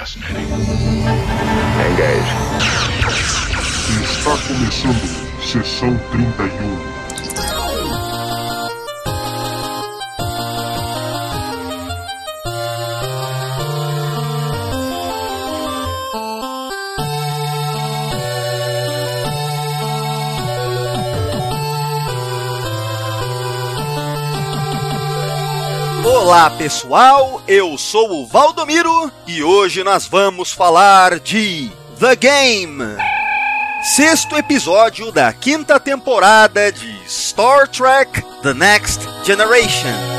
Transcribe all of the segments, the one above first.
fascinating. Engage. Está começando sessão 31. Olá pessoal, eu sou o Valdomiro e hoje nós vamos falar de The Game, sexto episódio da quinta temporada de Star Trek The Next Generation.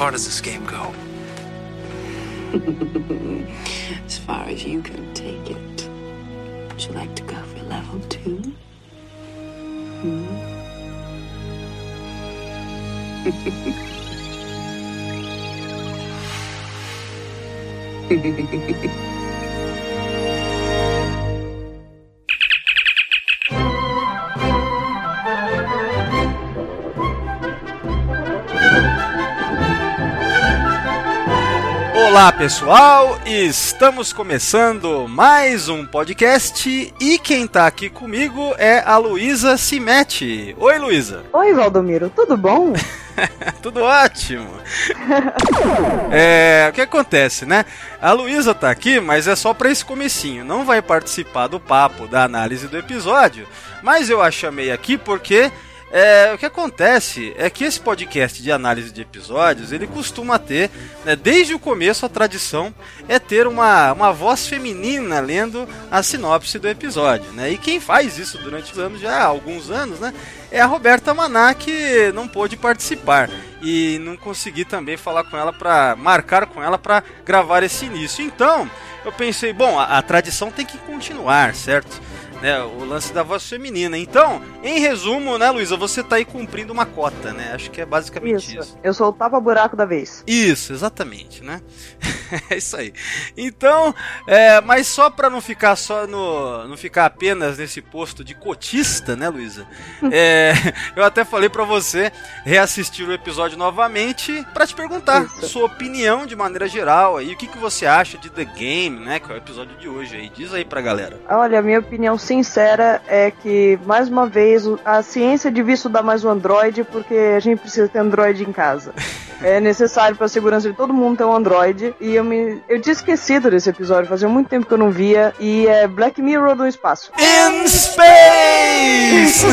Far does this game go? as far as you can take it. Would you like to go for level two? Hmm? Olá pessoal, estamos começando mais um podcast e quem tá aqui comigo é a Luísa Cimete. Oi Luísa. Oi, Valdomiro, tudo bom? Tudo ótimo. É, o que acontece, né? A Luísa tá aqui, mas é só para esse comecinho. Não vai participar do papo, da análise do episódio. Mas eu a chamei aqui porque é, o que acontece é que esse podcast de análise de episódios, ele costuma ter, né, desde o começo, a tradição é ter uma, uma voz feminina lendo a sinopse do episódio. Né? E quem faz isso durante os anos, já há alguns anos, né, é a Roberta Maná, que não pôde participar. E não consegui também falar com ela para marcar com ela para gravar esse início. Então, eu pensei, bom, a, a tradição tem que continuar, certo? Né, o lance da voz feminina. Então, em resumo, né, Luísa, você tá aí cumprindo uma cota, né? Acho que é basicamente isso. Isso, eu sou o tapa-buraco da vez. Isso, exatamente, né? é isso aí. Então, é, mas só para não ficar só no, não ficar apenas nesse posto de cotista, né, Luísa? É, eu até falei para você reassistir o episódio novamente para te perguntar Isso. sua opinião de maneira geral aí, o que, que você acha de The Game, né, que é o episódio de hoje aí. Diz aí pra galera. Olha, a minha opinião sincera é que, mais uma vez, a ciência devia estudar mais o Android, porque a gente precisa ter Android em casa. É necessário para a segurança de todo mundo ter um Android. E eu me. Eu tinha esquecido desse episódio, fazia muito tempo que eu não via. E é Black Mirror do espaço. In Space!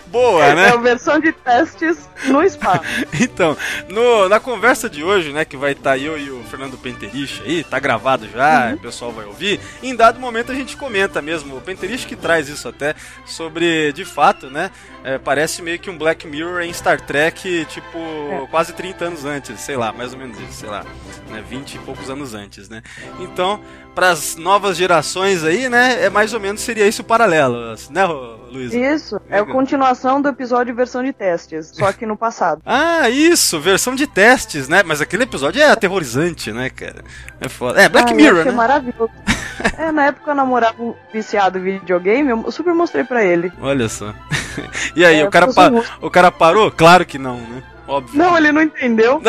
Boa, né? É a versão de testes no espaço. Então, no- na conversa de hoje, né, que vai estar eu e o Fernando Penterich aí, tá gravado já, o pessoal vai ouvir. Em dado momento a gente comenta mesmo, o Penterich que traz isso até, sobre, de fato, né, é, parece meio que um Black Mirror em Star Trek, tipo, quase 30 anos antes, sei lá, mais ou menos isso, sei lá, né, 20 e poucos anos antes, né. Então, para as novas gerações aí, né, é mais ou menos seria isso o paralelo, né, Luiz? Isso, é a continuação do episódio versão de testes, só que no passado. Ah, isso, versão de testes, né? Mas aquele episódio é aterrorizante, né, cara? É foda. É, Black Ah, Mirror, né? maravilhoso. É, na época eu namorava um viciado videogame, eu super mostrei pra ele. Olha só. E aí, É, o, cara o cara parou? Claro que não, né? Óbvio. Não, ele não entendeu.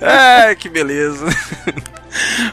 É, que beleza.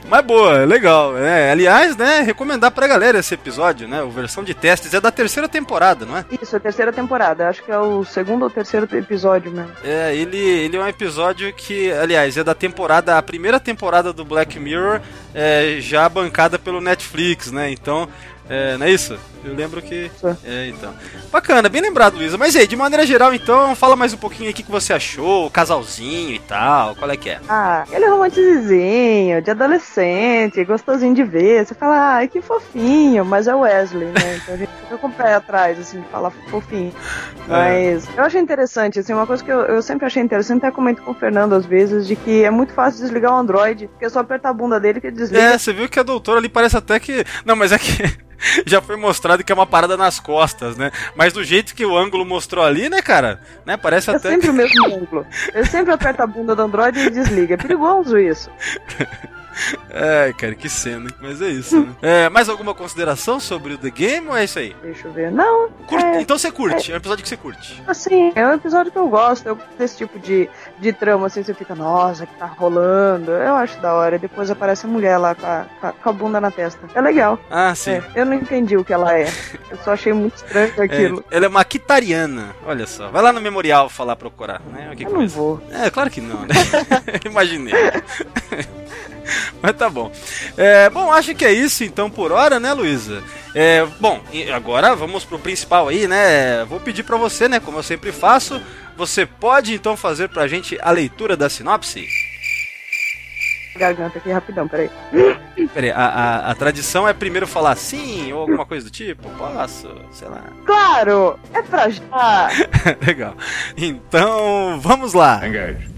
Mas boa, legal. É, aliás, né, recomendar pra galera esse episódio, né? O versão de testes é da terceira temporada, não é? Isso, a terceira temporada. Acho que é o segundo ou terceiro episódio mesmo. É, ele, ele é um episódio que, aliás, é da temporada, a primeira temporada do Black Mirror, é, já bancada pelo Netflix, né? Então, é, não é isso? Eu lembro que. É, então. Bacana, bem lembrado, Luísa. Mas aí, de maneira geral, então, fala mais um pouquinho aí o que, você achou, o casalzinho e tal, qual é que é? Ah, ele é romantizinho, de adolescente, gostosinho de ver. Você fala, ai, que fofinho, mas é o Wesley, né? Então a gente fica com o pé atrás, assim, de falar fofinho. Mas eu achei interessante, assim, uma coisa que eu, eu sempre achei interessante, até comento com o Fernando às vezes, de que é muito fácil desligar o Android, porque é só apertar a bunda dele que ele desliga. É, você viu que a doutora ali parece até que. Não, mas é que. já foi mostrado que é uma parada nas costas, né? Mas do jeito que o ângulo mostrou ali, né, cara? Né? Parece É até. sempre o mesmo ângulo. Ele sempre aperta a bunda do Android e desliga. É perigoso isso. Ai, cara, que cena. Mas é isso, né? É, mais alguma consideração sobre o The Game ou é isso aí? Deixa eu ver. Não, Curte- é, Então você curte, é um episódio que você curte. assim, é um episódio que eu gosto. Eu gosto desse tipo de, de trama, assim, você fica, nossa, que tá rolando. Eu acho da hora. Depois aparece a mulher lá com a, com a- bunda na testa. É legal. Ah, sim. É, eu não entendi o que ela é. Eu só achei muito estranho É, aquilo. ela é uma quitariana, olha só. Vai lá no memorial falar procurar, né? Que eu não vou. É, claro que não, né? Imaginei. Mas tá bom. É, bom, acho que é isso então por hora, né, Luísa? É, bom, e agora vamos pro principal aí, né? Vou pedir pra você, né, como eu sempre faço, você pode então fazer pra gente a leitura da sinopse? Garganta aqui rapidão, peraí. Peraí, a, a, a tradição é primeiro falar sim ou alguma coisa do tipo? Posso, sei lá. Claro! É pra já! Legal. Então, vamos lá. Engage.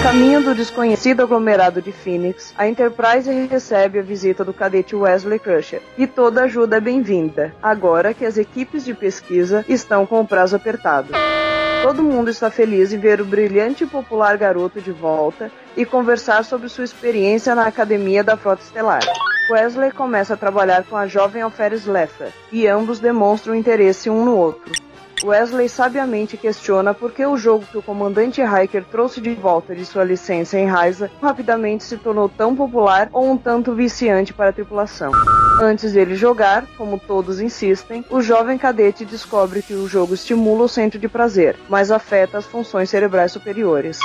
A caminho do desconhecido aglomerado de Phoenix, a Enterprise recebe a visita do cadete Wesley Crusher, e toda ajuda é bem-vinda, agora que as equipes de pesquisa estão com o prazo apertado. Todo mundo está feliz em ver o brilhante e popular garoto de volta e conversar sobre sua experiência na academia da Frota Estelar. Wesley começa a trabalhar com a jovem Alferes Leffer, e ambos demonstram interesse um no outro. Wesley sabiamente questiona por que o jogo que o comandante Hiker trouxe de volta de sua licença em Raiza rapidamente se tornou tão popular ou um tanto viciante para a tripulação. Antes dele jogar, como todos insistem, o jovem cadete descobre que o jogo estimula o centro de prazer, mas afeta as funções cerebrais superiores.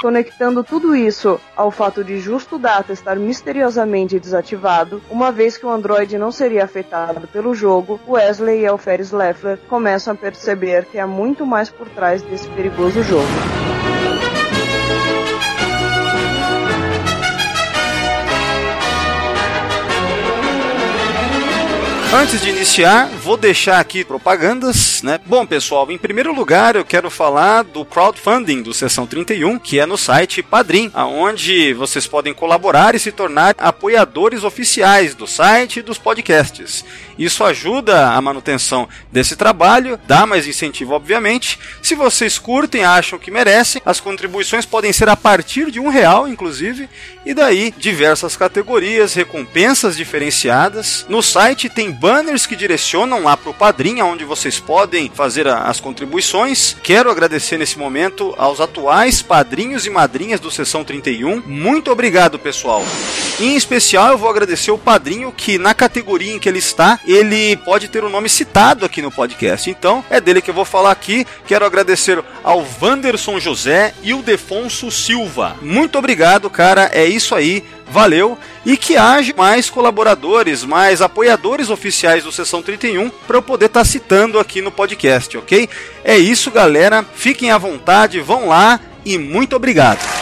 Conectando tudo isso ao fato de Justo Data estar misteriosamente desativado, uma vez que o androide não seria afetado pelo jogo, Wesley e Alferes Leffler começam a perceber que há muito mais por trás desse perigoso jogo. Antes de iniciar, vou deixar aqui propagandas, né? Bom, pessoal, em primeiro lugar, eu quero falar do crowdfunding do Sessão 31, que é no site Padrim, aonde vocês podem colaborar e se tornar apoiadores oficiais do site e dos podcasts. Isso ajuda a manutenção desse trabalho, dá mais incentivo, obviamente. Se vocês curtem, acham que merecem, as contribuições podem ser a partir de um real, inclusive, e daí diversas categorias, recompensas diferenciadas. No site tem banners que direcionam lá para o Padrim, onde vocês podem fazer a- as contribuições. Quero agradecer nesse momento aos atuais padrinhos e madrinhas do Sessão 31. Muito obrigado, pessoal. Em especial, eu vou agradecer o padrinho que, na categoria em que ele está, ele pode ter o nome citado aqui no podcast. Então, é dele que eu vou falar aqui. Quero agradecer ao Wanderson José e o Defonso Silva. Muito obrigado, cara. É isso aí. Valeu e que haja mais colaboradores, mais apoiadores oficiais do Sessão 31 para eu poder estar citando aqui no podcast, ok? É isso, galera. Fiquem à vontade, vão lá e muito obrigado.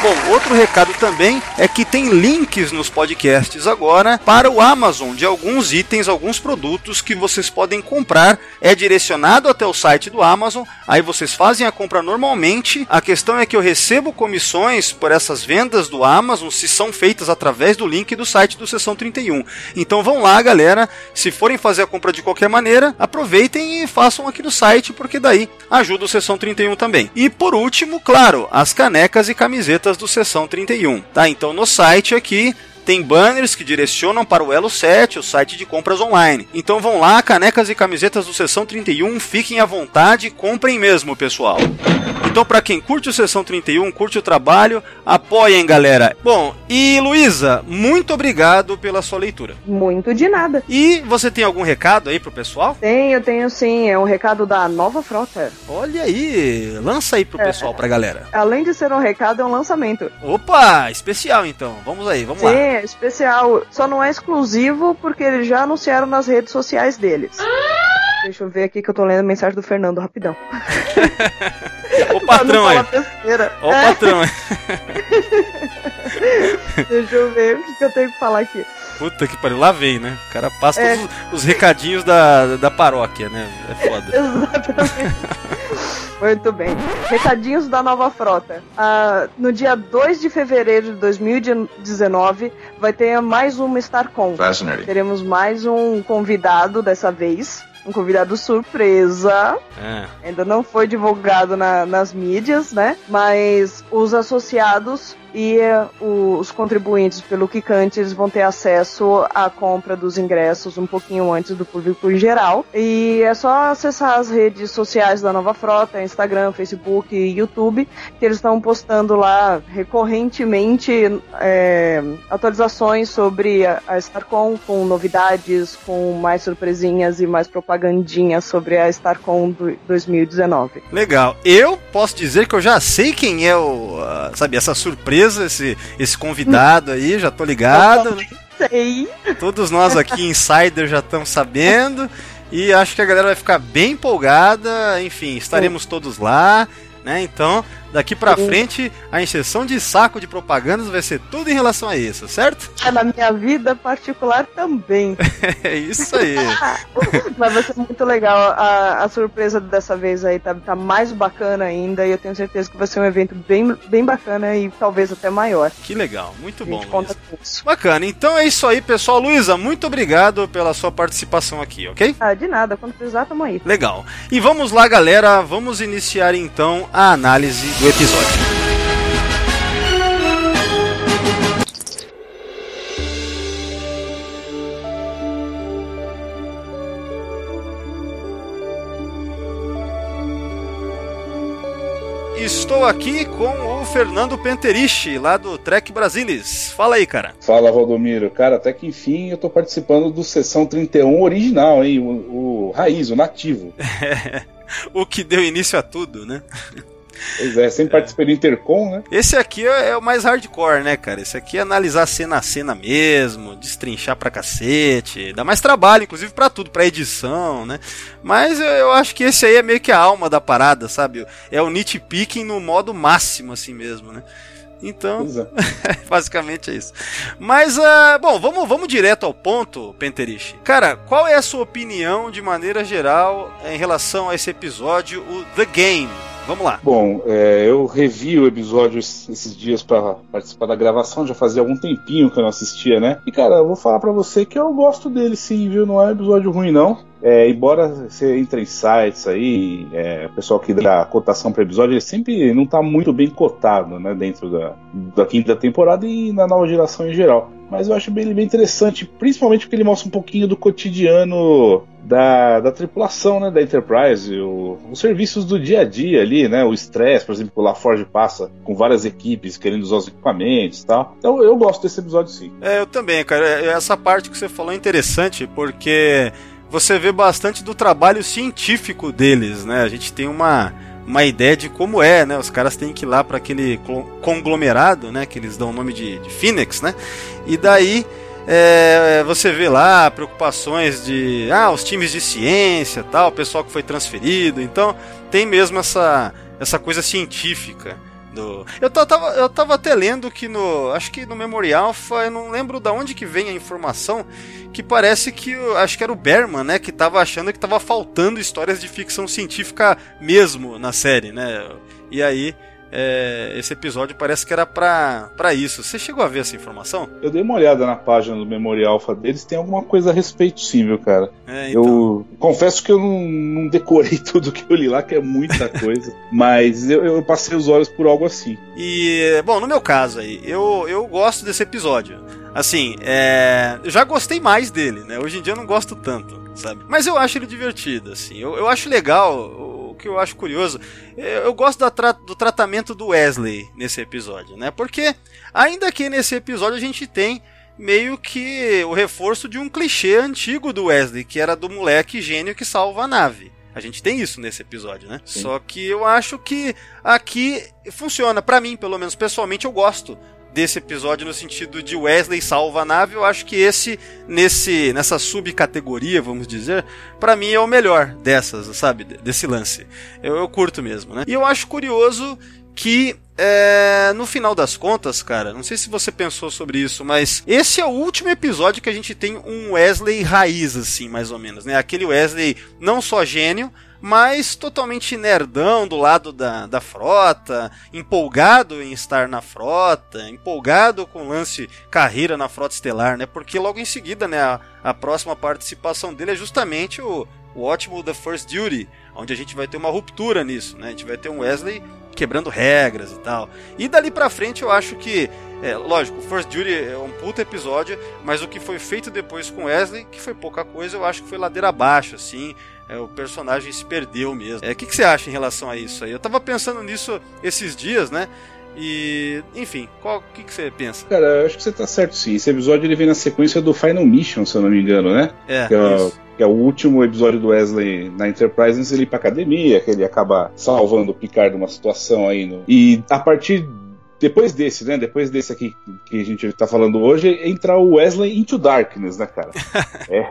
Bom, outro recado também é que tem links nos podcasts agora para o Amazon de alguns itens, alguns produtos que vocês podem comprar. É direcionado até o site do Amazon, aí vocês fazem a compra normalmente. A questão é que eu recebo comissões por essas vendas do Amazon se são feitas através do link do site do Sessão 31. Então vão lá, galera. Se forem fazer a compra de qualquer maneira, aproveitem e façam aqui no site, porque daí ajuda o Sessão 31 também. E por último, claro, as canecas e camisetas do Sessão 31, tá? Então no site aqui tem banners que direcionam para o Elo 7, o site de compras online. Então vão lá, canecas e camisetas do Sessão 31, fiquem à vontade, comprem mesmo, pessoal. Então para quem curte o Sessão 31, curte o trabalho, apoiem, galera. Bom, e Luísa, muito obrigado pela sua leitura. Muito de nada. E você tem algum recado aí pro pessoal? Tenho, tenho sim. É um recado da nova frota. Olha aí, lança aí pro pessoal, pra galera. Além de ser um recado, é um lançamento. Opa, especial então. Vamos aí, vamos Sim, lá. É especial. Só não é exclusivo porque eles já anunciaram nas redes sociais deles. Deixa eu ver aqui que eu tô lendo a mensagem do Fernando rapidão. O patrão aí. Ó o É, patrão aí. deixa eu ver o que, que eu tenho que falar aqui. Puta que pariu, lá vem, né? O cara passa É. todos os recadinhos da, da paróquia, né? É foda. Exatamente. Muito bem. Recadinhos da nova frota. Ah, no dia 2 de fevereiro de 2019 vai ter mais uma StarCon. Fascinating. Teremos mais um convidado dessa vez. Um convidado surpresa. É. Ainda não foi divulgado na- nas mídias, né? Mas os associados e eh, os contribuintes pelo Kikante eles vão ter acesso à compra dos ingressos um pouquinho antes do público em geral. E é só acessar as redes sociais da Nova Frota, Instagram, Facebook e YouTube, que eles estão postando lá recorrentemente é, atualizações sobre a, StarCon, com novidades, com mais surpresinhas e mais propagandinhas sobre a StarCon do 2019. Legal. Eu posso dizer que eu já sei quem é o. ah, sabe, essa surpresa, esse, esse convidado aí, já tô ligado. né? Sei. Todos nós aqui, insider, já estamos sabendo. E acho que a galera vai ficar bem empolgada. Enfim, estaremos todos lá. Né? Então, daqui pra Sim. frente, a inserção de saco de propagandas vai ser tudo em relação a isso, certo? É na minha vida particular também. É isso aí. Mas vai ser muito legal. A, a surpresa dessa vez aí tá, tá mais bacana ainda. E eu tenho certeza que vai ser um evento bem, bem bacana e talvez até maior. Que legal, muito A bom. gente conta isso. Bacana, então é isso aí, pessoal. Luísa, muito obrigado pela sua participação aqui, ok? Ah, de nada. Quando precisar, tamo aí. Legal. E vamos lá, galera. Vamos iniciar então a análise do episódio. Estou aqui com o Fernando Penteriche, lá do Trek Brasilis. Fala aí, cara. Fala, Valdomiro. Cara, até que enfim eu tô participando do Sessão 31 original, hein? O, o raiz, o nativo. o que deu início a tudo, né? Pois é, sempre participei do Intercom, né? Esse aqui é é o mais hardcore, né, cara? Esse aqui é analisar cena a cena mesmo, destrinchar pra cacete. Dá mais trabalho, inclusive, pra tudo, pra edição, né? Mas eu, eu acho que esse aí é meio que a alma da parada, sabe? É o nitpicking no modo máximo, assim mesmo, né? Então, é. basicamente é isso. Mas, ah, bom, vamos, vamos direto ao ponto, Penteriche. Cara, qual é a sua opinião, de maneira geral, em relação a esse episódio, o The Game? Vamos lá. Bom, é, eu revi o episódio es- esses dias pra participar da gravação, já fazia algum tempinho que eu não assistia, né? E cara, eu vou falar pra você que eu gosto dele sim, viu? Não é episódio ruim, não. É, embora você entre em sites aí, é, o pessoal que dá cotação para episódio, ele sempre não tá muito bem cotado, né? Dentro da, da quinta temporada e na nova geração em geral. Mas eu acho bem, bem interessante, principalmente porque ele mostra um pouquinho do cotidiano da, da tripulação, né? Da Enterprise, o- os serviços do dia a dia ali, né? O estresse, por exemplo, o LaForge passa com várias equipes querendo usar os equipamentos e tal. Então eu gosto desse episódio sim. É, eu também, cara. É, Essa parte que você falou é interessante porque você vê bastante do trabalho científico deles, né? A gente tem uma, uma ideia de como é, né? Os caras têm que ir lá para aquele conglomerado, né? Que eles dão o nome de, de Phoenix, né? E daí é, você vê lá preocupações de ah, os times de ciência, tal, o pessoal que foi transferido. Então tem mesmo essa essa coisa científica. Do... Eu, ta- tava, eu tava até lendo que no. Acho que no Memory Alpha, eu não lembro da onde que vem a informação, que parece que. Acho que era o Berman, né? Que tava achando que tava faltando histórias de ficção científica mesmo na série, né? E aí. É, esse episódio parece que era pra, pra isso. Você chegou a ver essa informação? Eu dei uma olhada na página do Memorial Alpha deles, tem alguma coisa a respeito sim, viu, cara? É, então. Eu confesso que eu não, não decorei tudo que eu li lá, que é muita coisa, mas eu, eu passei os olhos por algo assim. E, bom, no meu caso aí, eu, eu gosto desse episódio. Assim, é, eu já gostei mais dele, né? Hoje em dia eu não gosto tanto, sabe? Mas eu acho ele divertido, assim. Eu, eu acho legal, que eu acho curioso, eu, gosto do tratamento do Wesley nesse episódio, né? Porque, ainda que nesse episódio a gente tem meio que o reforço de um clichê antigo do Wesley, que era do moleque gênio que salva a nave. A gente tem isso nesse episódio, né? Sim. Só que eu acho que aqui funciona. Pra mim, pelo menos pessoalmente, eu gosto desse episódio no sentido de Wesley salva a nave. Eu acho que esse, nesse, nessa subcategoria, vamos dizer, pra mim é o melhor dessas, sabe? Desse lance. Eu, eu curto mesmo, né? E eu acho curioso que é, no final das contas, cara, não sei se você pensou sobre isso, mas esse é o último episódio que a gente tem um Wesley raiz, assim, mais ou menos, né? Aquele Wesley não só gênio, mas totalmente nerdão do lado da, da frota, empolgado em estar na frota, empolgado com o lance carreira na frota estelar, né? Porque logo em seguida, né, a, a próxima participação dele é justamente o, o ótimo The First Duty, onde a gente vai ter uma ruptura nisso, né? A gente vai ter um Wesley quebrando regras e tal. E dali pra frente eu acho que é, lógico, First Duty é um puta episódio, mas o que foi feito depois com Wesley, que foi pouca coisa, eu acho que foi ladeira abaixo, assim. É, o personagem se perdeu mesmo. É, o que, que você acha em relação a isso aí? Eu tava pensando nisso esses dias, né? E, enfim, o que, que você pensa? Cara, eu acho que você tá certo sim. Esse episódio ele vem na sequência do Final Mission, se eu não me engano, né? É, que é, isso. que é o último episódio do Wesley na Enterprise antes de ele ir pra academia, que ele acaba salvando o Picard numa situação aí. No... E a partir depois desse, né? Depois desse aqui que a gente tá falando hoje, entra o Wesley Into Darkness, né, cara? é.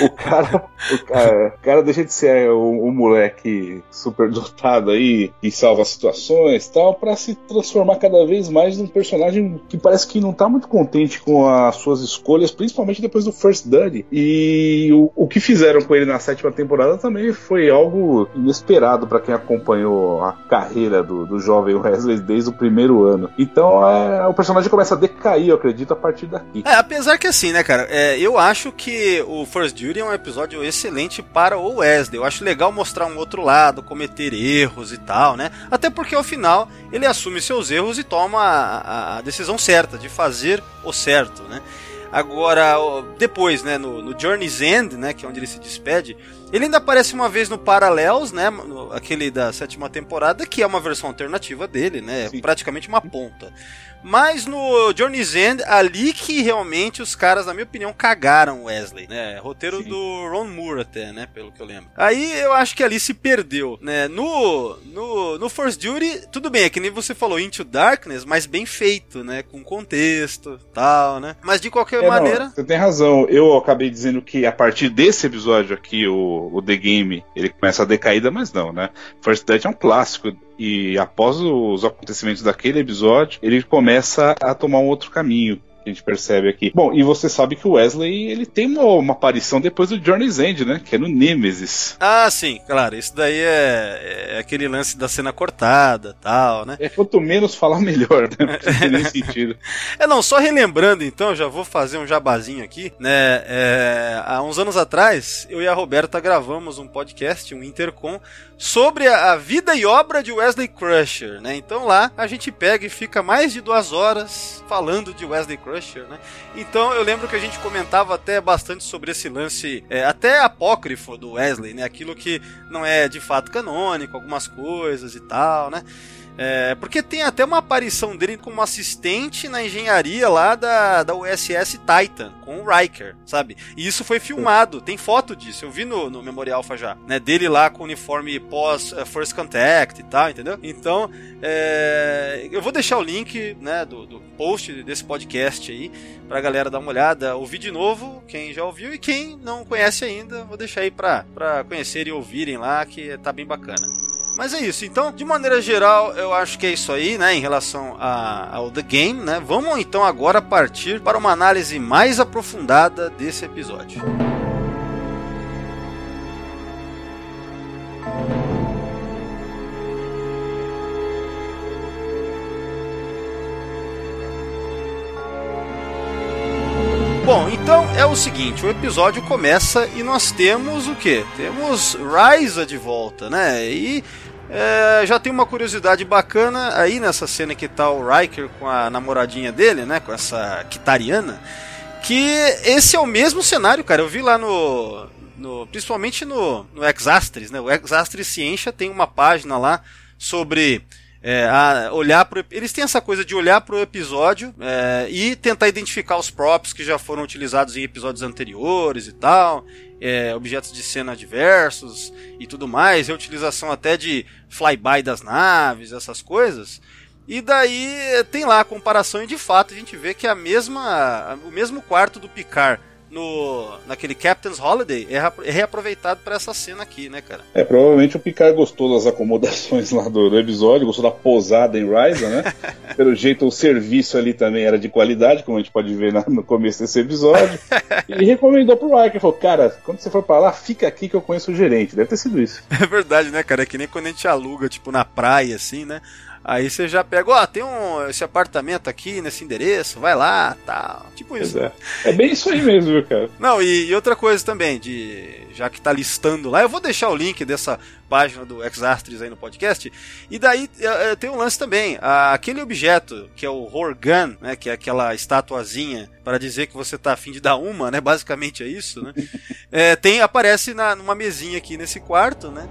O cara, o cara, o cara deixa de ser o, o moleque super dotado aí que salva situações e tal, para se transformar cada vez mais num personagem que parece que não tá muito contente com as suas escolhas, principalmente depois do First Duty. E o, o que fizeram com ele na sétima temporada também foi algo inesperado para quem acompanhou a carreira do, do jovem Wesley desde o primeiro ano. Então é, o personagem começa a decair, eu acredito, a partir daqui. É, apesar que assim, né, cara, é, eu acho que o First Duty é um episódio excelente para o Wesley. Eu acho legal mostrar um outro lado, cometer erros e tal, né? Até porque ao final ele assume seus erros e toma a, a decisão certa de fazer o certo, né? Agora, depois, né, no, no, Journey's End, né, que é onde ele se despede, ele ainda aparece uma vez no Parallels, né, aquele da sétima temporada, que é uma versão alternativa dele, né, Sim. praticamente uma ponta. Mas no Journey's End, ali que realmente os caras, na minha opinião, cagaram Wesley, né? Roteiro Sim. do Ron Moore até, né? Pelo que eu lembro. Aí eu acho que ali se perdeu, né? No, no, no First Duty, tudo bem, é que nem você falou, Into Darkness, mas bem feito, né? Com contexto tal, né? Mas de qualquer é, maneira... Não, você tem razão. Eu acabei dizendo que a partir desse episódio aqui, o, o The Game, ele começa a decaída, mas não, né? First Duty é um clássico e após os acontecimentos daquele episódio, ele começa a tomar um outro caminho que a gente percebe aqui. Bom, e você sabe que o Wesley ele tem uma, uma aparição depois do Journey's End, né? Que é no Nemesis. Ah, sim, claro. Isso daí é, é aquele lance da cena cortada tal, né? É quanto menos falar, melhor, né? Não tem nem sentido. É, não, só relembrando então, já vou fazer um jabazinho aqui, né? É, há uns anos atrás, eu e a Roberta gravamos um podcast, um Intercom, sobre a vida e obra de Wesley Crusher, né? Então lá a gente pega e fica mais de duas horas falando de Wesley Crusher, né? Então eu lembro que a gente comentava até bastante sobre esse lance, é, até apócrifo do Wesley, né? Aquilo que não é de fato canônico, algumas coisas e tal, né? É, porque tem até uma aparição dele como assistente na engenharia lá da, da USS Titan, com o Riker, sabe? E isso foi filmado, tem foto disso, eu vi no, no Memorial Alpha já, né? Dele lá com o uniforme pós uh, First Contact e tal, entendeu? Então, é, eu vou deixar o link, né, do, do post desse podcast aí, pra galera dar uma olhada, ouvir de novo, quem já ouviu, e quem não conhece ainda, vou deixar aí pra, pra conhecerem e ouvirem lá, que tá bem bacana. Mas é isso. Então, de maneira geral, eu acho que é isso aí, né, em relação a, ao The Game, né? Vamos então agora partir para uma análise mais aprofundada desse episódio. Bom, então é o seguinte, o episódio começa e nós temos o que? Temos Ryza de volta, né? E é, já tem uma curiosidade bacana aí nessa cena que tá o Riker com a namoradinha dele, né? Com essa Kitariana. Que esse é o mesmo cenário, cara. Eu vi lá no. no principalmente no, no Exastris, né? O Exastris Ciência tem uma página lá sobre é, olhar pro, eles têm essa coisa de olhar para o episódio é, e tentar identificar os props que já foram utilizados em episódios anteriores e tal, é, objetos de cena diversos e tudo mais, a utilização até de flyby das naves, essas coisas. E daí tem lá a comparação e de fato a gente vê que a mesma, o mesmo quarto do Picard no naquele Captain's Holiday é, reaproveitado para essa cena aqui, né, cara? É, provavelmente o Picard gostou das acomodações lá do, do episódio, gostou da posada em Ryza, né? Pelo jeito o serviço ali também era de qualidade, como a gente pode ver na, no começo desse episódio. e recomendou pro Riker, falou, cara, quando você for pra lá, fica aqui que eu conheço o gerente. Deve ter sido isso. É verdade, né, cara? É que nem quando a gente aluga, tipo, na praia, assim, né? Aí você já pega, ó, oh, tem um, esse apartamento aqui nesse endereço, vai lá, tal. Tipo isso. É. é. bem isso aí mesmo, viu, cara. Não, e, e, outra coisa também, de já que tá listando lá, eu vou deixar o link dessa página do Exastris aí no podcast. E daí é, é, tem um lance também, aquele objeto que é o Horgan, né, que é aquela estatuazinha para dizer que você tá afim de dar uma, né? Basicamente é isso, né? é, tem aparece na, numa mesinha aqui nesse quarto, né?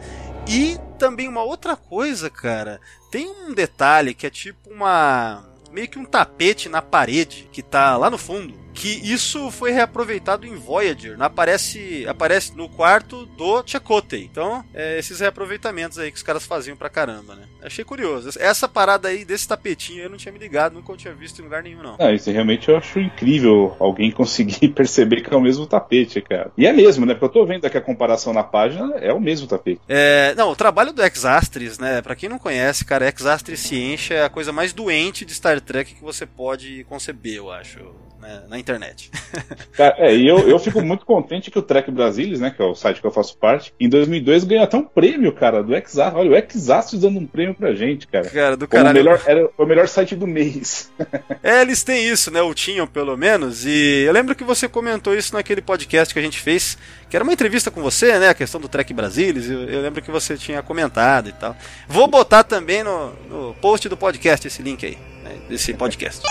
E também uma outra coisa, cara, tem um detalhe que é tipo uma meio que um tapete na parede que tá lá no fundo que isso foi reaproveitado em Voyager. Aparece, aparece no quarto do Chakotay. Então, é, esses reaproveitamentos aí que os caras faziam pra caramba, né? Achei curioso. Essa parada aí desse tapetinho eu não tinha me ligado, nunca eu tinha visto em lugar nenhum, não. Ah, isso realmente eu acho incrível alguém conseguir perceber que é o mesmo tapete, cara. E é mesmo, né? Porque eu tô vendo aqui a comparação na página, é o mesmo tapete. É, não, o trabalho do Exastris, né? Pra quem não conhece, cara, Exastris Ciência é a coisa mais doente de Star Trek que você pode conceber, eu acho né, na internet. Cara, é, e eu, eu fico muito contente que o Trek Brasilis, né, que é o site que eu faço parte, em 2002 ganhou até um prêmio, cara, do Exato. Olha, o Exato dando um prêmio pra gente, cara. Cara, do caralho. O melhor, era o melhor site do mês. é, eles têm isso, né, ou tinham pelo menos, e eu lembro que você comentou isso naquele podcast que a gente fez, que era uma entrevista com você, né, a questão do Trek Brasilis, eu, eu lembro que você tinha comentado e tal. Vou botar também no, no post do podcast esse link aí, né, desse podcast.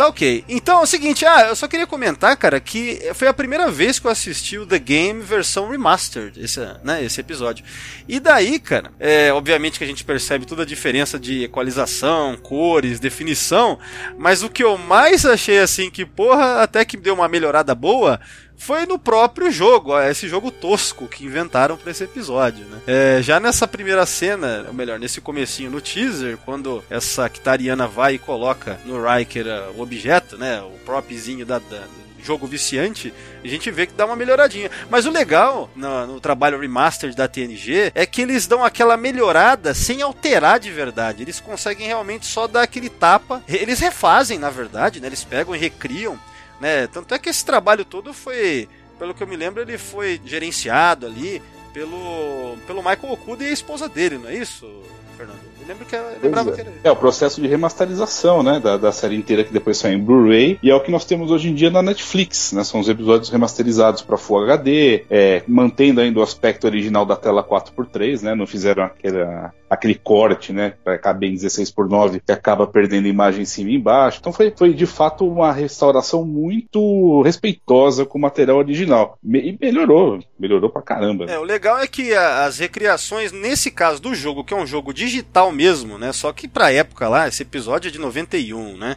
Tá ok. Então é o seguinte, ah, eu só queria comentar, cara, que foi a primeira vez que eu assisti o The Game versão remastered, esse, né, esse episódio. E daí, cara, é, obviamente que a gente percebe toda a diferença de equalização, cores, definição, mas o que eu mais achei assim que, porra, até que deu uma melhorada boa foi no próprio jogo, esse jogo tosco que inventaram para esse episódio, né? É, já nessa primeira cena, ou melhor, nesse comecinho no teaser, quando essa Kitariana vai e coloca no Riker uh, o objeto, né, o propzinho da, da jogo viciante, a gente vê que dá uma melhoradinha. Mas o legal no, no, trabalho remastered da TNG é que eles dão aquela melhorada sem alterar de verdade. Eles conseguem realmente só dar aquele tapa. Eles refazem, na verdade, né? Eles pegam e recriam né? Tanto é que esse trabalho todo foi, pelo que eu me lembro, ele foi gerenciado ali pelo, pelo Michael Okuda e a esposa dele, não é isso, Fernando? Eu lembro que lembrava é. que era É o processo de remasterização, né, da, da série inteira que depois saiu em Blu-ray e é o que nós temos hoje em dia na Netflix, né? São os episódios remasterizados para Full HD, é, mantendo ainda o aspecto original da tela 4x3, né? Não fizeram aquela aquele corte, né, para caber em 16 por 9 que acaba perdendo imagem em cima e embaixo. Então foi, foi de fato uma restauração muito respeitosa com o material original. e melhorou, melhorou pra caramba. É, o legal é que a, as recriações, nesse caso do jogo, que é um jogo digital mesmo, né, só que pra época lá, esse episódio é de 91, né,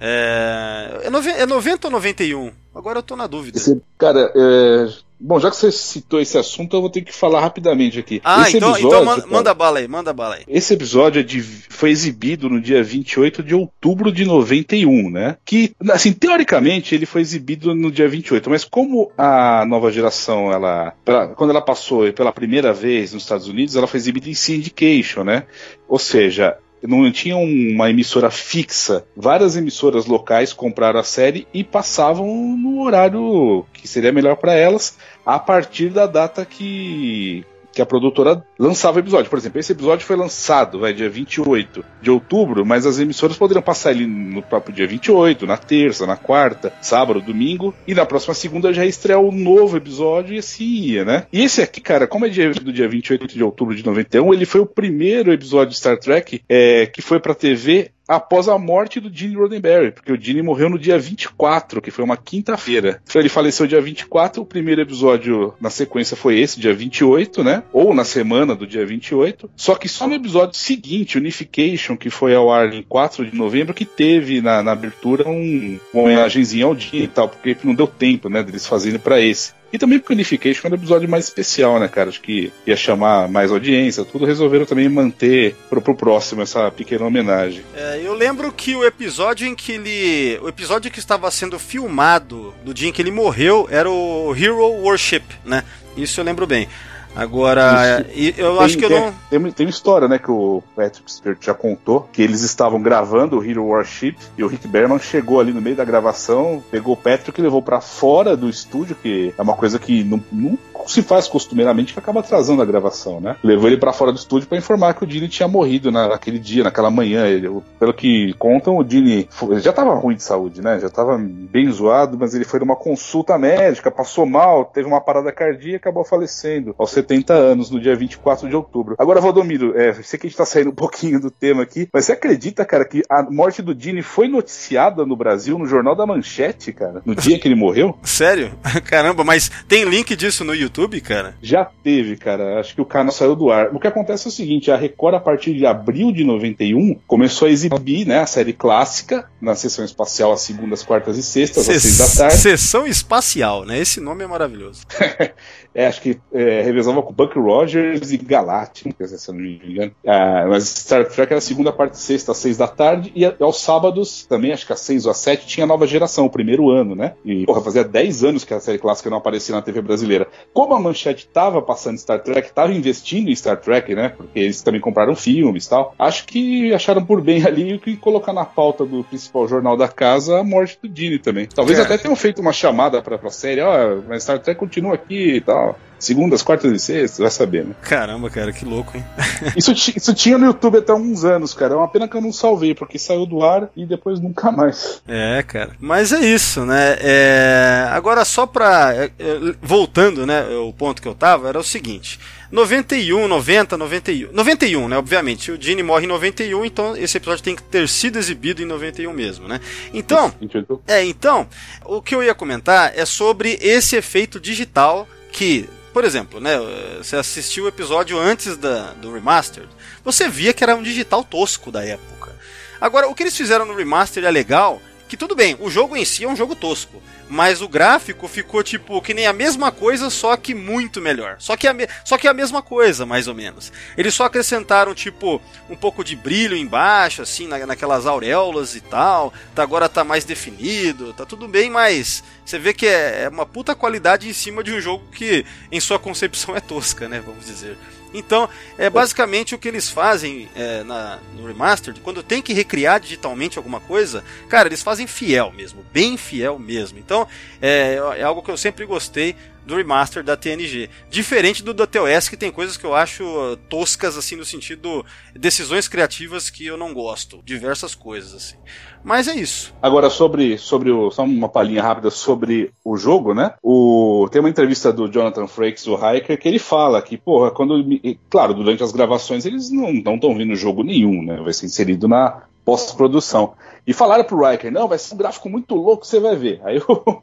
é, é, 90, é 90 ou 91? Agora eu tô na dúvida. Esse, cara, é, Bom, já que você citou esse assunto, eu vou ter que falar rapidamente aqui. Ah, esse então, episódio, então manda, cara, manda bala aí, manda bala aí. Esse episódio é de, foi exibido no dia 28 de outubro de 91, né? Que, assim, teoricamente ele foi exibido no dia 28, mas como a nova geração, ela, pra, quando ela passou pela primeira vez nos Estados Unidos, ela foi exibida em syndication, né? Ou seja, não tinha uma emissora fixa. Várias emissoras locais compraram a série e passavam no horário que seria melhor para elas a partir da data que que a produtora lançava o episódio. Por exemplo, esse episódio foi lançado, vai, dia 28 de outubro, mas as emissoras poderiam passar ele no próprio dia 28, na terça, na quarta, sábado, domingo, e na próxima segunda já estrear o novo episódio e assim ia, né? E esse aqui, cara, como é dia, do dia 28 de outubro de 91, ele foi o primeiro episódio de Star Trek é, que foi pra TV após a morte do Gene Roddenberry, porque o Gene morreu no dia 24, que foi uma quinta-feira. Então ele faleceu dia 24, o primeiro episódio na sequência foi esse, dia 28, né? Ou na semana do dia 28. Só que só no episódio seguinte, Unification, que foi ao ar em 4 de novembro, que teve na, na abertura um, uma homenagenzinha ao Gene e tal, porque não deu tempo, né, deles fazerem para esse. E também porque o Unification era um episódio mais especial, né, cara? Acho que ia chamar mais audiência, tudo. Resolveram também manter pro, pro próximo essa pequena homenagem. É, eu lembro que o episódio em que ele. O episódio que estava sendo filmado do dia em que ele morreu era o Hero Worship, né? Isso eu lembro bem. Agora, e- eu Tem- acho que eu tem, não. Tem, tem uma história, né, que o Patrick Stewart já contou, que eles estavam gravando o Hero Warship e o Rick Berman chegou ali no meio da gravação, pegou o Patrick e levou pra fora do estúdio, que é uma coisa que não, não se faz costumeiramente, que acaba atrasando a gravação, né? Levou ele pra fora do estúdio pra informar que o Dini tinha morrido na- naquele dia, naquela manhã. Ele- pelo que contam, o Dini já tava ruim de saúde, né? Já tava bem zoado, mas ele foi numa consulta médica, passou mal, teve uma parada cardíaca e acabou falecendo aos 70 anos, no dia 24 de outubro. Agora, Valdomiro, é, sei que a gente tá saindo um pouquinho do tema aqui, mas você acredita, cara, que a morte do Dini foi noticiada no Brasil, no Jornal da Manchete, cara, no dia que ele morreu? Sério? Caramba, mas tem link disso no YouTube, cara? Já teve, cara. Acho que o canal saiu do ar. O que acontece é o seguinte: a Record, a partir de abril de 91, começou a exibir né, a série clássica na sessão espacial às segundas, quartas e sextas, às seis da tarde. Sessão espacial, né? Esse nome é maravilhoso. É, acho que é, revezava com Buck Rogers e Galactic, se eu não me engano. Ah, mas Star Trek era segunda, quarta e sexta, às seis da tarde, e a- aos sábados, também, acho que às seis ou às sete, tinha nova geração, o primeiro ano, né? E, porra, fazia 10 anos que a série clássica não aparecia na TV brasileira. Como a Manchete tava passando Star Trek, tava investindo em Star Trek, né? Porque eles também compraram filmes e tal. Acho que acharam por bem ali que colocar na pauta do principal jornal da casa a morte do Dini também. Talvez Cara. até tenham feito uma chamada pra, pra série, ó, mas Star Trek continua aqui e tal. Segundas, quartas e sextas, vai saber, né? Caramba, cara, que louco, hein? Isso, isso tinha no YouTube até uns anos, cara. É uma pena que eu não salvei, porque saiu do ar e depois nunca mais. É, cara. Mas é isso, né? É, Agora, só pra. é, é, Voltando, né? O ponto que eu tava era o seguinte: 91, 90, 91. 91, né? Obviamente. O Gene morre em 91, então esse episódio tem que ter sido exibido em 91 mesmo, né? Então. 28. É, então, o que eu ia comentar é sobre esse efeito digital que, por exemplo, né, você assistiu o episódio antes da, do remastered, você via que era um digital tosco da época. Agora, o que eles fizeram no remaster é legal, que tudo bem, o jogo em si é um jogo tosco, mas o gráfico ficou tipo que nem a mesma coisa, só que muito melhor. Só que, a só que é a mesma coisa, mais ou menos. Eles só acrescentaram tipo um pouco de brilho embaixo, assim, na, naquelas auréolas e tal. Tá, agora tá mais definido, tá tudo bem, mas você vê que é, é uma puta qualidade em cima de um jogo que, em sua concepção, é tosca, né? Vamos dizer. Então, é basicamente o que eles fazem é, na, no Remastered, quando tem que recriar digitalmente alguma coisa, cara, eles fazem fiel mesmo, bem fiel mesmo. Então, é, é algo que eu sempre gostei do remaster da TNG. Diferente do da TOS, que tem coisas que eu acho uh, toscas, assim, no sentido decisões criativas que eu não gosto. Diversas coisas, assim. Mas é isso. Agora, sobre, sobre o. Só uma palhinha rápida sobre o jogo, né? O, tem uma entrevista do Jonathan Frakes, do Hiker, que ele fala que, porra, quando. Claro, durante as gravações eles não estão vendo jogo nenhum, né? Vai ser inserido na pós-produção. E falaram pro Riker, não, vai ser um gráfico muito louco, você vai ver. Aí o,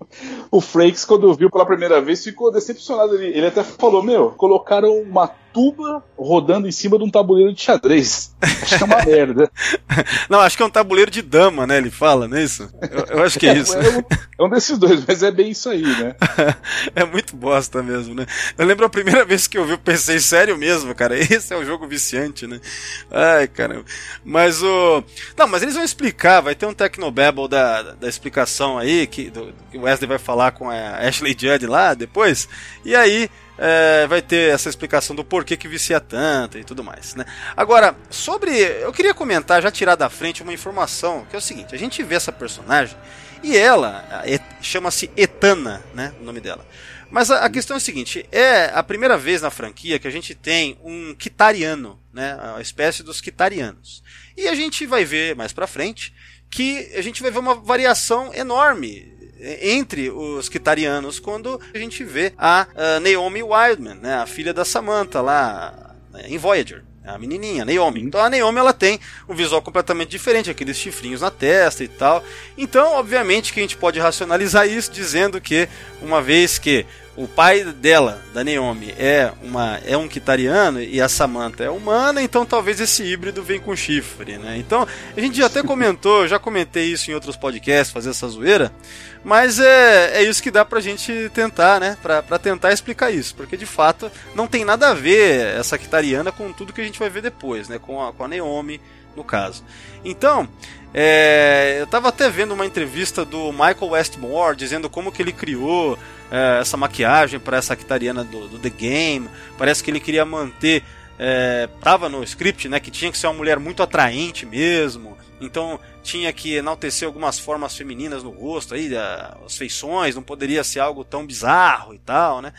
o Frakes, quando viu pela primeira vez, ficou decepcionado. Ele, ele até falou, meu, colocaram uma tuba rodando em cima de um tabuleiro de xadrez. Acho que é uma merda. Não, acho que é um tabuleiro de dama, né? Ele fala, não é isso? Eu, eu acho que é isso. É, um, é um desses dois, mas é bem isso aí, né? é muito bosta mesmo, né? Eu lembro a primeira vez que eu vi, eu pensei, sério mesmo, cara, esse é o jogo viciante, né? Ai, caramba. Mas o. Não, mas eles vão explicar, vai ter um Tecnobabble da, da explicação aí, que, do, que o Wesley vai falar com a Ashley Judd lá depois, e aí. É, vai ter essa explicação do porquê que vicia tanto e tudo mais, né? Agora, sobre. Eu queria comentar, já tirar da frente uma informação, que é o seguinte: a gente vê essa personagem e ela chama-se Etana, né? O nome dela. Mas a, a questão é a seguinte: é a primeira vez na franquia que a gente tem um Kitariano, né? A espécie dos Kitarianos. E a gente vai ver mais pra frente que a gente vai ver uma variação enorme entre os Kitarianos quando a gente vê a, a Naomi Wildman, né? A filha da Samantha lá né, em Voyager. A menininha, Naomi. Então a Naomi ela tem um visual completamente diferente, aqueles chifrinhos na testa e tal. Então, obviamente, que a gente pode racionalizar isso dizendo que uma vez que o pai dela, da Naomi, é, uma, é um Kitariano e a Samantha é humana, então talvez esse híbrido venha com chifre, né? Então, a gente já até comentou, já comentei isso em outros podcasts, fazer essa zoeira, mas é, é isso que dá pra gente tentar, né? Pra, pra tentar explicar isso, porque de fato não tem nada a ver essa Kitariana com tudo que a gente vai ver depois, né? Com a, com a Naomi, no caso. Então, é, eu estava até vendo uma entrevista do Michael Westmore dizendo como que ele criou é, essa maquiagem para essa Kitariana do, do, The Game. Parece que ele queria manter. É, tava no script, né, que tinha que ser uma mulher muito atraente mesmo. Então tinha que enaltecer algumas formas femininas no rosto aí, as feições, não poderia ser algo tão bizarro e tal, né?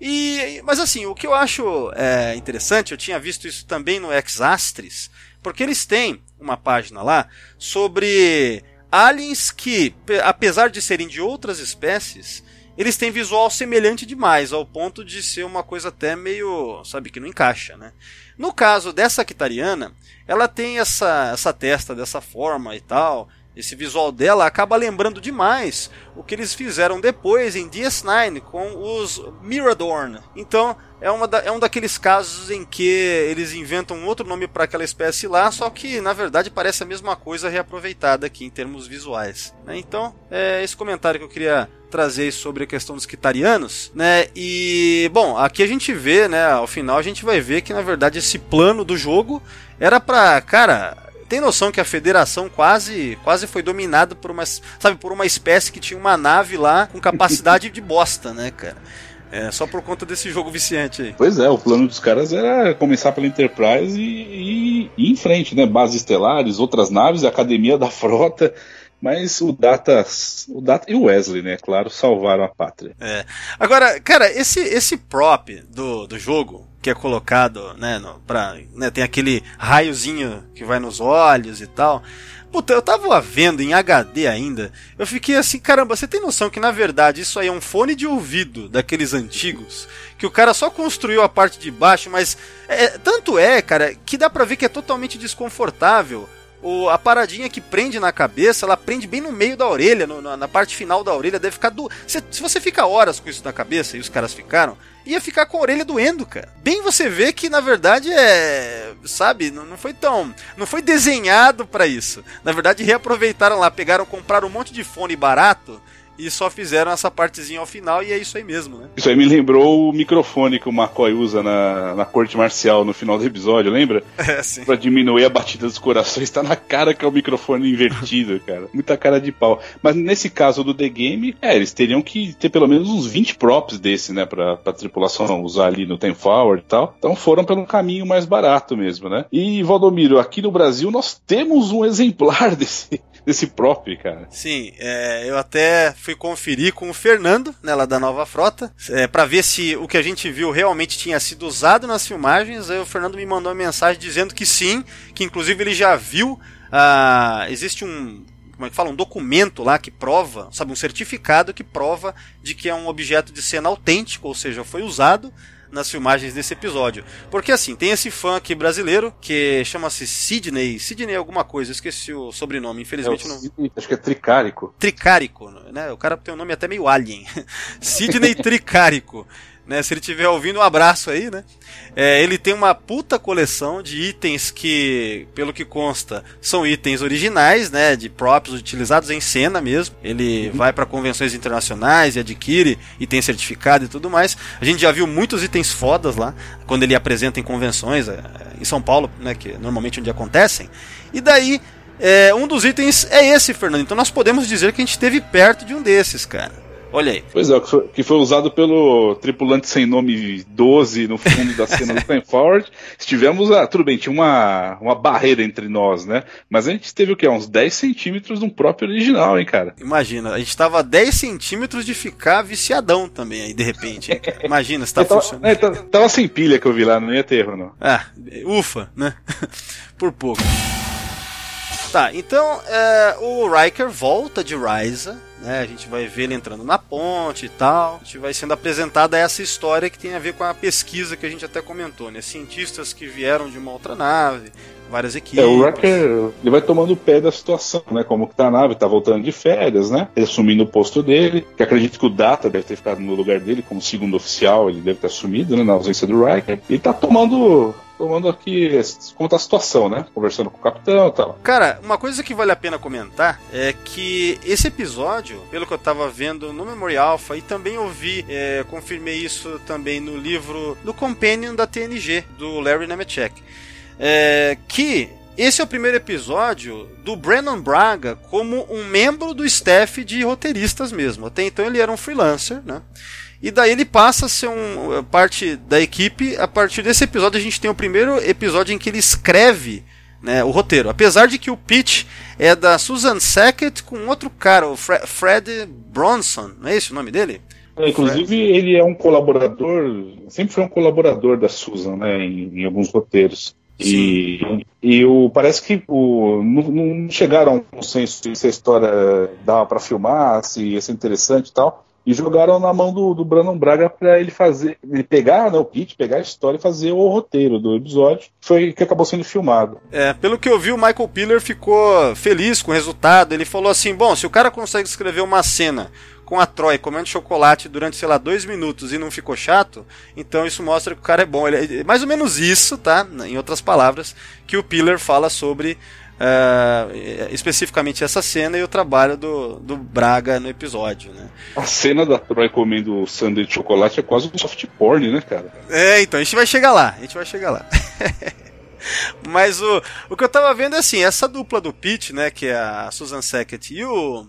E, mas assim, o que eu acho é, interessante, eu tinha visto isso também no Exastris, porque eles têm uma página lá sobre aliens que, apesar de serem de outras espécies, eles têm visual semelhante demais, ao ponto de ser uma coisa até meio, sabe, que não encaixa, né? No caso dessa Kitariana, ela tem essa, essa testa dessa forma e tal, esse visual dela acaba lembrando demais o que eles fizeram depois em DS9 com os Miradorn. Então é, uma da, é um daqueles casos em que eles inventam outro nome para aquela espécie lá, só que na verdade parece a mesma coisa reaproveitada aqui em termos visuais. Né? Então é esse comentário que eu queria trazer sobre a questão dos quitarianos, né? E bom, aqui a gente vê, né? Ao final a gente vai ver que na verdade esse plano do jogo era para, cara, tem noção que a federação quase quase foi dominada por uma, sabe, por uma espécie que tinha uma nave lá com capacidade de bosta, né, cara? É, só por conta desse jogo viciante aí. Pois é, o plano dos caras era começar pela Enterprise e, e, e em frente, né? Bases estelares, outras naves, academia da frota. Mas o Data, o Data e o Wesley, né? Claro, salvaram a pátria. É. Agora, cara, esse, esse prop do, do jogo, que é colocado, né, no, pra, né, tem aquele raiozinho que vai nos olhos e tal. Puta, eu tava vendo em HD ainda, eu fiquei assim, caramba, você tem noção que na verdade isso aí é um fone de ouvido daqueles antigos, que o cara só construiu a parte de baixo, mas é, tanto é, cara, que dá pra ver que é totalmente desconfortável o, a paradinha que prende na cabeça, ela prende bem no meio da orelha, no, na, na, parte final da orelha, deve ficar do. Se, se, você fica horas com isso na cabeça, e os caras ficaram, ia ficar com a orelha doendo, cara. Bem você vê que na verdade é. Sabe, não, não foi tão. Não foi desenhado para isso. Na verdade, reaproveitaram lá, pegaram, compraram um monte de fone barato e só fizeram essa partezinha ao final e é isso aí mesmo, né? Isso aí me lembrou o microfone que o McCoy usa na, na corte marcial no final do episódio, lembra? É, sim. Pra diminuir a batida dos corações, tá na cara que é o microfone invertido, cara. Muita cara de pau. Mas nesse caso do The Game, é, eles teriam que ter pelo menos uns 20 props desse, né, pra, pra tripulação usar ali no Ten Forward e tal. Então foram pelo caminho mais barato mesmo, né? E, Valdomiro, aqui no Brasil nós temos um exemplar desse, desse prop, cara. Sim, é, eu até fui conferir com o Fernando, né, lá da Nova Frota, é, para ver se o que a gente viu realmente tinha sido usado nas filmagens. Aí o Fernando me mandou uma mensagem dizendo que sim, que inclusive ele já viu. Ah, existe um como é que fala, um documento lá que prova, sabe, um certificado que prova de que é um objeto de cena autêntico, ou seja, foi usado nas filmagens desse episódio. Porque assim, tem esse fã aqui brasileiro que chama-se Sidney, Sidney alguma coisa, esqueci o sobrenome, infelizmente é, não. Acho que é Tricárico. Tricárico, né? O cara tem um nome até meio alien. Sidney Tricárico né? Se ele estiver ouvindo, um abraço aí, né? É, ele tem uma puta coleção de itens que, pelo que consta, são itens originais, né? De props utilizados em cena mesmo. Ele vai para convenções internacionais e adquire e tem certificado e tudo mais. A gente já viu muitos itens fodas lá quando ele apresenta em convenções é, em São Paulo, né? Que normalmente onde acontecem. E daí é, um dos itens é esse, Fernando. Então nós podemos dizer que a gente esteve perto de um desses, cara. Olha aí. Pois é, que foi, que foi usado pelo tripulante sem nome 12 no fundo da cena do Time Forward. Estivemos, ah, tudo bem, tinha uma, uma barreira entre nós, né? Mas a gente teve o quê? Uns 10 centímetros um próprio original, hein, cara? Imagina, a gente tava a 10 centímetros de ficar viciadão também aí, de repente. Hein, Imagina, se tá tava, funcionando. É, tava, tava sem pilha que eu vi lá, não ia ter erro, não. Ah, ufa, né? Por pouco. Tá, então é, o Riker volta de Ryza, né? A gente vai ver ele entrando na ponte e tal. A gente vai sendo apresentada essa história que tem a ver com a pesquisa que a gente até comentou, né? Cientistas que vieram de uma outra nave, várias equipes. É, o Wrecker, ele vai tomando o pé da situação, né? Como que tá a nave, tá voltando de férias, né? Ele assumindo o posto dele, que acredito que o Data deve ter ficado no lugar dele como segundo oficial, ele deve ter assumido, né? Na ausência do Riker. E tá tomando tomando aqui conta a situação, né? Conversando com o capitão e tal. Cara, uma coisa que vale a pena comentar é que esse episódio, pelo que eu tava vendo no Memory Alpha e também ouvi, é, confirmei isso também no livro do Companion da TNG, do Larry Nemechek, é, que esse é o primeiro episódio do Brandon Braga como um membro do staff de roteiristas mesmo. Até então ele era um freelancer, né? E daí ele passa a ser um, parte da equipe. A partir desse episódio, a gente tem o primeiro episódio em que ele escreve né, o roteiro. Apesar de que o pitch é da Susan Sackett com outro cara, o Fre Fred Bronson. Não é esse o nome dele? É, inclusive, Fred. ele é um colaborador, sempre foi um colaborador da Susan, né, em, em alguns roteiros. E, e o, parece que o, não, não chegaram a um consenso se a história dava para filmar, se ia ser interessante e tal e jogaram na mão do, do Brandon Braga para ele fazer, ele pegar né, o kit, pegar a história e fazer o roteiro do episódio, foi que acabou sendo filmado. É, pelo que eu vi, o Michael Piller ficou feliz com o resultado. Ele falou assim: bom, se o cara consegue escrever uma cena com a Troy comendo chocolate durante, sei lá, dois minutos e não ficou chato, então isso mostra que o cara é bom. Ele, é mais ou menos isso, tá? Em outras palavras, que o Piller fala sobre Uh, especificamente essa cena e o trabalho do, do Braga no episódio, né? A cena da Troy comendo sanduíche de chocolate é quase um soft porn, né, cara? É, então, a gente vai chegar lá, a gente vai chegar lá. Mas o, o que eu tava vendo é assim, essa dupla do Pete, né, que é a Susan Sackett e o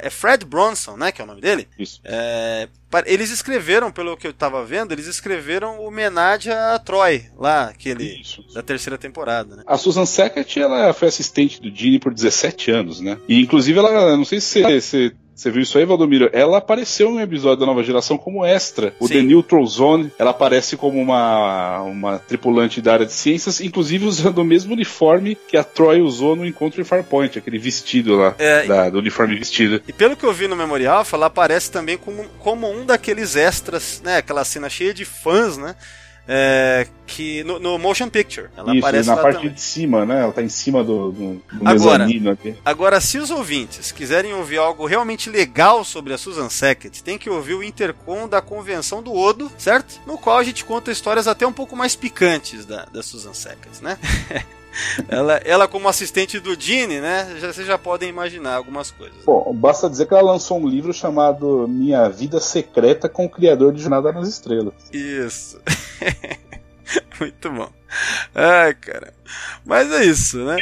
é Fred Bronson, né, que é o nome dele? Isso. É, eles escreveram, pelo que eu estava vendo, eles escreveram homenagem a Troy, lá, aquele Isso. da terceira temporada, né? A Susan Sackett, ela foi assistente do Gene por 17 anos, né? E inclusive ela, não sei se você você viu isso aí, Valdomiro? Ela apareceu em um episódio da nova geração como extra. O Sim. The Neutral Zone, ela aparece como uma, uma tripulante da área de ciências, inclusive usando o mesmo uniforme que a Troy usou no encontro em Farpoint, aquele vestido lá, é, da, do uniforme vestido. E pelo que eu vi no Memorial, ela aparece também como, como um daqueles extras, né? Aquela cena cheia de fãs, né? É, que no, no, motion picture. Ela Isso, aparece na parte também. de cima, né? Ela tá em cima do, do, do agora, aqui. Agora, se os ouvintes quiserem ouvir algo realmente legal sobre a Susan Sackett, tem que ouvir o Intercom da Convenção do Odo, certo? No qual a gente conta histórias até um pouco mais picantes da, da Susan Sackett, né? ela, ela como assistente do Gene, né? Já, vocês já podem imaginar algumas coisas. Bom, basta dizer que ela lançou um livro chamado Minha Vida Secreta com o Criador de Jornada nas Estrelas. Isso. Muito bom. Ai, cara. Mas é isso, né?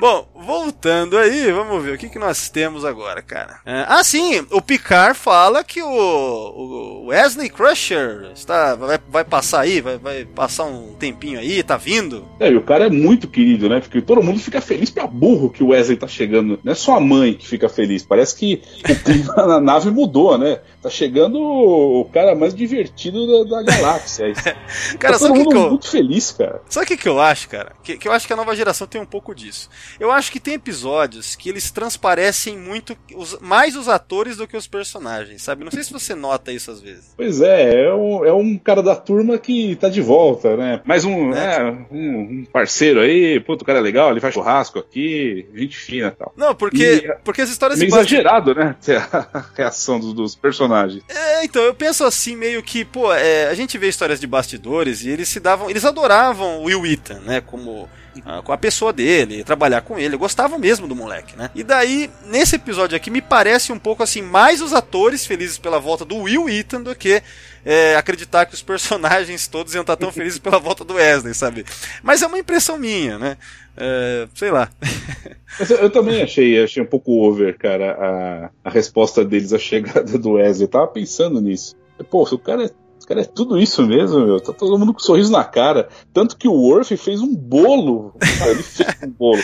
Bom, voltando aí, vamos ver o que, que nós temos agora, cara. É, ah, sim, o Picard fala que o, Wesley Crusher está, vai, vai passar aí, vai, vai passar um tempinho aí, tá vindo. É, e o cara é muito querido, né? Porque todo mundo fica feliz pra burro que o Wesley tá chegando. Não é só a mãe que fica feliz, parece que o clima na nave mudou, né? Tá chegando o cara mais divertido da, da galáxia. cara, tá todo mundo que eu... muito feliz, cara. Sabe o que, que eu acho, cara? Que, que eu acho que a nova geração tem um pouco disso. Eu acho que tem episódios que eles transparecem muito os, mais os atores do que os personagens, sabe? Não sei se você nota isso às vezes. Pois é, é um, é um cara da turma que tá de volta, né? Mais um, é, né, um, um, parceiro aí, puto, o cara é legal, ele faz churrasco aqui, gente fina e tal. Não, porque, e, porque as histórias... É meio exagerado, né? A reação dos, dos, personagens. É, então, eu penso assim, meio que, pô, é, a gente vê histórias de bastidores e eles se davam, eles adoravam o Will Wheaton, né? Como ah, com a pessoa dele, trabalhar com ele. Eu gostava mesmo do moleque, né? E daí, nesse episódio aqui, me parece um pouco assim, mais os atores felizes pela volta do Will Eaton do que é, acreditar que os personagens todos iam estar tão felizes pela volta do Wesley, sabe? Mas é uma impressão minha, né? É, sei lá. Eu, também achei, achei um pouco over, cara, a, a resposta deles à chegada do Wesley. Eu tava pensando nisso. Pô, o cara é Cara, é tudo isso mesmo, meu. Tá todo mundo com um sorriso na cara. Tanto que o Worf fez um bolo. Cara, ele fez um bolo.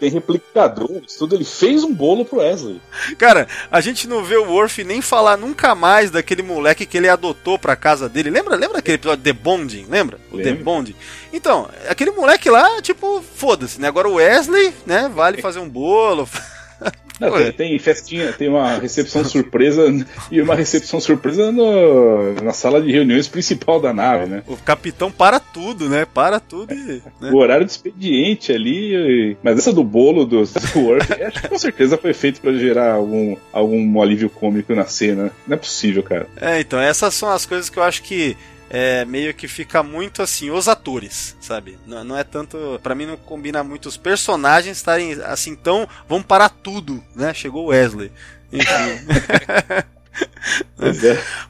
Tem replicadores, tudo. Ele fez um bolo pro Wesley. Cara, a gente não vê o Worf nem falar nunca mais daquele moleque que ele adotou pra casa dele. Lembra, lembra aquele episódio The Bonding? Lembra? O The Bonding. Então, aquele moleque lá, tipo, foda-se, né? Agora o Wesley, né, vale fazer um bolo. Não, tem, tem festinha, tem uma recepção surpresa e uma recepção surpresa no- na sala de reuniões principal da nave, né? O capitão para tudo, né? Para tudo e. né? O horário de expediente ali. Mas essa do bolo do, Worf, acho que com certeza foi feito pra gerar algum, algum alívio cômico na cena. Não é possível, cara. É, então, essas são as coisas que eu acho que é, meio que fica muito assim, os atores, sabe? Não, não é tanto. Pra mim não combina muito os personagens estarem assim tão. Vamos parar tudo, né? Chegou o Wesley. Enfim. É.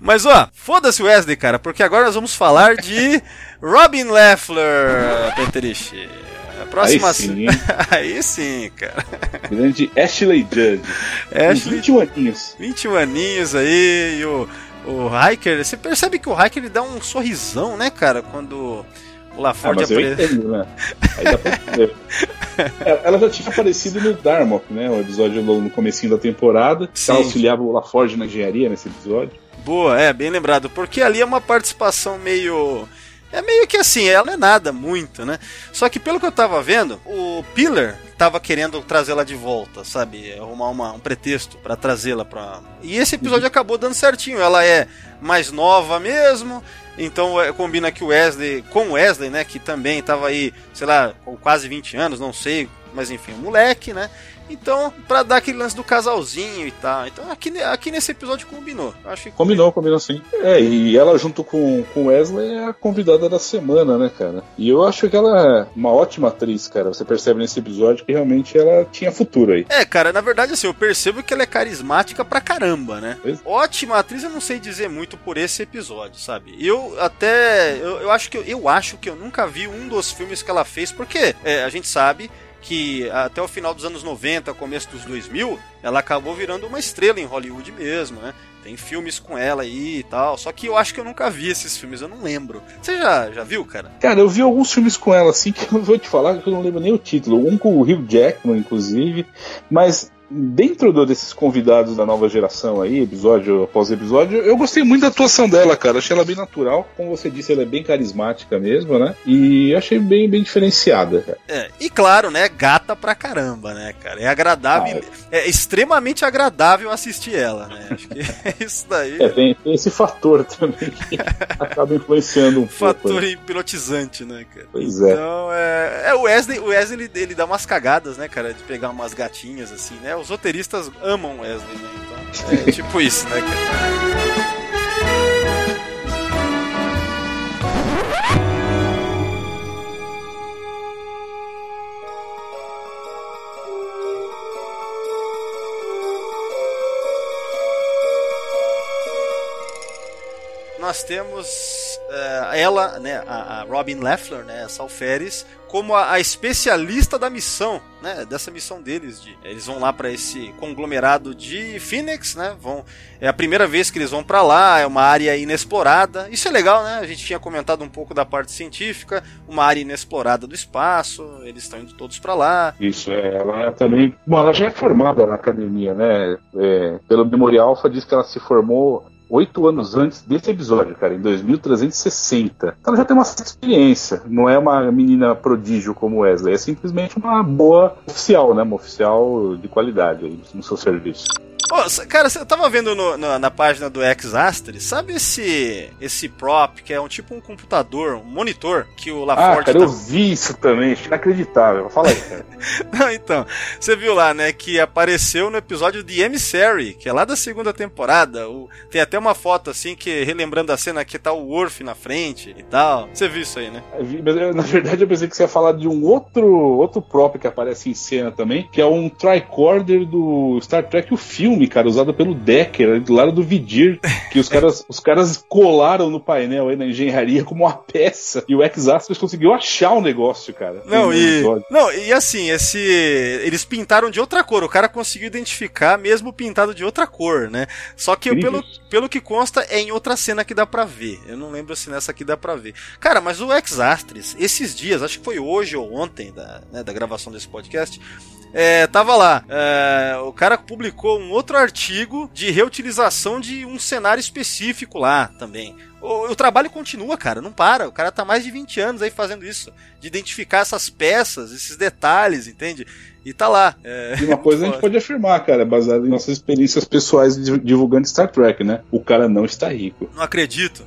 Mas ó, foda-se o Wesley, cara, porque agora nós vamos falar de Robin Leffler, Peterich. A próxima. Aí sim? Aí sim, cara. Grande Ashley Judd. Ashley 21 aninhos. 21 aninhos aí, e o, o Hiker, você percebe que o Hiker ele dá um sorrisão, né, cara, quando o Ah, LaForge eu aparece. né? Aí dá pra. É, Ela já tinha aparecido no Darmok, né? O episódio no no comecinho da temporada. Sim. Ela auxiliava o LaForge na engenharia nesse episódio. Boa, é, bem lembrado, porque ali é uma participação meio. É meio que assim, ela não é nada muito, né? Só que pelo que eu tava vendo, o Pillar tava querendo trazê-la de volta, sabe? Arrumar uma- um pretexto pra trazê-la pra. E esse episódio acabou dando certinho. Ela é mais nova mesmo, então é, combina que o Wesley, com o Wesley, né? Que também tava aí, sei lá, com quase 20 anos, não sei, mas enfim, um moleque, né? Então, pra dar aquele lance do casalzinho e tal. Então, aqui, aqui nesse episódio combinou. Acho que Combinou, combinou sim. É, e ela junto com com Wesley é a convidada da semana, né, cara? E eu acho que ela é uma ótima atriz, cara. Você percebe nesse episódio que realmente ela tinha futuro aí. É, cara, na verdade, assim, eu percebo que ela é carismática pra caramba, né? Ótima atriz, eu não sei dizer muito por esse episódio, sabe? Eu até. Eu, eu acho que eu, eu acho que eu nunca vi um dos filmes que ela fez, porque é, a gente sabe que até o final dos anos 90, começo dos 2000, ela acabou virando uma estrela em Hollywood mesmo, né? Tem filmes com ela aí e tal. Só que eu acho que eu nunca vi esses filmes, eu não lembro. Você já, já viu, cara? Cara, eu vi alguns filmes com ela, assim, que eu vou te falar que eu não lembro nem o título. Um com o Hugh Jackman, inclusive. Mas dentro desses convidados da nova geração aí, episódio após episódio, eu gostei muito da atuação dela, cara. Achei ela bem natural. Como você disse, ela é bem carismática mesmo, né? E achei bem, bem diferenciada, cara. É, e claro, né? Gata pra caramba, né, cara? É agradável, é extremamente agradável assistir ela, né? Acho que isso daí É, é tem, tem esse fator também que acaba influenciando um fator pouco. né? hipnotizante, né, cara? Pois é. Então, é, é o Wesley, o Wesley ele, ele dá umas cagadas, né, cara, de pegar umas gatinhas assim, né? Os roteiristas amam Wesley, né? Então, é tipo isso, né, cara? Nós temos eh, ela, né, a, a Robin Leffler, né, essa alferes, como a, a especialista da missão, né, dessa missão deles. De, eles vão lá para esse conglomerado de Phoenix, né, vão, é a primeira vez que eles vão para lá, é uma área inexplorada. Isso é legal, né? A gente tinha comentado um pouco da parte científica, uma área inexplorada do espaço, eles estão indo todos para lá. Isso, é, ela também. Bom, ela já é formada na academia, né? É, pelo Memorial Alpha diz que ela se formou oito anos antes desse episódio, cara, em 2360. Então ela já tem uma certa experiência. Não é uma menina prodígio como Wesley, é simplesmente uma boa oficial, né? Uma oficial de qualidade aí no seu serviço. S- cara, eu tava vendo no- no- na página do X-Astre, sabe esse esse prop que é um tipo um computador, um monitor que o Ah, LaForge cara, tá- eu vi isso também, inacreditável. Fala aí, cara. Não, então, você viu lá, né, que apareceu no episódio de Emissary, que é lá da segunda temporada. O- tem até uma foto assim que relembrando a cena que tá o Worf na frente e tal. Você viu isso aí, né? Eu, na verdade eu pensei que você ia falar de um outro outro prop que aparece em cena também, que é um tricorder do Star Trek o filme, cara, usado pelo Decker, do lado do Vidir, que os caras os caras colaram no painel aí na engenharia como uma peça, e o X-Astros conseguiu achar o negócio, cara. Não, e episódio. não, e assim, esse eles pintaram de outra cor. O cara conseguiu identificar mesmo pintado de outra cor, né? Só que Incrível. pelo, pelo que consta é em outra cena que dá pra ver. Eu não lembro se nessa aqui dá pra ver. Cara, mas o X-Astres, esses dias, acho que foi hoje ou ontem da, né, da gravação desse podcast, é, tava lá. é, o cara publicou um outro artigo de reutilização de um cenário específico lá também. O, o, trabalho continua, cara, não para. O cara tá mais de 20 anos aí fazendo isso. De identificar essas peças, esses detalhes, entende? E tá lá. É... E uma coisa a gente pode afirmar, cara, baseado em nossas experiências pessoais divulgando Star Trek, né? O cara não está rico. Não acredito.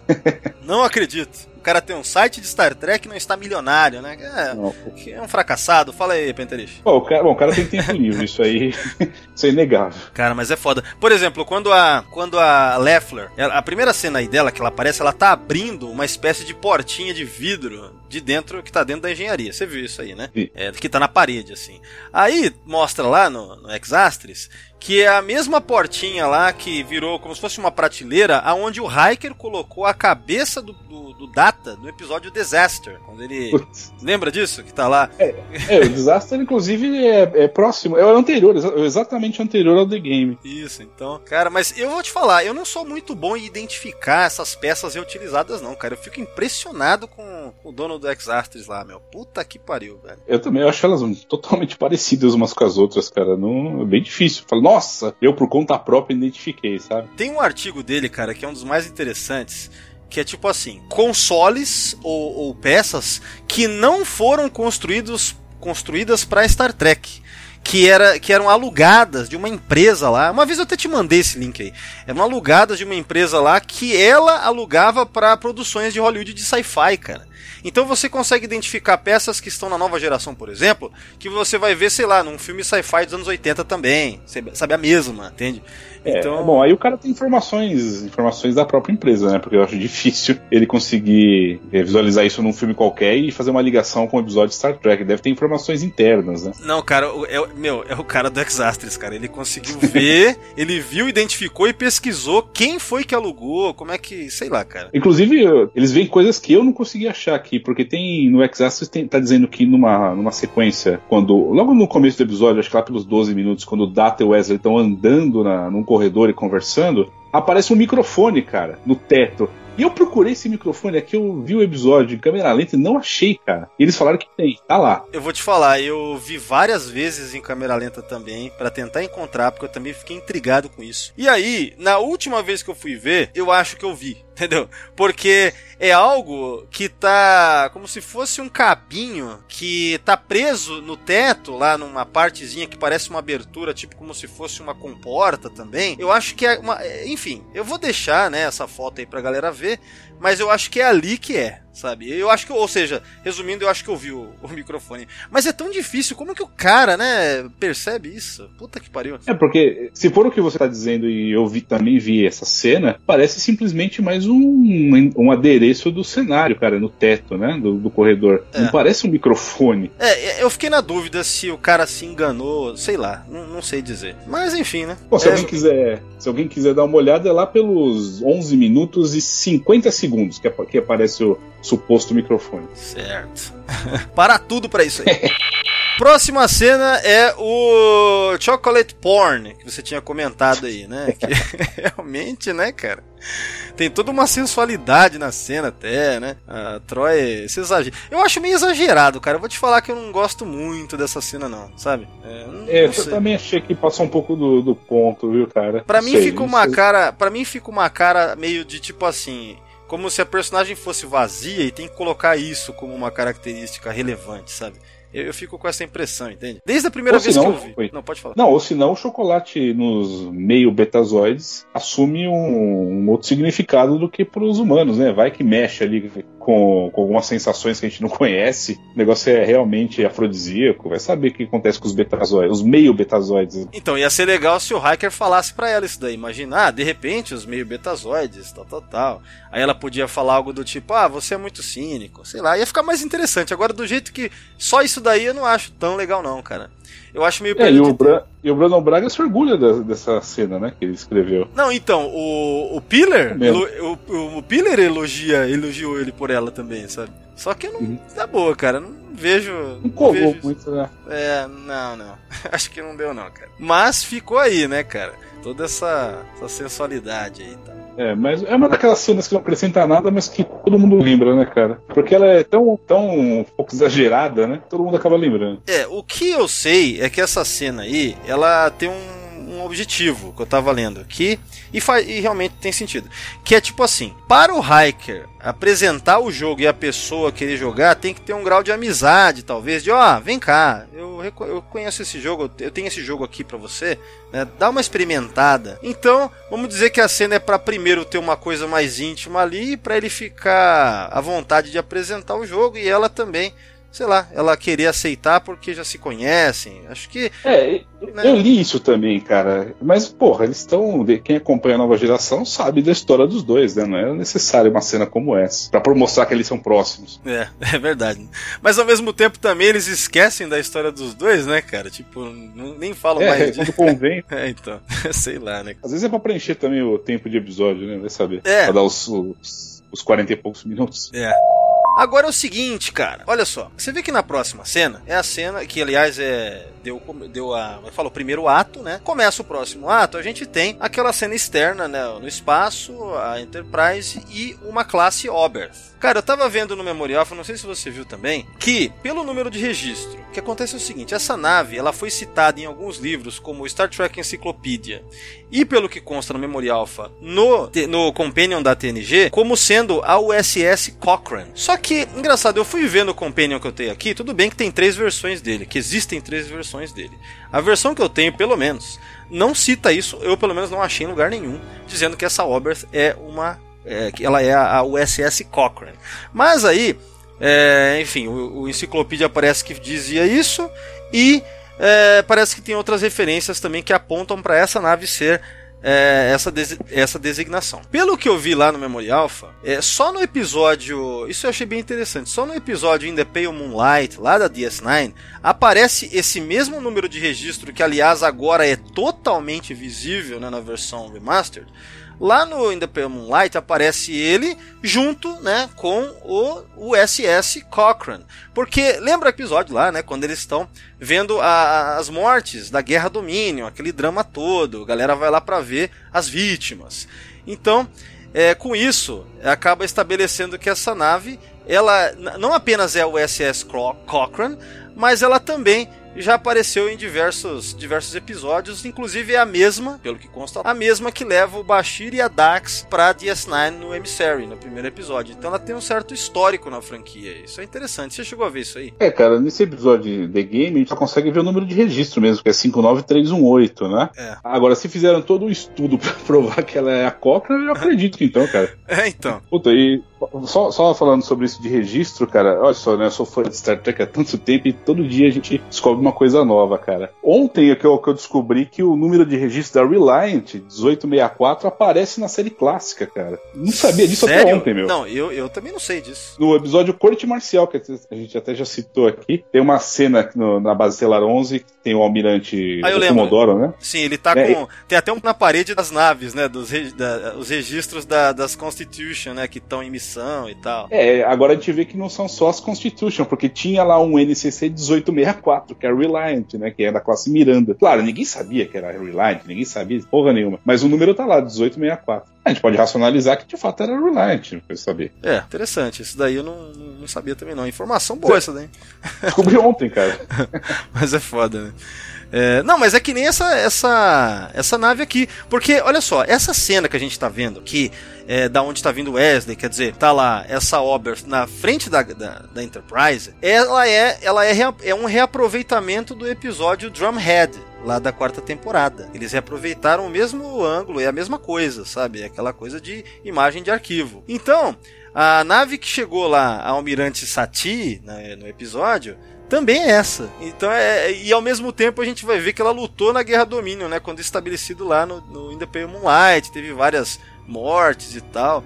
não acredito cara tem um site de Star Trek e não está milionário, né? É, é um fracassado. Fala aí, Penterich. Bom, o cara, bom, o cara tem tempo livre, isso aí isso é inegável. Cara, mas é foda. Por exemplo, quando a, quando a Leffler, a primeira cena aí dela que ela aparece, ela tá abrindo uma espécie de portinha de vidro de dentro, que tá dentro da engenharia. Você viu isso aí, né? É, que tá na parede, assim. Aí mostra lá no, no Exastris que é a mesma portinha lá que virou como se fosse uma prateleira, aonde o Hiker colocou a cabeça do, do, do Data no episódio Disaster. Quando ele. Putz. Lembra disso? Que tá lá? É, é o Disaster, inclusive, é, é, próximo, é o anterior, exatamente anterior ao The Game. Isso, então. Cara, mas eu vou te falar, eu não sou muito bom em identificar essas peças reutilizadas, não, cara. Eu fico impressionado com o dono do Exastris lá, meu. Puta que pariu, velho. Eu também acho elas totalmente parecidas umas com as outras, cara. Não, é bem difícil. Falo, nossa, eu por conta própria identifiquei, sabe? Tem um artigo dele, cara, que é um dos mais interessantes, que é tipo assim: consoles ou, ou peças que não foram construídos, construídas para Star Trek. Que, era, que eram alugadas de uma empresa lá. Uma vez eu até te mandei esse link aí. Eram alugadas de uma empresa lá que ela alugava para produções de Hollywood de sci-fi, cara. Então você consegue identificar peças que estão na nova geração, por exemplo, que você vai ver, sei lá, num filme sci-fi dos anos 80 também. Sabe a mesma, entende? É, então... bom, aí o cara tem informações, informações da própria empresa, né? Porque eu acho difícil ele conseguir é, visualizar isso num filme qualquer e fazer uma ligação com o episódio de Star Trek. Deve ter informações internas, né? Não, cara, é, meu, é o cara do Exastris, cara. Ele conseguiu ver, ele viu, identificou e pesquisou quem foi que alugou, como é que, sei lá, cara. Inclusive, eles veem coisas que eu não consegui achar aqui, porque tem no Exastris tem, tá dizendo que numa, numa sequência, quando logo no começo do episódio, acho que lá pelos 12 minutos, quando o Data e o Wesley estão andando na, num corredor e conversando, aparece um microfone, cara, no teto. E eu procurei esse microfone aqui, eu vi o episódio em câmera lenta e não achei, cara. E eles falaram que tem, tá lá. Eu vou te falar, eu vi várias vezes em câmera lenta também, para tentar encontrar, porque eu também fiquei intrigado com isso. E aí, na última vez que eu fui ver, eu acho que eu vi, entendeu? Porque é algo que tá como se fosse um cabinho que tá preso no teto, lá numa partezinha que parece uma abertura, tipo como se fosse uma comporta também. Eu acho que é uma. Enfim, eu vou deixar né, essa foto aí pra galera ver, mas eu acho que é ali que é sabe? Eu acho que, ou seja, resumindo, eu acho que eu vi o, o, microfone. Mas é tão difícil, como que o cara, né, percebe isso? Puta que pariu. É, porque se for o que você tá dizendo e eu vi, também vi essa cena, parece simplesmente mais um, um adereço do cenário, cara, no teto, né, do, do corredor. É. Não parece um microfone. É, eu fiquei na dúvida se o cara se enganou, sei lá, não, não sei dizer. Mas enfim, né. Pô, se, é... alguém quiser, se alguém quiser dar uma olhada, é lá pelos 11 minutos e 50 segundos que, que aparece o suposto microfone. Certo. Para tudo para isso aí. Próxima cena é o Chocolate Porn, que você tinha comentado aí, né? Que realmente, né, cara? Tem toda uma sensualidade na cena até, né? A Troy, esse exagero. Eu acho meio exagerado, cara. Eu vou te falar que eu não gosto muito dessa cena, não, sabe? É, não, é eu também achei que passou um pouco do, do ponto, viu, cara? Pra mim sei, fica uma sei. cara. para mim fica uma cara meio de tipo assim como se a personagem fosse vazia e tem que colocar isso como uma característica relevante, sabe? Eu, eu fico com essa impressão, entende? Desde a primeira ou vez senão, que eu vi. Foi. Não, pode falar. Não, ou senão o chocolate nos meio betazoides assume um, um outro significado do que para os humanos, né? Vai que mexe ali com, com, algumas sensações que a gente não conhece. O negócio é realmente afrodisíaco. Vai saber o que acontece com os betazoides, os meio betazoides. Então, ia ser legal se o Hiker falasse para ela isso daí. Imagina, ah, de repente, os meio betazoides, tal, tal, tal. Aí ela podia falar algo do tipo, ah, você é muito cínico, sei lá. Ia ficar mais interessante. Agora, do jeito que só isso daí eu não acho tão legal, não, cara. Eu acho meio é, e o, Bra e o Brandon Braga se orgulha da, dessa cena, né? Que ele escreveu. Não, então, o, o Piller, é o, o, o Piller elogia, elogiou ele por ela também, sabe? Só que não uhum. tá boa, cara. Não vejo. Não colou muito, né? É, não, não. Acho que não deu, não, cara. Mas ficou aí, né, cara? Toda essa, essa sensualidade aí, tá? É, mas é uma daquelas cenas que não acrescenta nada, mas que todo mundo lembra, né, cara? Porque ela é tão, tão um pouco exagerada, né? Todo mundo acaba lembrando. É, o que eu sei é que essa cena aí, ela tem um um objetivo que eu tava lendo aqui e, e realmente tem sentido. Que é tipo assim: para o hiker apresentar o jogo e a pessoa querer jogar, tem que ter um grau de amizade, talvez, de ó, oh, vem cá, eu, eu conheço esse jogo, eu tenho esse jogo aqui para você, né? Dá uma experimentada. Então, vamos dizer que a cena é para primeiro ter uma coisa mais íntima ali, para ele ficar à vontade de apresentar o jogo e ela também sei lá, ela querer aceitar porque já se conhecem. Acho que. É, né? eu li isso também, cara. Mas, porra, eles estão. Quem acompanha a nova geração sabe da história dos dois, né? Não é necessário uma cena como essa. Pra mostrar que eles são próximos. É, é verdade. Mas ao mesmo tempo também eles esquecem da história dos dois, né, cara? Tipo, nem falam é, mais. Quando convém. é, então. sei lá, né? Às vezes é pra preencher também o tempo de episódio, né? Vai saber. É. Pra dar os, os, os 40 e poucos minutos. É. Agora é o seguinte, cara. Olha só. Você vê que na próxima cena é a cena que, aliás, é deu, deu a. Falou, primeiro ato, né? Começa o próximo ato, a gente tem aquela cena externa, né? No espaço, a Enterprise e uma classe Oberth. Cara, eu tava vendo no Memorial, não sei se você viu também, que pelo número de registro, o que acontece é o seguinte: essa nave ela foi citada em alguns livros como Star Trek Encyclopedia e pelo que consta no Memorial Alpha no, no Companion da TNG, como sendo a USS Cochrane. Só que, engraçado, eu fui ver no Companion que eu tenho aqui, tudo bem que tem três versões dele, que existem três versões dele. A versão que eu tenho, pelo menos, não cita isso, eu pelo menos não achei em lugar nenhum, dizendo que essa Oberth é uma é, que ela é a, a USS Cochrane. Mas aí, é, enfim, o, o enciclopédia parece que dizia isso e é, parece que tem outras referências também que apontam para essa nave ser é, essa, des essa designação. Pelo que eu vi lá no Memory Alpha, é, só no episódio. Isso eu achei bem interessante. Só no episódio In the Pale Moonlight, lá da DS9, aparece esse mesmo número de registro, que aliás agora é totalmente visível né, na versão remastered. Lá no In the Pale Moonlight aparece ele junto, né, com o USS Cochrane. Porque lembra o episódio lá, né, quando eles estão vendo a, as mortes da Guerra Dominion, aquele drama todo, a galera vai lá para ver as vítimas. Então, é, com isso, acaba estabelecendo que essa nave, ela não apenas é o USS Cochrane, mas ela também já apareceu em diversos, diversos episódios, inclusive é a mesma, pelo que consta, a mesma que leva o Bashir e a Dax pra DS9 no Emissary, no primeiro episódio. Então ela tem um certo histórico na franquia. Isso é interessante. Você chegou a ver isso aí? É, cara, nesse episódio de The Game a gente só consegue ver o número de registro mesmo, que é 59318, né? É. Agora, se fizeram todo um estudo pra provar que ela é a Cochrane, eu acredito que então, cara. É, então. Puta, e só, só falando sobre isso de registro, cara, olha só, né? Eu sou fã de Star Trek há tanto tempo e todo dia a gente descobre uma coisa nova, cara. Ontem é que eu, que eu descobri que o número de registro da Reliant 1864 aparece na série clássica, cara. Não sabia disso Sério? até ontem, meu. Não, eu, eu também não sei disso. No episódio Corte Marcial, que a gente até já citou aqui, tem uma cena no, na base Stellar 11 que tem o almirante ah, eu Comodoro, né? Sim, ele tá é, com. Tem até um na parede das naves, né? Dos da, os registros da, das Constitution, né? Que estão em missão e tal. É, agora a gente vê que não são só as Constitution, porque tinha lá um NCC 1864, que é Reliant, né? Que é da classe Miranda. Claro, ninguém sabia que era Reliant, ninguém sabia porra nenhuma. Mas o número tá lá, 1864. A gente pode racionalizar que de fato era Reliant, não precisa saber. É, interessante. Isso daí eu não, não sabia também não. Informação boa é. essa daí. Descobri ontem, cara. Mas é foda, né? É, não, mas é que nem essa, essa, essa nave aqui. Porque, olha só, essa cena que a gente tá vendo aqui, é, da onde está vindo Wesley, quer dizer, tá lá essa Ober na frente da, da, da, Enterprise, ela é, ela é, é um reaproveitamento do episódio Drumhead, lá da quarta temporada. Eles reaproveitaram o mesmo ângulo, é a mesma coisa, sabe? É aquela coisa de imagem de arquivo. Então, a nave que chegou lá, a Almirante Sati, né, no episódio, também é essa. Então é, e ao mesmo tempo a gente vai ver que ela lutou na Guerra Domínio, né? Quando estabelecido lá no, no Independent Moonlight, teve várias mortes e tal.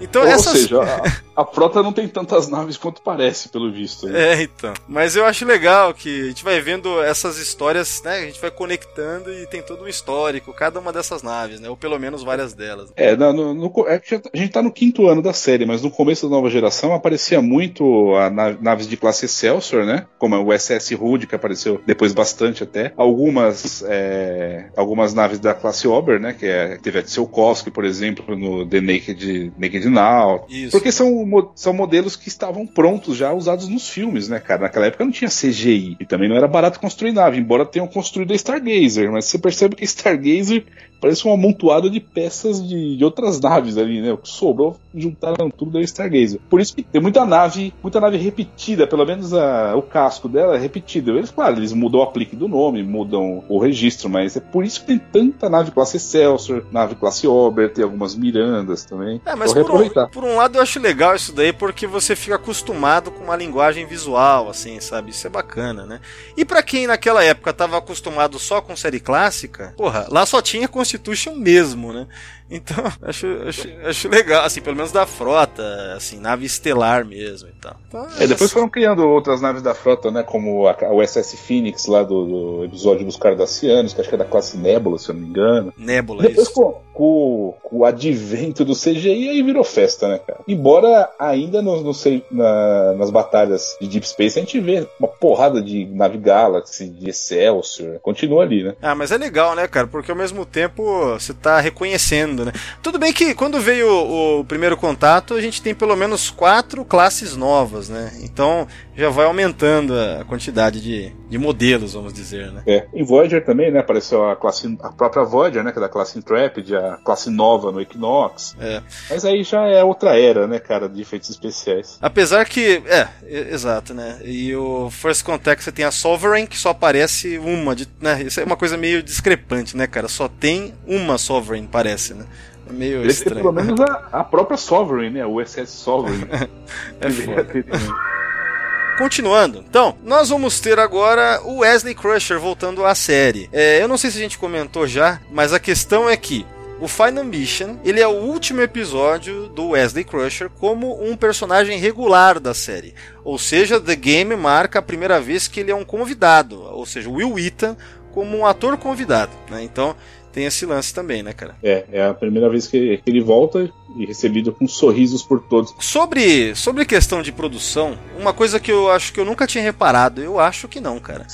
Então, Ou essas... seja, a, a, frota não tem tantas naves quanto parece, pelo visto. Né? É, então. Mas eu acho legal que a gente vai vendo essas histórias, né? A gente vai conectando e tem todo um histórico, cada uma dessas naves, né? Ou pelo menos várias delas. É, no, no, é a gente tá no quinto ano da série, mas no começo da nova geração aparecia muito a naves de classe Excelsior, né? Como o SS Hood, que apareceu depois bastante até. Algumas, é, algumas naves da classe Ober, né? Que é, teve a Tsiolkovsky, por exemplo, no The Naked, Naked Dreadnought. Isso. Porque são, são modelos que estavam prontos já, usados nos filmes, né, cara? Naquela época não tinha CGI. E também não era barato construir nave, embora tenham construído a Stargazer. Mas você percebe que a Stargazer parece uma amontoada de peças de, de outras naves ali, né? O que sobrou, juntaram tudo da Stargazer. Por isso que tem muita nave, muita nave repetida, pelo menos a- o casco dela é repetido. Eles, claro, eles mudam o aplique do nome, mudam o registro, mas é por isso que tem tanta nave classe Excelsior, nave classe Ober, tem algumas Mirandas também. É, mas por um, por um lado eu acho legal isso daí porque você fica acostumado com uma linguagem visual, assim, sabe? Isso é bacana, né? E pra quem naquela época tava acostumado só com série clássica, porra, lá só tinha Constitution mesmo, né? Então, acho, acho, acho legal, assim, pelo menos da frota, assim, nave estelar mesmo e tal. Então, É, depois foram criando outras naves da frota, né? Como a, o SS Phoenix lá do, do episódio dos Cardassianos, que acho que é da classe Nebula, se eu não me engano. Nebula, Depois, isso. com, com- com o advento do CGI, aí virou festa, né, cara? Embora ainda no, no sei- na- nas batalhas de Deep Space a gente vê uma porrada de nave Galaxy, de Excelsior, continua ali, né? Ah, mas é legal, né, cara? Porque ao mesmo tempo você tá reconhecendo, né? Tudo bem que quando veio o, o primeiro contato, a gente tem pelo menos quatro classes novas, né? Então já vai aumentando a quantidade de, de modelos, vamos dizer, né? É. Em Voyager também, né? Apareceu a classe, a própria Voyager, né? Que é da classe Intrepid, a classe nova no Equinox. É. Mas aí já é outra era, né, cara, de efeitos especiais. Apesar que. É, exato, né? E o First Contact você tem a Sovereign, que só aparece uma. De, né? Isso é uma coisa meio discrepante, né, cara? Só tem uma Sovereign, parece, né? É meio Ele estranho. pelo menos a, a própria Sovereign, né? O SS Sovereign. É foda. Continuando, então, nós vamos ter agora o Wesley Crusher voltando à série. É, eu não sei se a gente comentou já, mas a questão é que o Final Mission ele é o último episódio do Wesley Crusher como um personagem regular da série. Ou seja, The Game marca a primeira vez que ele é um convidado, ou seja, Will Wheaton como um ator convidado. Né? Então tem esse lance também, né, cara? É, é a primeira vez que, ele volta e recebido com sorrisos por todos. Sobre, sobre questão de produção, uma coisa que eu acho que eu nunca tinha reparado, eu acho que não, cara.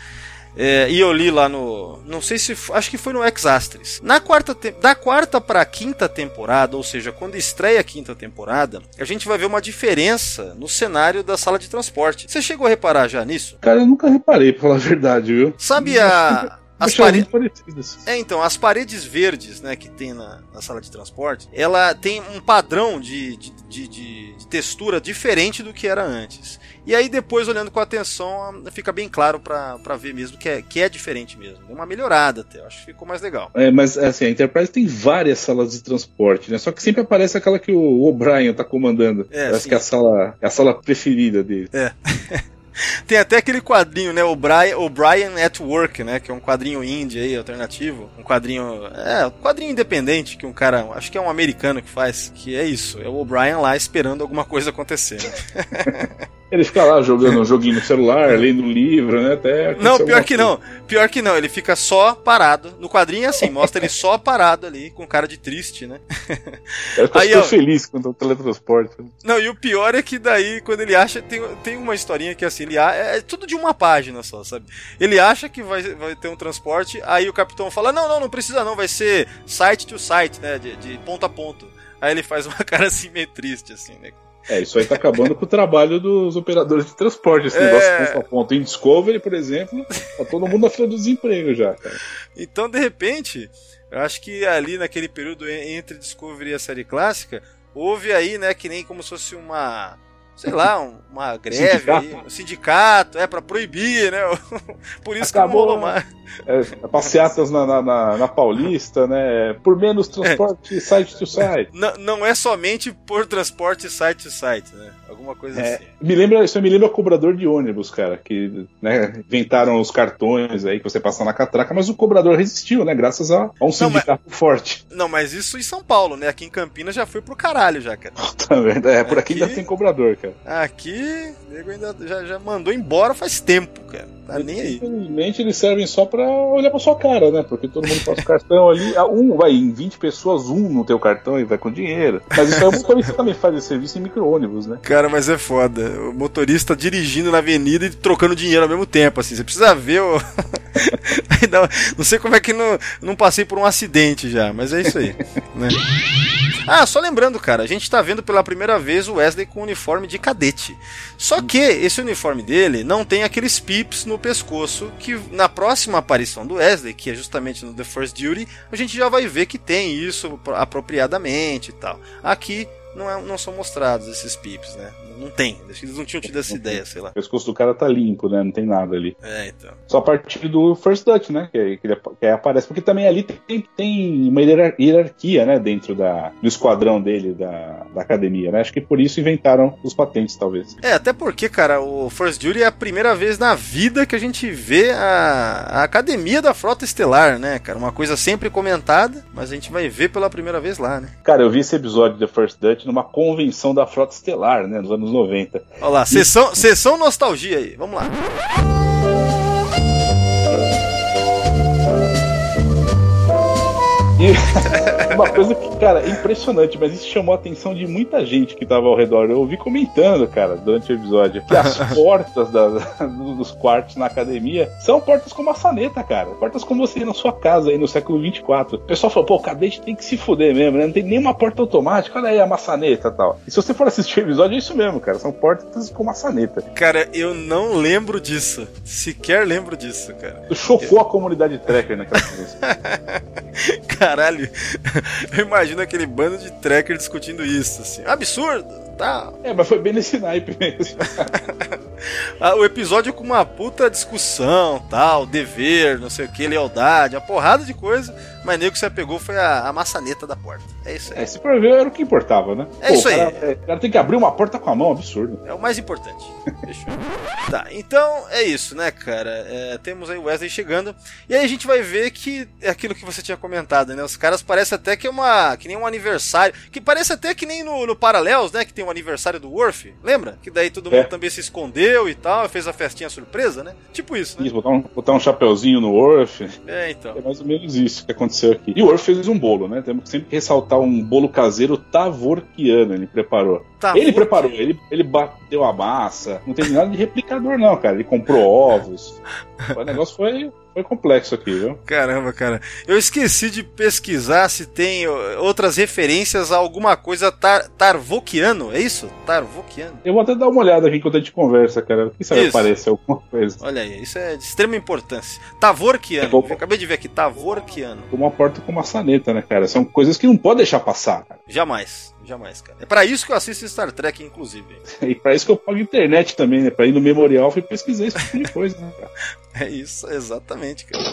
É, e eu li lá no. Não sei se. Acho que foi no Exastris. Na quarta da quarta pra quinta temporada, ou seja, quando estreia a quinta temporada, a gente vai ver uma diferença no cenário da sala de transporte. Você chegou a reparar já nisso? Cara, eu nunca reparei, pra falar a verdade, viu? Sabe a. As paredes. parecidas. É, então, as paredes verdes, né, que tem na, na sala de transporte, ela tem um padrão de, de, de, de- textura diferente do que era antes. E aí, depois, olhando com atenção, fica bem claro pra ver mesmo que é, que é diferente mesmo. Deu uma melhorada até, eu acho que ficou mais legal. É, mas assim, a Enterprise tem várias salas de transporte, né? Só que sempre aparece aquela que o O'Brien tá comandando. É, Parece sim. que é a sala, é a sala preferida dele. Tem até aquele quadrinho, né, o Brian, o Brian at Work, né, que é um quadrinho indie aí, alternativo, um quadrinho, é, um quadrinho independente que um cara, acho que é um americano que faz, que é isso, é o O'Brien lá esperando alguma coisa acontecer. né? Ele fica lá jogando um joguinho no celular, lendo um livro, né? Até Não, pior que não. Pior que não, ele fica só parado. No quadrinho é assim, mostra ele só parado ali, com cara de triste, né? Fica Aí, ó. feliz quando o teletransporte. Não, e o pior é que daí, quando ele acha, tem, tem uma historinha que assim, ele é tudo de uma página só, sabe? Ele acha que vai, vai ter um transporte, aí o capitão fala: Não, não, não precisa não, vai ser site to site, né? De, de ponto a ponto. Aí ele faz uma cara assim meio triste, assim, né? É, isso aí tá acabando com o trabalho dos operadores de transporte, esse É. negócio ponto a ponto. Em Discovery, por exemplo, tá todo mundo na fila do desemprego já, cara. Então, de repente, eu acho que ali naquele período en- entre Discovery e a série clássica, houve aí, né, que nem como se fosse uma, sei lá, um- uma greve Sindicato. aí, um sindicato, é pra proibir, né? Por isso Acabou, que não rolou mais. É, passeatas na, na, na- na Paulista, né? Por menos transporte site to site. Não, não é somente por transporte site to site, né? Alguma coisa É, assim. me lembra, isso me lembra cobrador de ônibus, cara, que né, inventaram os cartões aí que você passa na catraca, mas o cobrador resistiu, né? Graças a, a um sindicato forte. Não, mas isso em São Paulo, né? Aqui em Campinas já foi pro caralho já, cara. Tá? É, por aqui Aqui- ainda tem cobrador, cara. Aqui, o nego ainda já, já mandou embora faz tempo, cara. Tá nem aí. Infelizmente eles servem só pra olhar pra sua cara, né? Porque todo mundo passa o cartão ali. ah, Um vai em 20 pessoas, um no teu cartão e vai com dinheiro. Mas isso o motorista também faz esse serviço em micro-ônibus, né? Cara, mas é foda. O motorista dirigindo na avenida e trocando dinheiro ao mesmo tempo, assim. Você precisa ver o. Não sei como é que não, não passei por um acidente já, mas é isso aí. né? Ah, só lembrando, cara, a gente tá vendo pela primeira vez o Wesley com o uniforme de cadete. Só que esse uniforme dele não tem aqueles pips no pescoço que na próxima aparição do Wesley, que é justamente no The First Duty, a gente já vai ver que tem isso apropriadamente e tal. Aqui não, é, não são mostrados esses pips, né? Não tem. Eles não tinham tido essa ideia, sei lá. O pescoço do cara tá limpo, né? Não tem nada ali. É, então. Só a partir do First Dutch, né? Que, que, ele, que aparece. Porque também ali tem, tem uma hierarquia, né? Dentro da, do esquadrão dele, da, da academia, né? Acho que por isso inventaram os patentes, talvez. É, até porque, cara, o First Duty é a primeira vez na vida que a gente vê a, a academia da Frota Estelar, né, cara? Uma coisa sempre comentada, mas a gente vai ver pela primeira vez lá, né? Cara, eu vi esse episódio de First Dutch numa convenção da Frota Estelar, né? Nos anos 90. Olha lá, sessão, sessão nostalgia aí, vamos lá. E uma coisa que, cara, é impressionante, mas isso chamou a atenção de muita gente que tava ao redor. Eu ouvi comentando, cara, durante o episódio, que as portas da, dos quartos na academia são portas com maçaneta, cara. Portas como você na sua casa aí no século 24. O pessoal falou, pô, o cadete tem que se fuder mesmo, né? Não tem nenhuma porta automática, olha aí a maçaneta e tal. E se você for assistir o episódio, é isso mesmo, cara. São portas com maçaneta. Cara, eu não lembro disso. Sequer lembro disso, cara. Chocou eu... a comunidade tracker naquela Caralho, eu imagino aquele bando de tracker discutindo isso, assim. Absurdo! Tá. É, mas foi bem nesse naipe mesmo. Ah, o episódio com uma puta discussão, tal, dever, não sei o que, lealdade, uma porrada de coisa, mas nego que se apegou foi a, a maçaneta da porta. É isso aí. É, se for ver, era o que importava, né? É Pô, isso o cara, aí. É, o cara tem que abrir uma porta com a mão, absurdo. É o mais importante. Fechou. tá, então é isso, né, cara? É, temos aí o Wesley chegando, e aí a gente vai ver que é aquilo que você tinha comentado, né? Os caras parecem até que é uma. que nem um aniversário. Que parece até que nem no, no Paralelos, né? Que tem um aniversário do Worf, lembra? Que daí todo mundo É. também se escondeu e tal, fez a festinha surpresa, né? Tipo isso, né? Isso, botar um, botar um chapeuzinho no Orf. É, então. É mais ou menos isso que aconteceu aqui. E o Orf fez um bolo, né? Temos que sempre ressaltar um bolo caseiro tavorquiano, ele preparou. Tá, ele preparou, ele, ele bateu a massa. Não tem nada de replicador, não, cara. Ele comprou ovos. O negócio foi, foi complexo aqui, viu? Caramba, cara. Eu esqueci de pesquisar se tem outras referências a alguma coisa tar tarvoquiano, é isso? Tarvoquiano. Eu vou até dar uma olhada aqui enquanto a gente conversa, cara. Quem sabe Isso. aparece alguma coisa. Olha aí, isso é de extrema importância. Tavorquiano. É acabei de ver aqui, Tavorquiano. Uma porta com maçaneta, né, cara? São coisas que não pode deixar passar, cara. Jamais, jamais, cara. É pra isso que eu assisto Star Trek, inclusive. E pra isso que eu pago internet também, né? Pra ir no memorial e pesquisar esse tipo de coisa, né, cara? É isso, exatamente, cara.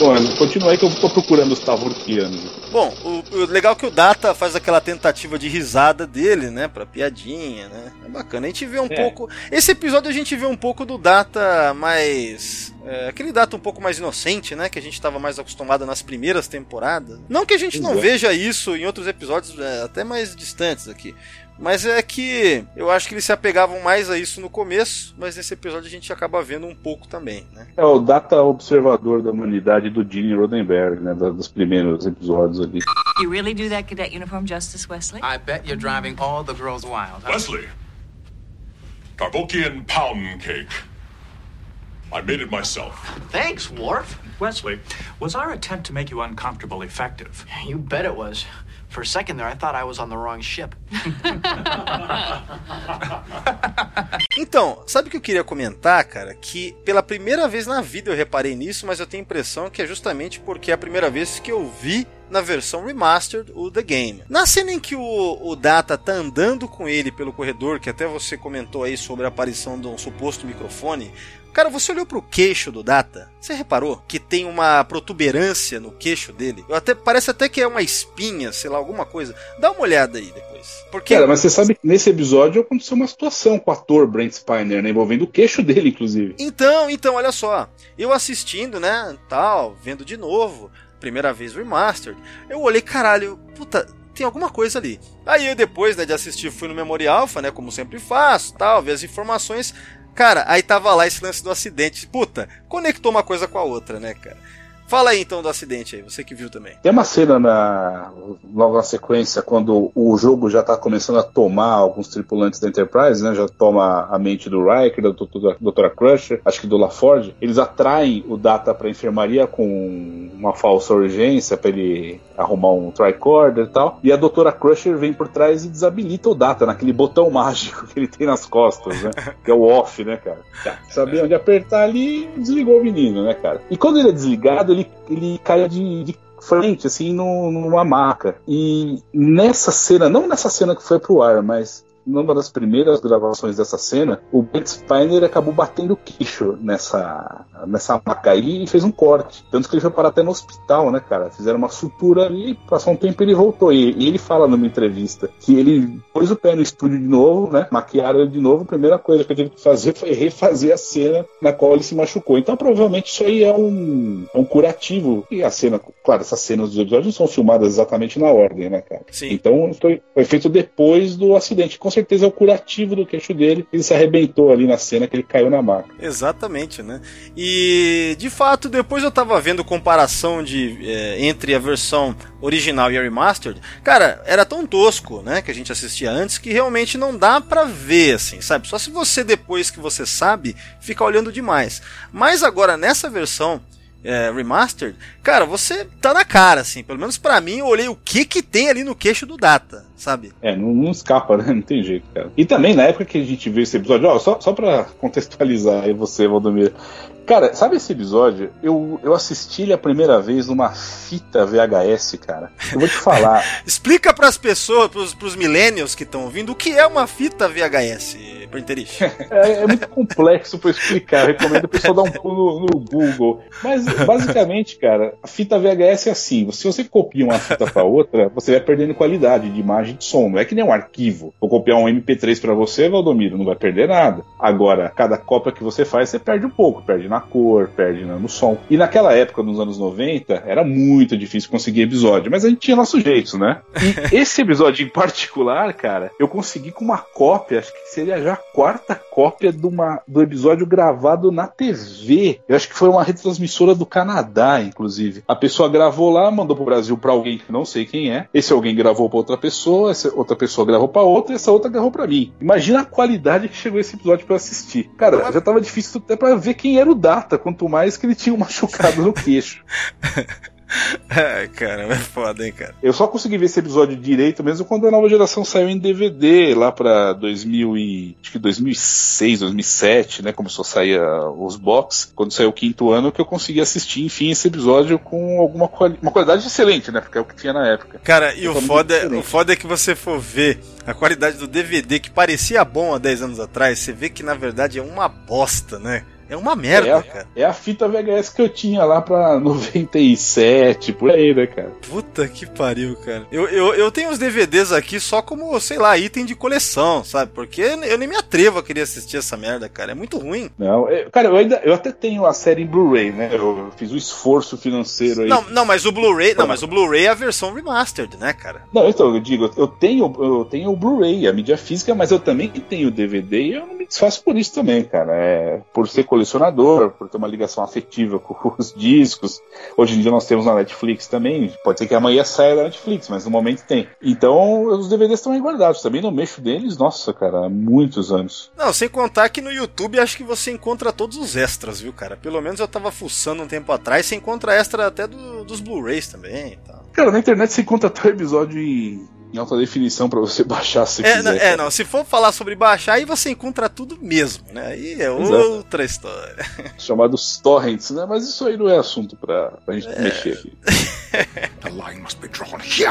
Bom, continua aí que eu tô procurando os tavorquianos. Bom, o, o legal é que o Data faz aquela tentativa de risada dele, né? Pra piadinha, né? É bacana. A gente vê um É. pouco. Esse episódio a gente vê um pouco do Data mais. é, aquele Data um pouco mais inocente, né? Que a gente estava mais acostumado nas primeiras temporadas. Não que a gente não Exato. veja isso em outros episódios é, até mais distantes aqui. Mas é que eu acho que eles se apegavam mais a isso no começo, mas nesse episódio a gente acaba vendo um pouco também, né? É o data observador da humanidade do Gene Roddenberry, né? Dos primeiros episódios ali. You really do that cadet uniform justice, Wesley? I bet you're driving all the girls wild. huh? Wesley, Tarbokian pound cake. I made it myself. Thanks, Worf. Wesley, was our attempt to make you uncomfortable effective? You bet it was. For a second there, I thought I was on the wrong ship. Então, sabe o que eu queria comentar, cara? Que pela primeira vez na vida eu reparei nisso, mas eu tenho a impressão que é justamente porque é a primeira vez que eu vi na versão remastered o The Game. Na cena em que o, o Data tá andando com ele pelo corredor, que até você comentou aí sobre a aparição de um suposto microfone, Cara, você olhou pro queixo do Data? Você reparou que tem uma protuberância no queixo dele? Eu até parece até que é uma espinha, sei lá, alguma coisa. Dá uma olhada aí depois. Porque Cara, mas você sabe que nesse episódio aconteceu uma situação com o ator Brent Spiner, né? Envolvendo o queixo dele, inclusive. Então, então, olha só. Eu assistindo, né, tal, vendo de novo, primeira vez remastered, eu olhei, caralho, puta, tem alguma coisa ali. Aí eu depois, né, de assistir, fui no Memory Alpha, né, como sempre faço, tal, ver as informações. Cara, aí tava lá esse lance do acidente. Puta, conectou uma coisa com a outra, né, cara? Fala aí então do acidente aí, você que viu também. Tem uma cena na, logo na sequência, quando o jogo já tá começando a tomar alguns tripulantes da Enterprise, né? Já toma a mente do Riker, da doutora, doutora Crusher, acho que do LaForge. Eles atraem o Data pra enfermaria com uma falsa urgência para ele arrumar um tricorder e tal. E a doutora Crusher vem por trás e desabilita o Data naquele botão mágico que ele tem nas costas, né? que é o off, né, cara? Sabia onde apertar ali, desligou o menino, né, cara? E quando ele é desligado, ele, ele de, de frente, assim, no, numa maca. E nessa cena, não nessa cena que foi pro ar, mas numa das primeiras gravações dessa cena, o Brent Spiner acabou batendo o queixo nessa, nessa maca aí e fez um corte. Tanto que ele foi parar até no hospital, né, cara? Fizeram uma sutura ali, passou um tempo e ele voltou. E, e ele fala numa entrevista que ele pôs o pé no estúdio de novo, né? Maquiaram ele de novo. A primeira coisa que ele teve que fazer foi refazer a cena na qual ele se machucou. Então, provavelmente, isso aí é um, é um curativo. E a cena, claro, essas cenas dos episódios não são filmadas exatamente na ordem, né, cara? Sim. Então, foi, foi feito depois do acidente. Com certeza é o curativo do queixo dele. Ele se arrebentou ali na cena que ele caiu na maca. Exatamente, né? E de fato, depois eu tava vendo comparação de é, entre a versão original e a remastered. Cara, era tão tosco, né, que a gente assistia antes que realmente não dá pra ver, assim, sabe? Só se você depois que você sabe fica olhando demais. Mas agora nessa versão é, remastered, cara, você tá na cara, assim. Pelo menos para mim, eu olhei o que que tem ali no queixo do Data, sabe? É, não, não escapa, né? Não tem jeito, cara. E também, na época que a gente viu esse episódio, ó, só, só pra contextualizar aí você, Valdomiro. Cara, sabe esse episódio? Eu, eu assisti ele a primeira vez numa fita VHS, cara. Eu vou te falar. Explica pras pessoas, pros, pros millennials que estão ouvindo, o que é uma fita VHS, Printerich. é, é muito complexo pra explicar. Eu recomendo o pessoal dar um pulo no, no Google. Mas, basicamente, cara, a fita VHS é assim: se você copia uma fita pra outra, você vai perdendo qualidade de imagem e de som. Não é que nem um arquivo. Vou copiar um MP3 pra você, Valdomiro, não vai perder nada. Agora, cada cópia que você faz, você perde um pouco. Perde na cor, perde no som. E naquela época, nos anos 90, era muito difícil conseguir episódio, mas a gente tinha nosso jeito, né? E esse episódio em particular, cara, eu consegui com uma cópia, acho que seria já a quarta cópia de uma, do episódio gravado na TV. Eu acho que foi uma retransmissora do Canadá, inclusive. A pessoa gravou lá, mandou pro Brasil pra alguém que não sei quem é. Esse alguém gravou pra outra pessoa, essa outra pessoa gravou pra outra, e essa outra gravou pra mim. Imagina a qualidade que chegou esse episódio pra eu assistir. Cara, já tava difícil até pra ver quem era o Data, quanto mais que ele tinha um machucado no queixo. É, cara, é foda, hein, cara. Eu só consegui ver esse episódio direito mesmo quando a nova geração saiu em DVD, lá pra 2000 e, acho que 2006, 2007, né? Começou a sair uh, os box. Quando saiu o quinto ano, que eu consegui assistir, enfim, esse episódio com alguma quali uma qualidade excelente, né? Porque é o que tinha na época. Cara, e o foda, o foda é que você for ver a qualidade do DVD que parecia bom há 10 anos atrás, você vê que na verdade é uma bosta, né? É uma merda, é a, cara. É a fita VHS que eu tinha lá pra 97, por aí, né, cara? Puta que pariu, cara. Eu, eu, eu tenho os DVDs aqui só como, sei lá, item de coleção, sabe? Porque eu nem me atrevo a querer assistir essa merda, cara. É muito ruim. Não, eu, cara, eu ainda eu até tenho a série em Blu-ray, né? Eu fiz o um esforço financeiro aí. Não, não, mas o Blu-ray, não, mas o Blu-ray é a versão remastered, né, cara? Não, então, eu digo, eu tenho, eu tenho o Blu-ray, a mídia física, mas eu também tenho o DVD e eu não me desfaço por isso também, cara. É, por ser colecionador, por ter uma ligação afetiva com os discos. Hoje em dia nós temos na Netflix também. Pode ser que amanhã saia da Netflix, mas no momento tem. Então os DVDs estão aí guardados. Também não mexo deles, nossa, cara, há muitos anos. Não, sem contar que no YouTube acho que você encontra todos os extras, viu, cara? Pelo menos eu tava fuçando um tempo atrás, você encontra extra até do, dos Blu-rays também e tal. Cara, na internet você encontra até o episódio em em alta definição para você baixar se é, quiser. Não, é, não, se for falar sobre baixar, aí você encontra tudo mesmo, né? Aí é Exato. outra história. Chamados torrents, né? Mas isso aí não é assunto pra, pra gente é. mexer aqui. The line must be drawn here.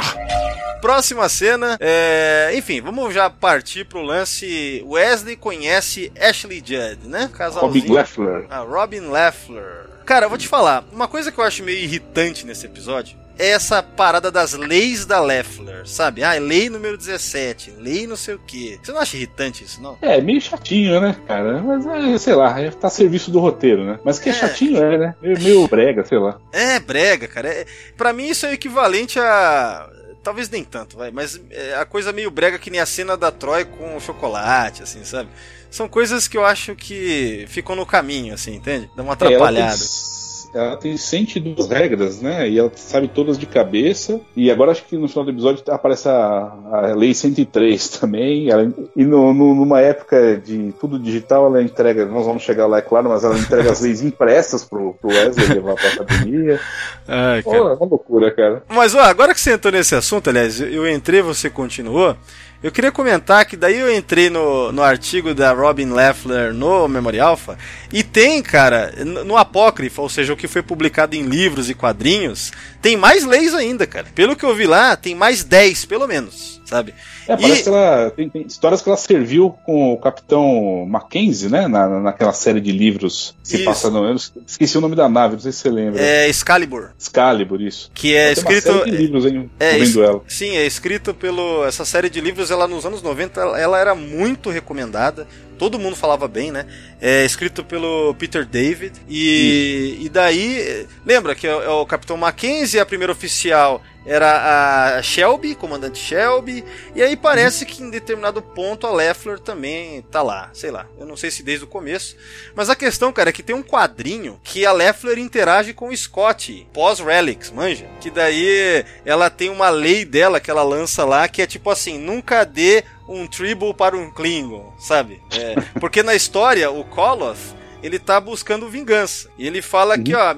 Próxima cena, é... enfim, vamos já partir pro lance. Wesley conhece Ashley Judd, né? Casalzinho. Robin Leffler. Ah, Robin Leffler. Cara, eu vou te falar, uma coisa que eu acho meio irritante nesse episódio é essa parada das leis da Leffler, sabe? Ah, lei número 17, lei não sei o quê. Você não acha irritante isso, não? É, meio chatinho, né, cara? Mas, é, sei lá, é, tá a serviço do roteiro, né? Mas que é, é chatinho, é, né? Meio, meio brega, sei lá. É, brega, cara. É, pra mim isso é equivalente a talvez nem tanto, vai, mas é a coisa meio brega que nem a cena da Troy com o chocolate, assim, sabe? São coisas que eu acho que ficam no caminho, assim, entende? Dá uma atrapalhada. É, ela tem 102 regras, né? E ela sabe todas de cabeça. E agora acho que no final do episódio aparece a, a Lei 103 também. Ela, e no, no, numa época de tudo digital, ela entrega, nós vamos chegar lá, é claro, mas ela entrega as leis impressas pro, pro Wesley levar pra academia. Ai, Pô, é uma loucura, cara. Mas ó, agora que você entrou nesse assunto, aliás, eu entrei, você continuou. Eu queria comentar que daí eu entrei no, no artigo da Robin Leffler no Memorial Alpha e tem, cara, no, Apócrifo, ou seja, o que foi publicado em livros e quadrinhos, tem mais leis ainda, cara. Pelo que eu vi lá, tem mais 10, pelo menos, sabe? É, parece e... que ela tem, tem, histórias que ela serviu com o Capitão Mackenzie, né? Na, naquela série de livros que se passa no. Eu esqueci o nome da nave, não sei se você lembra. É Excalibur. Excalibur, isso. Que é escrito. Uma série de livros, hein? É, es... ela. Sim, é escrito pelo. Essa série de livros, ela nos anos 90, ela era muito recomendada todo mundo falava bem, né? É escrito pelo Peter David. E, e daí, lembra que é, é o Capitão Mackenzie, a primeira oficial era a Shelby, comandante Shelby, e aí parece que em determinado ponto a Leffler também tá lá, sei lá, eu não sei se desde o começo, mas a questão, cara, é que tem um quadrinho que a Leffler interage com o Scott, pós-Relics, manja, que daí ela tem uma lei dela que ela lança lá, que é tipo assim, nunca dê um tribal para um Klingon, sabe? É, porque na história, o Koloth, ele tá buscando vingança. E ele fala uhum. que, ó,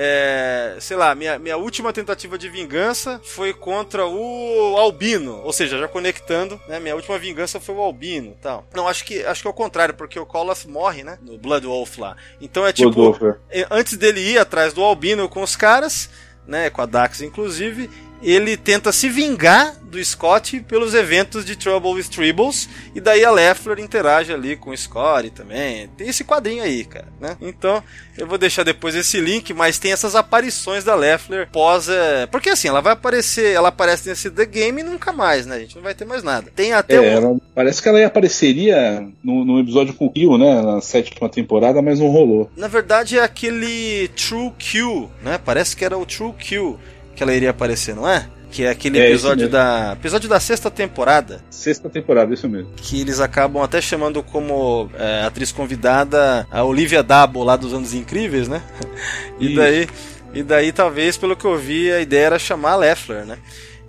é, sei lá, minha, minha última tentativa de vingança foi contra o Albino, ou seja, já conectando, né? Minha última vingança foi o Albino, tal. Não, acho que acho que é o contrário, porque o Koloth morre, né? No Blood Wolf lá. Então é tipo, é. antes dele ir atrás do Albino com os caras, né, com a Dax inclusive, ele tenta se vingar do Scott pelos eventos de Trouble with Tribbles e daí a Leffler interage ali com o Scott também. Tem esse quadrinho aí, cara, né? Então, eu vou deixar depois esse link, mas tem essas aparições da Leffler pós, é... porque assim, ela vai aparecer, ela aparece nesse The Game e nunca mais, né? A gente não vai ter mais nada. Tem até é, um... ela, parece que ela apareceria no, no episódio com o Kill, né, na sétima temporada, mas não rolou. Na verdade é aquele True Kill, né? Parece que era o True Kill que ela iria aparecer, não é? Que é aquele é, episódio da. Episódio da sexta temporada. Sexta temporada, isso mesmo. Que eles acabam até chamando como é, atriz convidada a Olivia Dabo lá dos Anos Incríveis, né? E daí. E daí, talvez, pelo que eu vi, a ideia era chamar a Leffler, né?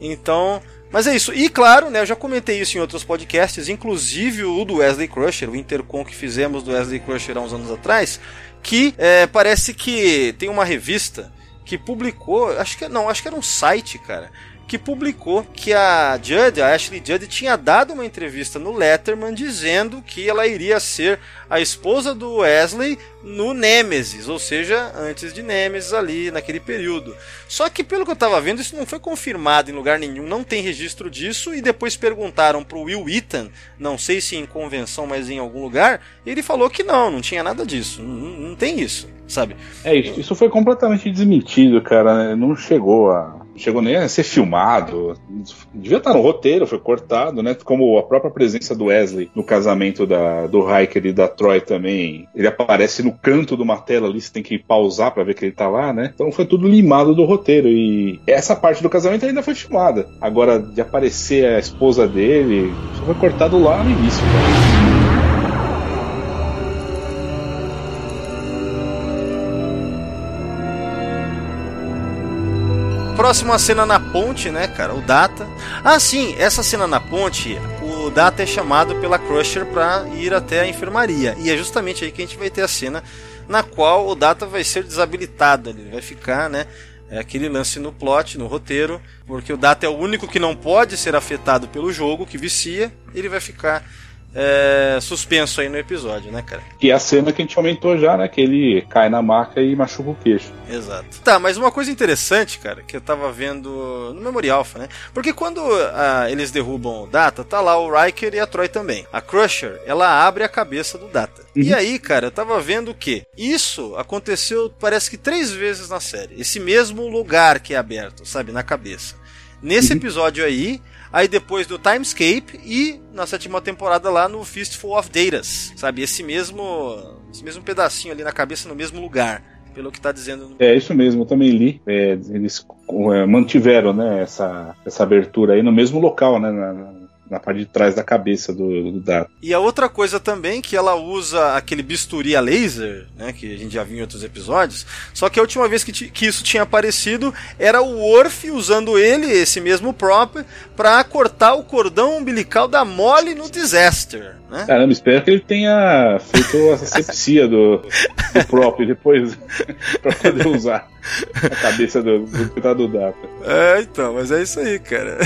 Então. Mas é isso. E claro, né, eu já comentei isso em outros podcasts, inclusive o do Wesley Crusher, o Intercom que fizemos do Wesley Crusher há uns anos atrás, que é, parece que tem uma revista que publicou, acho que não, acho que era um site, cara, que publicou que a Judd, a Ashley Judd, tinha dado uma entrevista no Letterman dizendo que ela iria ser a esposa do Wesley no Nemesis, ou seja, antes de Nemesis ali naquele período. Só que pelo que eu estava vendo, isso não foi confirmado em lugar nenhum, não tem registro disso e depois perguntaram pro Will Wheaton, não sei se em convenção, mas em algum lugar, ele falou que não, não tinha nada disso, não, não tem isso sabe? É, isso, isso foi completamente desmentido, cara. Né? Não chegou a. Chegou nem a ser filmado. Devia estar no roteiro, foi cortado, né? Como a própria presença do Wesley no casamento da, do Hiker e da Troy também. Ele aparece no canto de uma tela ali, você tem que pausar para ver que ele tá lá, né? Então foi tudo limado do roteiro. E essa parte do casamento ainda foi filmada. Agora, de aparecer a esposa dele, isso foi cortado lá no início, cara. Próxima cena na ponte, né, cara? O Data. Ah, sim, essa cena na ponte, o Data é chamado pela Crusher para ir até a enfermaria. E é justamente aí que a gente vai ter a cena na qual o Data vai ser desabilitado. Ele vai ficar, né? É aquele lance no plot, no roteiro, porque o Data é o único que não pode ser afetado pelo jogo, que vicia, ele vai ficar é, suspenso aí no episódio, né, cara? Que é a cena que a gente aumentou já, né? Que ele cai na maca e machuca o queixo. Exato. Tá, mas uma coisa interessante, cara, que eu tava vendo no Memorial Alpha, né? Porque quando ah, eles derrubam o Data, tá lá o Riker e a Troy também. A Crusher, ela abre a cabeça do Data. Uhum. E aí, cara, eu tava vendo que isso aconteceu, parece que três vezes na série. Esse mesmo lugar que é aberto, sabe? Na cabeça. Nesse uhum. episódio aí, aí depois do Timescape e na sétima temporada lá no Fistful of Datas, sabe? Esse mesmo, esse mesmo pedacinho ali na cabeça no mesmo lugar, pelo que está dizendo. É isso mesmo, eu também li. É, eles é, mantiveram, né, essa, essa abertura aí no mesmo local, né, na, na parte de trás da cabeça do, do Data. E a outra coisa também que ela usa aquele bisturi a laser, né, que a gente já viu em outros episódios, só que a última vez que, que isso tinha aparecido era o Worf usando ele, esse mesmo prop, para cortar o cordão umbilical da Molly no Disaster. Né? Caramba, espero que ele tenha feito a asepsia do, do prop depois para poder usar a cabeça do, do do Data. É, então, mas é isso aí, cara.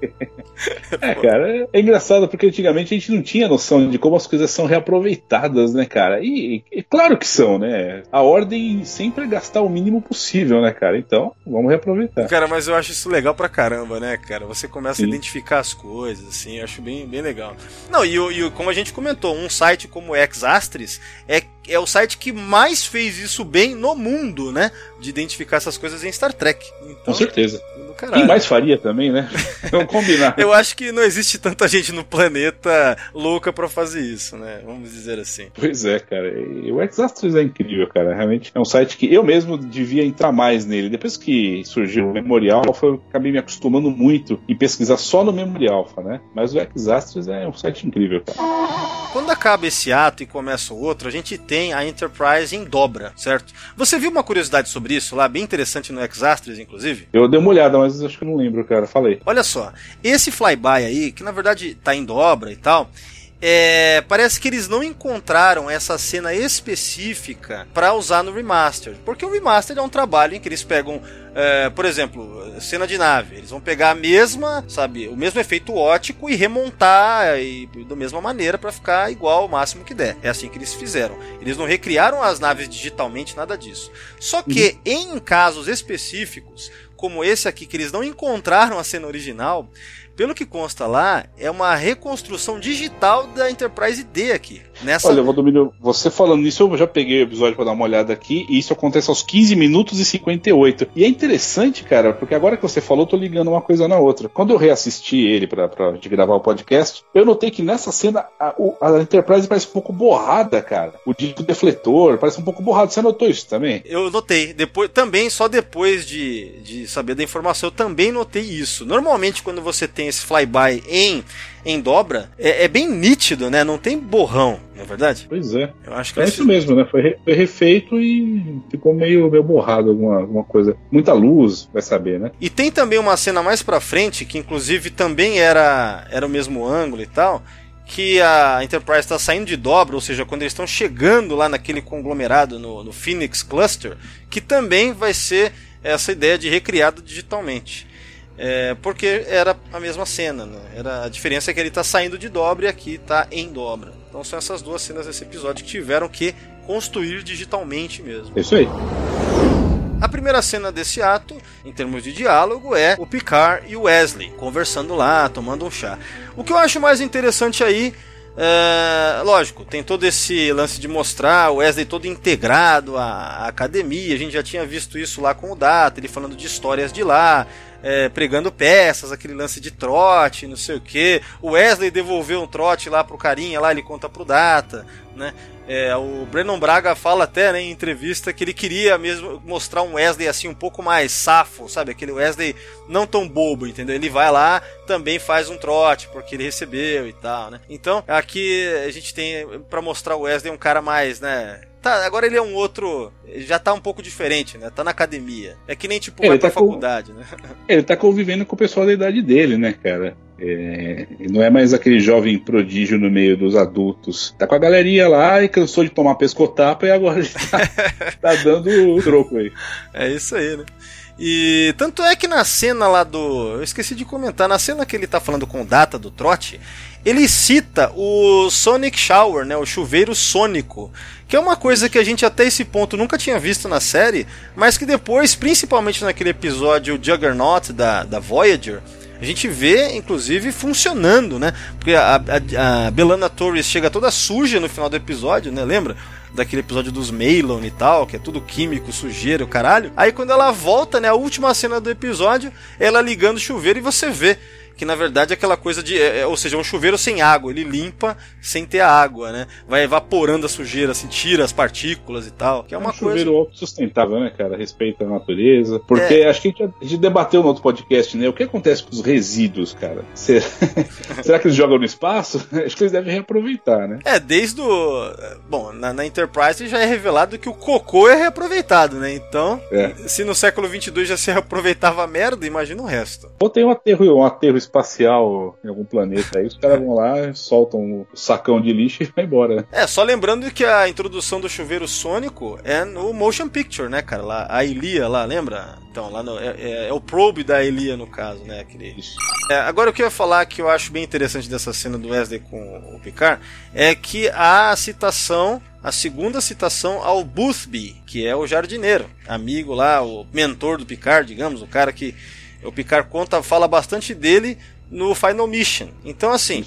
é, cara, é engraçado porque antigamente a gente não tinha noção de como as coisas são reaproveitadas, né, cara? E, e claro que são, né? A ordem sempre é gastar o mínimo possível, né, cara? Então, vamos reaproveitar. Cara, mas eu acho isso legal pra caramba, né, cara? Você começa Sim. a identificar as coisas, assim, eu acho bem, bem legal. Não, e, e como a gente comentou, um site como o Exastris é é o site que mais fez isso bem no mundo, né? De identificar essas coisas em Star Trek. Então, Com certeza. Quem mais faria também, né? Vamos combinar. Eu acho que não existe tanta gente no planeta louca para fazer isso, né? Vamos dizer assim. Pois é, cara. E o Exastros é incrível, cara. Realmente é um site que eu mesmo devia entrar mais nele. Depois que surgiu o Memorial Alpha, eu acabei me acostumando muito em pesquisar só no Memorial Alpha, né? Mas o Exastros é um site incrível, cara. Quando acaba esse ato e começa o outro, a gente tem a Enterprise em dobra, certo? Você viu uma curiosidade sobre isso lá, bem interessante no Exastros, inclusive? Eu dei uma olhada, mas mas acho que eu não lembro, cara. Falei. Olha só, esse flyby aí, que na verdade tá em dobra e tal, é, parece que eles não encontraram essa cena específica para usar no remaster, porque o remaster é um trabalho em que eles pegam, é, por exemplo, cena de nave, eles vão pegar a mesma, sabe, o mesmo efeito ótico e remontar e, da mesma maneira para ficar igual o máximo que der. É assim que eles fizeram. Eles não recriaram as naves digitalmente, nada disso. Só que uhum. em casos específicos, como esse aqui, que eles não encontraram a cena original, pelo que consta lá, é uma reconstrução digital da Enterprise D aqui. Nessa... Olha, Valdomiro, você falando isso, eu já peguei o episódio para dar uma olhada aqui, e isso acontece aos 15 minutos e 58. E é interessante, cara, porque agora que você falou, eu tô ligando uma coisa na outra. Quando eu reassisti ele pra, pra de gravar o podcast, eu notei que nessa cena a, a Enterprise parece um pouco borrada, cara. O dito defletor parece um pouco borrado. Você notou isso também? Eu notei. Depois, também, só depois de, de saber da informação, eu também notei isso. Normalmente, quando você tem esse flyby em em dobra, é, é, bem nítido, né? Não tem borrão, não é verdade? Pois é. Eu acho que é isso mesmo, né? Foi, re, foi, refeito e ficou meio, meio borrado alguma, alguma coisa. Muita luz, vai saber, né? E tem também uma cena mais pra frente, que inclusive também era, era o mesmo ângulo e tal, que a Enterprise está saindo de dobra, ou seja, quando eles estão chegando lá naquele conglomerado no, no Phoenix Cluster, que também vai ser essa ideia de recriado digitalmente. É, porque era a mesma cena, né? Era, a diferença é que ele está saindo de dobra e aqui está em dobra. Então são essas duas cenas desse episódio que tiveram que construir digitalmente mesmo. Isso aí. A primeira cena desse ato, em termos de diálogo, é o Picard e o Wesley conversando lá, tomando um chá. O que eu acho mais interessante aí é, lógico, tem todo esse lance de mostrar o Wesley todo integrado à, à, academia. A gente já tinha visto isso lá com o Data, ele falando de histórias de lá, é, pregando peças, aquele lance de trote, não sei o que. O Wesley devolveu um trote lá pro carinha, lá ele conta pro Data, né? É, o Brennan Braga fala até né, em entrevista que ele queria mesmo mostrar um Wesley assim um pouco mais safo, sabe? Aquele Wesley não tão bobo, entendeu? Ele vai lá, também faz um trote porque ele recebeu e tal, né? Então aqui a gente tem para mostrar o Wesley um cara mais, né? Tá, agora ele é um outro. Já tá um pouco diferente, né? Tá na academia. É que nem tipo, ele vai tá pra faculdade, né? Ele tá convivendo com o pessoal da idade dele, né, cara? É, não é mais aquele jovem prodígio no meio dos adultos. Tá com a galeria lá e cansou de tomar pescotapa e agora tá, tá dando o troco aí. É isso aí, né? E tanto é que na cena lá do. Eu esqueci de comentar, na cena que ele tá falando com Data do trote, ele cita o Sonic Shower, né? O chuveiro sônico. Que é uma coisa que a gente até esse ponto nunca tinha visto na série, mas que depois, principalmente naquele episódio Juggernaut da, da Voyager, a gente vê, inclusive, funcionando, né? Porque a, a, a Belana Torres chega toda suja no final do episódio, né? Lembra? daquele episódio dos Meilon e tal, que é tudo químico, sujeira, caralho. Aí quando ela volta, né, a última cena do episódio, ela ligando o chuveiro e você vê que na verdade é aquela coisa de. É, é, ou seja, é um chuveiro sem água, ele limpa sem ter água, né? Vai evaporando a sujeira, assim, tira as partículas e tal. Que é uma um chuveiro coisa. autossustentável, né, cara? Respeita a natureza. Porque é. acho que a gente, a gente, debateu no outro podcast, né? O que acontece com os resíduos, cara? Será, Será que eles jogam no espaço? Acho que eles devem reaproveitar, né? É, desde o. Bom, na, na Enterprise já é revelado que o cocô é reaproveitado, né? Então, é. se no século 22 já se reaproveitava a merda, imagina o resto. Ou tem um aterro, um aterro espacial em algum planeta aí, os caras vão lá, soltam o sacão de lixo e vai embora. É, só lembrando que a introdução do chuveiro sônico é no motion picture, né, cara? Lá, a Ilia lá, lembra? Então, lá no, é, é, é, o probe da Ilia, no caso, né? Aquele... É, agora, o que eu ia falar que eu acho bem interessante dessa cena do Wesley com o Picard é que a citação a segunda citação ao Boothby, que é o jardineiro, amigo lá, o mentor do Picard, digamos, o cara que o Picard conta, fala bastante dele no Final Mission. Então, assim,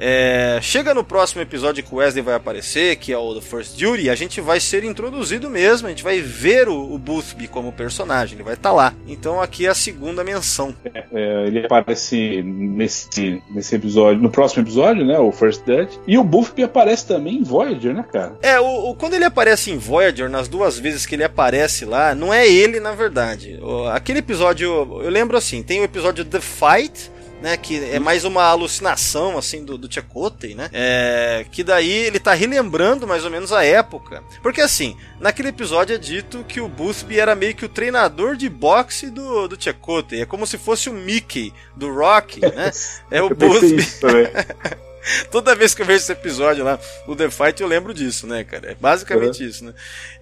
é, chega no próximo episódio que o Wesley vai aparecer, que é o The First Duty, a gente vai ser introduzido mesmo, a gente vai ver o, o Boothby como personagem, ele vai estar tá lá. Então aqui é a segunda menção. É, é, ele aparece nesse, nesse episódio, no próximo episódio, né, o First Dutch, e o Boothby aparece também em Voyager, né, cara? É, o, o, quando ele aparece em Voyager, nas duas vezes que ele aparece lá, não é ele na verdade. O, aquele episódio, eu lembro assim, tem o episódio The Fight, né? Que é mais uma alucinação, assim, do, do Chakotay, né? É, que daí ele tá relembrando mais ou menos a época. Porque, assim, naquele episódio é dito que o Boothby era meio que o treinador de boxe do, do Chakotay. É como se fosse o Mickey do Rock, né? É o Boothby. Toda vez que eu vejo esse episódio lá, o The Fight, eu lembro disso, né, cara? É basicamente uhum. isso, né?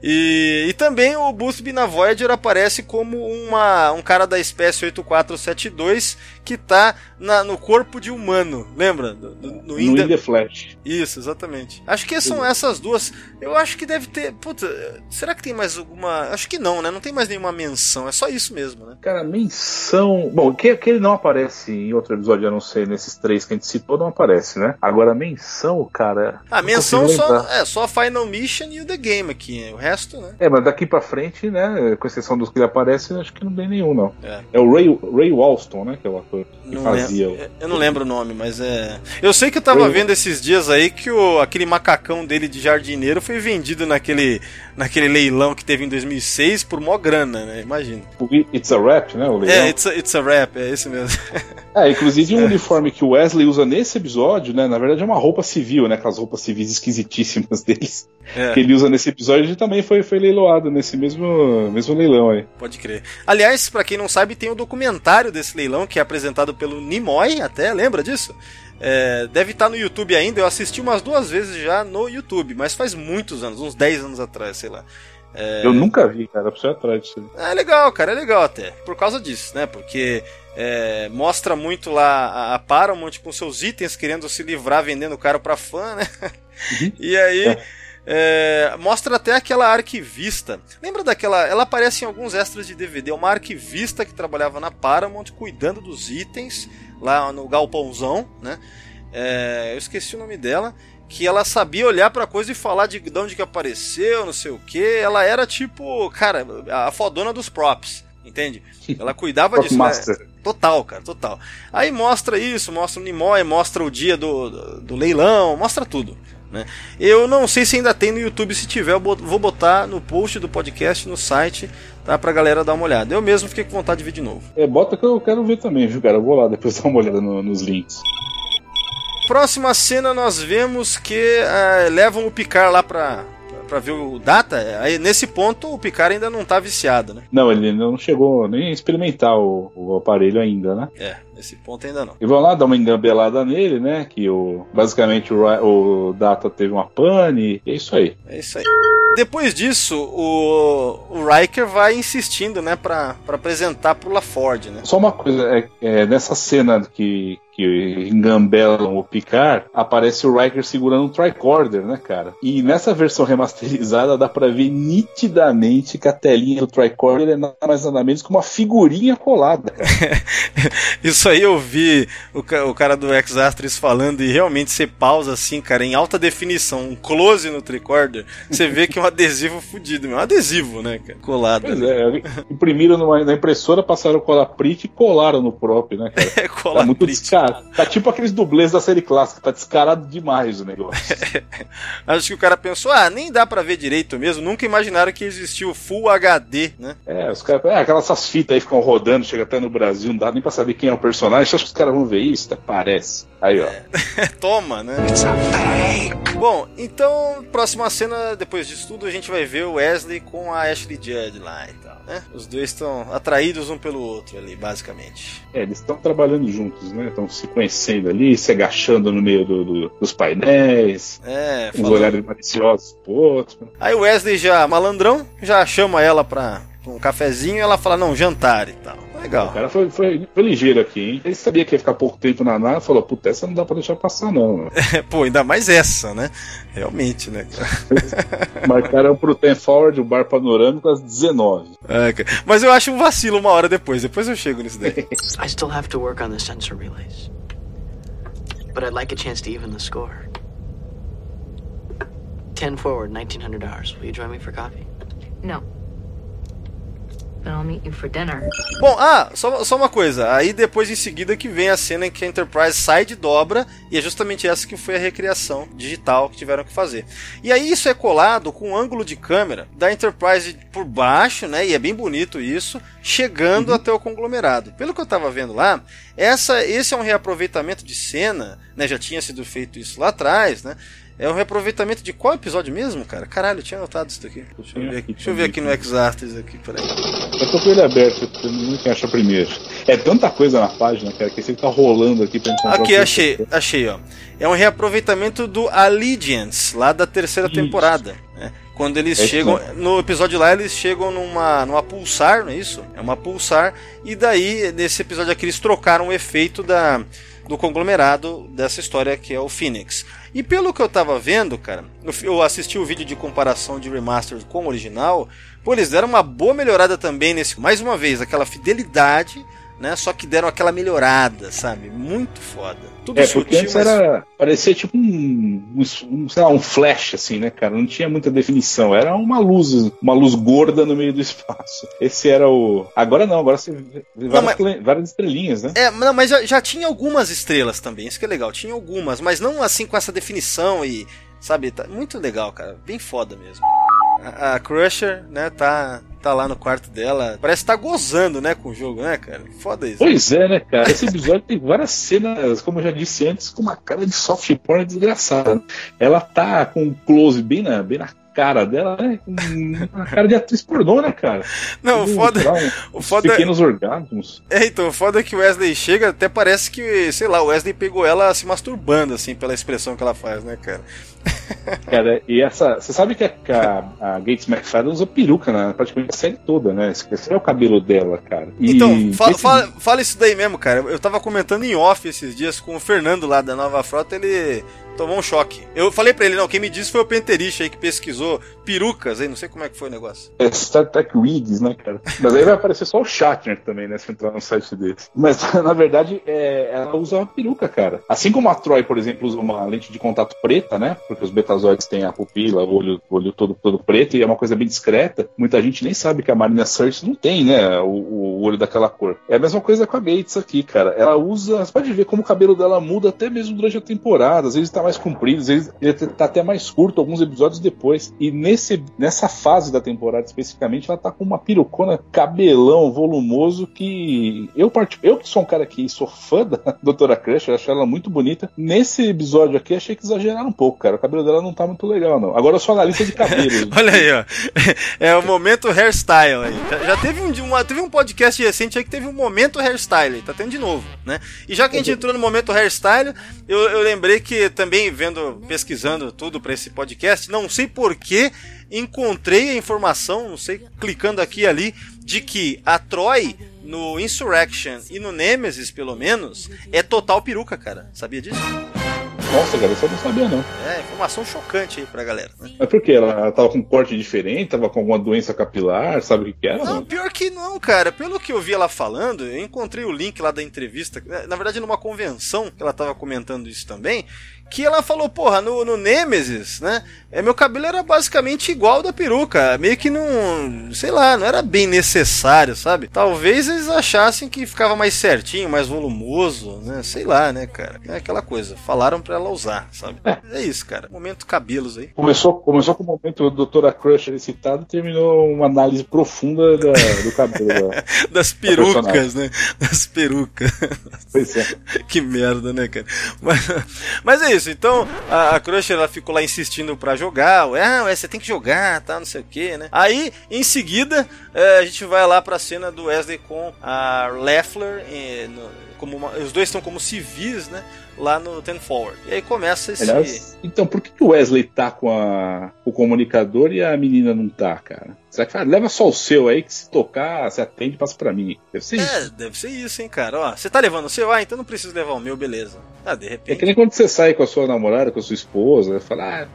E, e também o Boothby na Voyager aparece como uma, um cara da espécie 8472 que tá na, no corpo de humano, lembra? No, no, no In, the... the Flash. Isso, exatamente. Acho que são essas duas. Eu acho que deve ter. Puta, será que tem mais alguma. Acho que não, né? Não tem mais nenhuma menção. É só isso mesmo, né? Cara, menção. Bom, que, que ele não aparece em outro episódio, a não ser nesses três que a gente citou, não aparece, né? Agora, menção, cara. A menção só, é só a Final Mission e o The Game aqui. O resto, né? É, mas daqui pra frente, né? Com exceção dos que ele aparece, acho que não tem nenhum, não. É, é o Ray, Ray Walston, né? Que é o ator que não fazia. Lembro, eu não lembro o nome, mas é. Eu sei que eu tava Ray... vendo esses dias aí que o, aquele macacão dele de jardineiro foi vendido naquele, naquele leilão que teve em 2006 por mó grana, né? Imagina. It's a Rap, né? O leilão. É, It's a, it's a Rap, é esse mesmo. É, inclusive o um é. uniforme que o Wesley usa nesse episódio, né? Na verdade é uma roupa civil, né? Aquelas roupas civis esquisitíssimas deles. É. Que ele usa nesse episódio e também foi, foi leiloado nesse mesmo, mesmo leilão aí. Pode crer. Aliás, para quem não sabe, tem o um documentário desse leilão que é apresentado pelo Nimoy, até, lembra disso? É, deve estar tá no YouTube ainda. Eu assisti umas duas vezes já no YouTube, mas faz muitos anos, uns 10 anos atrás, sei lá. É... Eu nunca vi, cara, pra atrás disso. É legal, cara, é legal até. Por causa disso, né? Porque é, mostra muito lá a Paramount com seus itens querendo se livrar vendendo caro para fã, né? Uhum. E aí é. É, mostra até aquela arquivista. Lembra daquela? Ela aparece em alguns extras de DVD. Uma arquivista que trabalhava na Paramount cuidando dos itens lá no galpãozão, né? É, eu esqueci o nome dela. Que ela sabia olhar pra coisa e falar de, de onde que apareceu, não sei o que. Ela era tipo, cara, a fodona dos props entende? Ela cuidava disso. Né? Total, cara, total. Aí mostra isso, mostra o Nimoy, mostra o dia do, do, do, leilão, mostra tudo. Né? Eu não sei se ainda tem no YouTube, se tiver, eu vou botar no post do podcast, no site, tá? Pra galera dar uma olhada. Eu mesmo fiquei com vontade de ver de novo. É, bota que eu quero ver também, viu, cara? Eu vou lá depois dar uma olhada no, nos links. Próxima cena nós vemos que uh, levam o Picar lá pra, para ver o Data, aí nesse ponto o Picard ainda não tá viciado, né? Não, ele não chegou nem a experimentar o, o aparelho ainda, né? É, nesse ponto ainda não. E vão lá dar uma engambelada nele, né? Que o, basicamente o, o Data teve uma pane, é isso aí. É isso aí. Depois disso, o, o Riker vai insistindo, né, para apresentar pro LaFord, né? Só uma coisa, é, é, nessa cena que, que engambelam o Picard, aparece o Riker segurando um tricorder, né, cara? E nessa versão remasterizada dá pra ver nitidamente que a telinha do tricorder é nada mais nada menos que uma figurinha colada, cara. Isso aí eu vi o, o cara do X-Astris falando e realmente você pausa assim, cara, em alta definição, um close no tricorder, você vê que é um adesivo fudido, um adesivo, né, cara? Colado. Pois é, imprimiram numa, na impressora, passaram cola print e colaram no próprio, né, cara? É, cola tá muito descarado. Tá tipo aqueles dublês da série clássica, tá descarado demais o negócio. Acho que o cara pensou, ah, nem dá pra ver direito mesmo, nunca imaginaram que existia o Full HD, né? É, os caras, é, aquelas essas fitas aí ficam rodando, chega até no Brasil, não dá nem pra saber quem é o personagem, acha que os caras vão ver isso? Até parece. Aí, ó. Toma, né? Bom, então, próxima cena, depois disso tudo, a gente vai ver o Wesley com a Ashley Judd lá e tal, né? Os dois estão atraídos um pelo outro ali, basicamente. É, eles estão trabalhando juntos, né? Estão se conhecendo ali, se agachando no meio do, do, dos painéis. É, uns olhares maliciosos pro outro. Aí o Wesley já, malandrão, já chama ela pra um cafezinho e ela fala, não, jantar e tal. Legal. O cara foi, foi, foi, ligeiro aqui, hein? Ele sabia que ia ficar pouco tempo na nave falou, puta, essa não dá pra deixar passar, não. É, pô, ainda mais essa, né? Realmente, né? Marcaram pro Ten Forward o bar panorâmico às 19. É, mas eu acho um vacilo uma hora depois, depois eu chego nisso daí. I still have to work on the sensor relays. But I'd like a chance to even the score. 10 forward, 1900 hours. Will you join me for coffee? No. But I'll meet you for dinner. Bom, ah, só, só uma coisa. Aí depois em seguida que vem a cena em que a Enterprise sai de dobra e é justamente essa que foi a recriação digital que tiveram que fazer. E aí isso é colado com um ângulo de câmera da Enterprise por baixo, né? E é bem bonito isso, chegando uhum. até o conglomerado. Pelo que eu tava vendo lá, essa, esse é um reaproveitamento de cena, né? Já tinha sido feito isso lá atrás, né? É um reaproveitamento de qual episódio mesmo, cara? Caralho, eu tinha anotado isso daqui. Deixa eu ver aqui, Deixa eu ver aqui no X-Artist aqui, peraí. Eu tô com ele aberto, não acha primeiro. É tanta coisa na página, cara, que você tá rolando aqui pra encontrar. Aqui, achei, achei, ó. É um reaproveitamento do Allegiance, lá da terceira isso. temporada. Né? Quando eles é chegam. Isso. No episódio lá, eles chegam numa, numa pulsar, não é isso? É uma pulsar. E daí, nesse episódio aqui, eles trocaram o efeito da, do conglomerado dessa história que é o Phoenix. E pelo que eu tava vendo, cara, eu assisti o vídeo de comparação de remaster com o original, pô, eles deram uma boa melhorada também nesse, mais uma vez, aquela fidelidade né? Só que deram aquela melhorada, sabe? Muito foda. Tudo é, porque antes mas... era. Parecia tipo um, um, um, sei lá, um flash, assim, né, cara? Não tinha muita definição. Era uma luz, uma luz gorda no meio do espaço. Esse era o. Agora não, agora você vê várias, não, mas... várias estrelinhas, né? É, não, mas já, já tinha algumas estrelas também, isso que é legal. Tinha algumas, mas não assim com essa definição e. Sabe, tá muito legal, cara. Bem foda mesmo. A, a Crusher, né, tá tá lá no quarto dela. Parece que tá gozando, né, com o jogo, né, cara? Foda isso. Pois é, né, cara? Esse episódio tem várias cenas, como eu já disse antes, com uma cara de soft porn desgraçada. Ela tá com um close bem na, bem na cara dela, né? Uma cara de atriz pornô, né, cara? Não, o foda. o foda pequenos orgasmos. É, então, o foda é que o Wesley chega, até parece que, sei lá, o Wesley pegou ela se masturbando, assim, pela expressão que ela faz, né, cara? Cara, e essa. Você sabe que a, a, a Gates McFadden usa peruca né, praticamente a série toda, né? Esse é o cabelo dela, cara. E então, fala, esse... fala, fala, isso daí mesmo, cara. Eu tava comentando em off esses dias com o Fernando lá da Nova Frota, ele tomou um choque. Eu falei pra ele, não, quem me disse foi o Penteriche aí que pesquisou perucas aí, não sei como é que foi o negócio. É Star Trek Wigs, né, cara? Mas aí vai aparecer só o Shatner também, né, se entrar no site desse. Mas, na verdade, é, ela usa uma peruca, cara. Assim como a Troy, por exemplo, usa uma lente de contato preta, né, porque os betazoides têm a pupila, o olho, o olho todo, todo preto, e é uma coisa bem discreta. Muita gente nem sabe que a Marina Search não tem, né, o, o olho daquela cor. É a mesma coisa com a Gates aqui, cara. Ela usa, você pode ver como o cabelo dela muda até mesmo durante a temporada. Às vezes tá mais comprido, às vezes ele tá até mais curto alguns episódios depois. E nesse, nessa fase da temporada especificamente, ela tá com uma pirucona, cabelão volumoso que eu, eu que sou um cara que sou fã da Doutora Crush, eu acho ela muito bonita. Nesse episódio aqui, achei que exageraram um pouco, cara. O cabelo dela não tá muito legal, não. Agora eu sou analista de cabelo. Olha aí, ó. É o momento hairstyle aí. Já, já teve, um, uma, teve um podcast recente aí que teve um momento hairstyle, tá tendo de novo, né? E já que a gente entrou no momento hairstyle, eu, eu lembrei que também vendo, pesquisando tudo para esse podcast, não sei porquê, encontrei a informação, não sei, clicando aqui e ali, de que a Troy no Insurrection e no Nemesis, pelo menos, é total peruca, cara. Sabia disso? Nossa, cara, eu não sabia não. É, informação chocante aí pra galera. Né? Mas por quê? Ela, ela tava com um corte diferente, tava com alguma doença capilar, sabe o que, que era? Não, pior que não, cara. Pelo que eu vi ela falando, eu encontrei o link lá da entrevista, na verdade numa convenção que ela tava comentando isso também, que ela falou, porra, no, no Nemesis, né? É, meu cabelo era basicamente igual da peruca. Meio que não. Sei lá, não era bem necessário, sabe? Talvez eles achassem que ficava mais certinho, mais volumoso, né? Sei lá, né, cara? É aquela coisa. Falaram pra ela usar, sabe? É, é isso, cara. Momento cabelos aí. Começou, começou com o momento do Dra. Crusher citado e terminou uma análise profunda da, do cabelo. da, das perucas, né? Das perucas. Pois é. que merda, né, cara? Mas, mas é isso. Então, a, a Crusher ela ficou lá insistindo pra jogar. Ah, você tem que jogar, tá? Não sei o que, né? Aí, em seguida, é, a gente vai lá pra cena do Wesley com a Leffler. E, no, como uma, os dois estão como civis, né? Lá no Ten Forward. E aí começa esse. Aliás, então, por que o Wesley tá com a, o comunicador e a menina não tá, cara? Será que ah, leva só o seu aí que se tocar, você atende passa pra mim? Deve ser é, isso. deve ser isso, hein, cara. Ó, você tá levando o seu? Ah, então não preciso levar o meu, beleza. Ah, de repente. É que nem quando você sai com a sua namorada, com a sua esposa, fala, ah,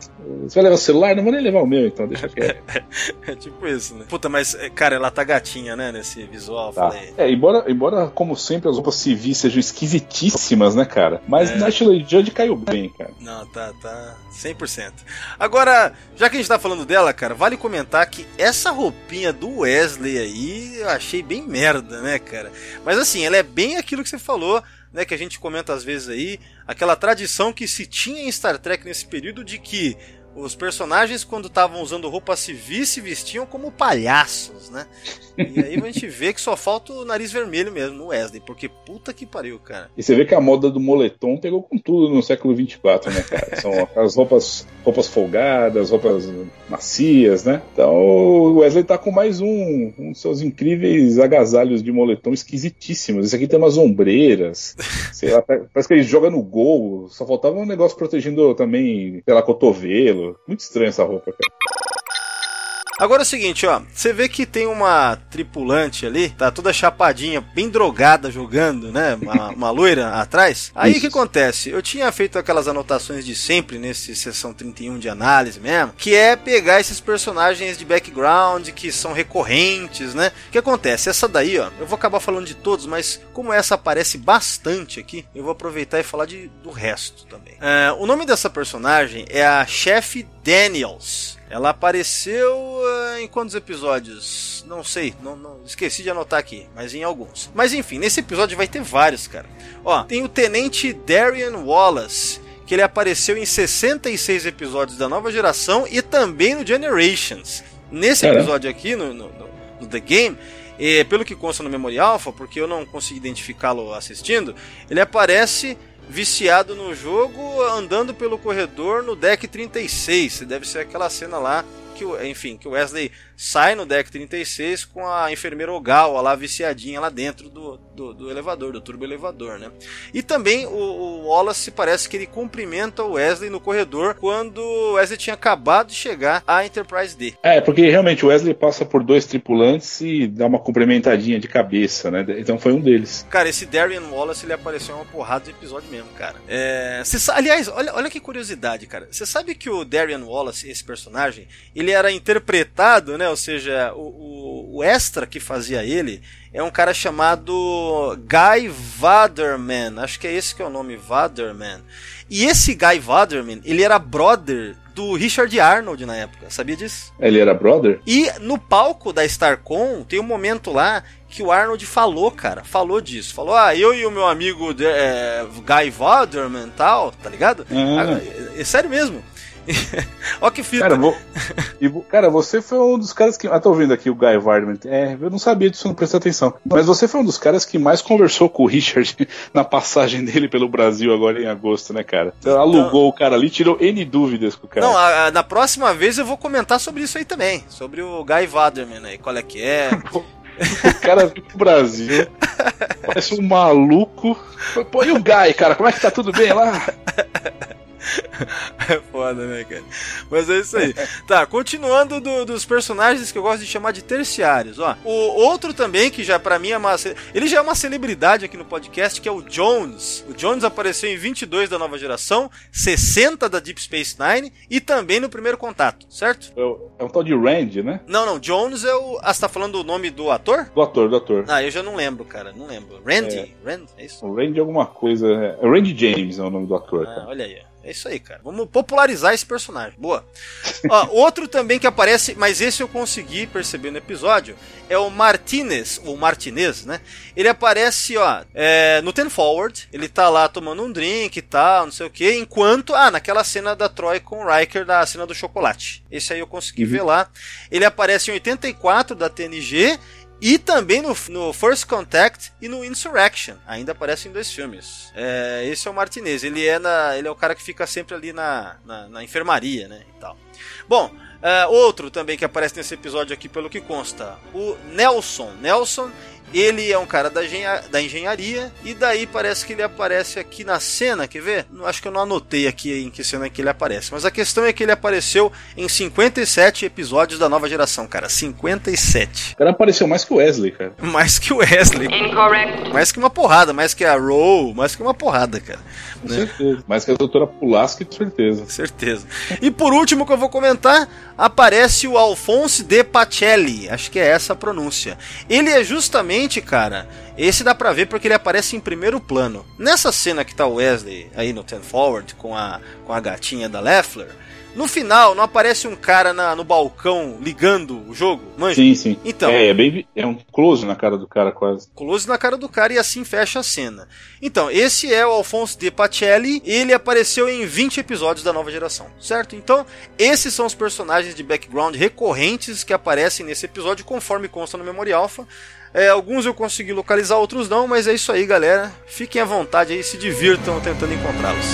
você vai levar o celular? Não vou nem levar o meu, então deixa quieto. é tipo isso, né? Puta, mas, cara, ela tá gatinha, né, nesse visual. Tá. Falei. É, embora, embora, como sempre, as roupas civis sejam esquisitíssimas, né, cara? Mas é. National Judge caiu bem, cara. Não, tá, tá. 100%. Agora, já que a gente tá falando dela, cara, vale comentar que essa roupinha do Wesley aí eu achei bem merda, né, cara? Mas assim, ela é bem aquilo que você falou, né, que a gente comenta às vezes aí, aquela tradição que se tinha em Star Trek nesse período de que os personagens, quando estavam usando roupa civil, se vestiam como palhaços, né? E aí a gente vê que só falta o nariz vermelho mesmo no Wesley, porque puta que pariu, cara. E você vê que a moda do moletom pegou com tudo no século 24, né, cara? São as roupas, roupas folgadas, roupas macias, né? Então o Wesley tá com mais um, um dos seus incríveis agasalhos de moletom esquisitíssimos. Esse aqui tem umas ombreiras, sei lá, parece que ele joga no gol, só faltava um negócio protegendo também, pela cotovelo. Muito estranho essa roupa, cara. Agora é o seguinte, ó. Você vê que tem uma tripulante ali, tá toda chapadinha, bem drogada jogando, né? Uma, uma loira atrás. Aí o que acontece? Eu tinha feito aquelas anotações de sempre nesse sessão 31 de análise mesmo, que é pegar esses personagens de background que são recorrentes, né? O que acontece? Essa daí, ó, eu vou acabar falando de todos, mas como essa aparece bastante aqui, eu vou aproveitar e falar de, do resto também. É, o nome dessa personagem é a Chef Daniels. Ela apareceu uh, em quantos episódios? Não sei, não, não, esqueci de anotar aqui, mas em alguns. Mas enfim, nesse episódio vai ter vários, cara. Ó, tem o Tenente Darian Wallace, que ele apareceu em 66 episódios da nova geração e também no Generations. Nesse episódio aqui, no, no, no The Game, e, pelo que consta no Memory Alpha, porque eu não consegui identificá-lo assistindo, ele aparece viciado no jogo, andando pelo corredor no deck 36. Deve ser aquela cena lá que, enfim, que o Wesley sai no deck 36 com a enfermeira Ogawa lá viciadinha lá dentro do, do, do elevador, do turbo elevador, né? E também o, o, Wallace parece que ele cumprimenta o Wesley no corredor quando o Wesley tinha acabado de chegar à Enterprise D. É, porque realmente o Wesley passa por dois tripulantes e dá uma cumprimentadinha de cabeça, né? Então foi um deles. Cara, esse Darian Wallace ele apareceu em uma porrada de episódio mesmo, cara. É, cê, aliás, olha, olha que curiosidade, cara. Você sabe que o Darian Wallace, esse personagem, ele era interpretado, né? ou seja, o, o, o, extra que fazia ele é um cara chamado Guy Vaderman, acho que é esse que é o nome, Vaderman. E esse Guy Vaderman, ele era brother do Richard Arnold na época, sabia disso? Ele era brother? E no palco da Starcom tem um momento lá que o Arnold falou, cara, falou disso. Falou, ah, eu e o meu amigo é, Guy Vaderman tal, tá ligado? Ah. É, é sério mesmo. Ó que fita. Cara, vou... e, cara, você foi um dos caras que. Ah, tô ouvindo aqui o Guy Vardman. É, eu não sabia disso, não prestei atenção. Mas você foi um dos caras que mais conversou com o Richard na passagem dele pelo Brasil agora em agosto, né, cara? Você alugou o cara ali, tirou N dúvidas com o cara. Não, a, a, na próxima vez eu vou comentar sobre isso aí também. Sobre o Guy Vaderman aí, qual é que é. O cara veio pro Brasil, parece um maluco. Pô, e o Guy, cara, como é que tá tudo bem lá? É foda, né, cara? Mas é isso aí. tá, continuando do- dos personagens que eu gosto de chamar de terciários, ó. O outro também, que já pra mim é uma. Ele já é uma celebridade aqui no podcast, que é o Jones. O Jones apareceu em 22 da nova geração, 60 da Deep Space Nine e também no primeiro contato, certo? É é um tal de Randy, né? Não, não, Jones é o. Ah, você tá falando o nome do ator? Do ator, do ator. Ah, eu já não lembro, cara, não lembro. Randy? Randy, é isso? Randy alguma coisa. É Randy James é o nome do ator. Ah, cara. olha aí. É isso aí, cara. Vamos popularizar esse personagem. Boa. Ó, outro também que aparece, mas esse eu consegui perceber no episódio, é o Martinez, ou Martinez, né? Ele aparece, ó, é, no Ten Forward, ele tá lá tomando um drink e tal, não sei o que, enquanto, ah, naquela cena da Troy com o Riker, da cena do chocolate. Esse aí eu consegui ver lá. Ele aparece em 84 da TNG e também no, no First Contact e no Insurrection. Ainda aparece em dois filmes. É, esse é o Martinez. Ele é, na, ele é o cara que fica sempre ali na, na, na enfermaria, né? E tal. Bom, é, outro também que aparece nesse episódio aqui, pelo que consta, o Nelson. Nelson, ele é um cara da, da engenharia, e daí parece que ele aparece aqui na cena, quer ver? Não- Acho que eu não anotei aqui em que cena que ele aparece, mas a questão é que ele apareceu em 57 episódios da nova geração, cara. 57. O cara apareceu mais que o Wesley, cara. Mais que o Wesley. Mais que uma porrada, mais que a Row, mais que uma porrada, cara. Com Né? certeza. Mais que a doutora Pulaski, com certeza. Certeza. E por último que eu vou comentar, aparece o Alphonse de Pacelli. Acho que é essa a pronúncia. Ele é justamente, cara, esse dá pra ver porque ele aparece em primeiro plano. Nessa cena que tá o Wesley aí no Ten Forward com a, com a gatinha da Leffler, no final não aparece um cara na- no balcão ligando o jogo? Manja? Sim, sim. Então. É, é bem. É um close na cara do cara, quase. close na cara do cara e assim fecha a cena. Então, esse é o Alphonse de Pacelli, ele apareceu em 20 episódios da nova geração, certo? Então, esses são os personagens de background recorrentes que aparecem nesse episódio, conforme consta no Memory Alpha. É, alguns eu consegui localizar, outros não, mas é isso aí, galera. Fiquem à vontade aí, se divirtam tentando encontrá-los.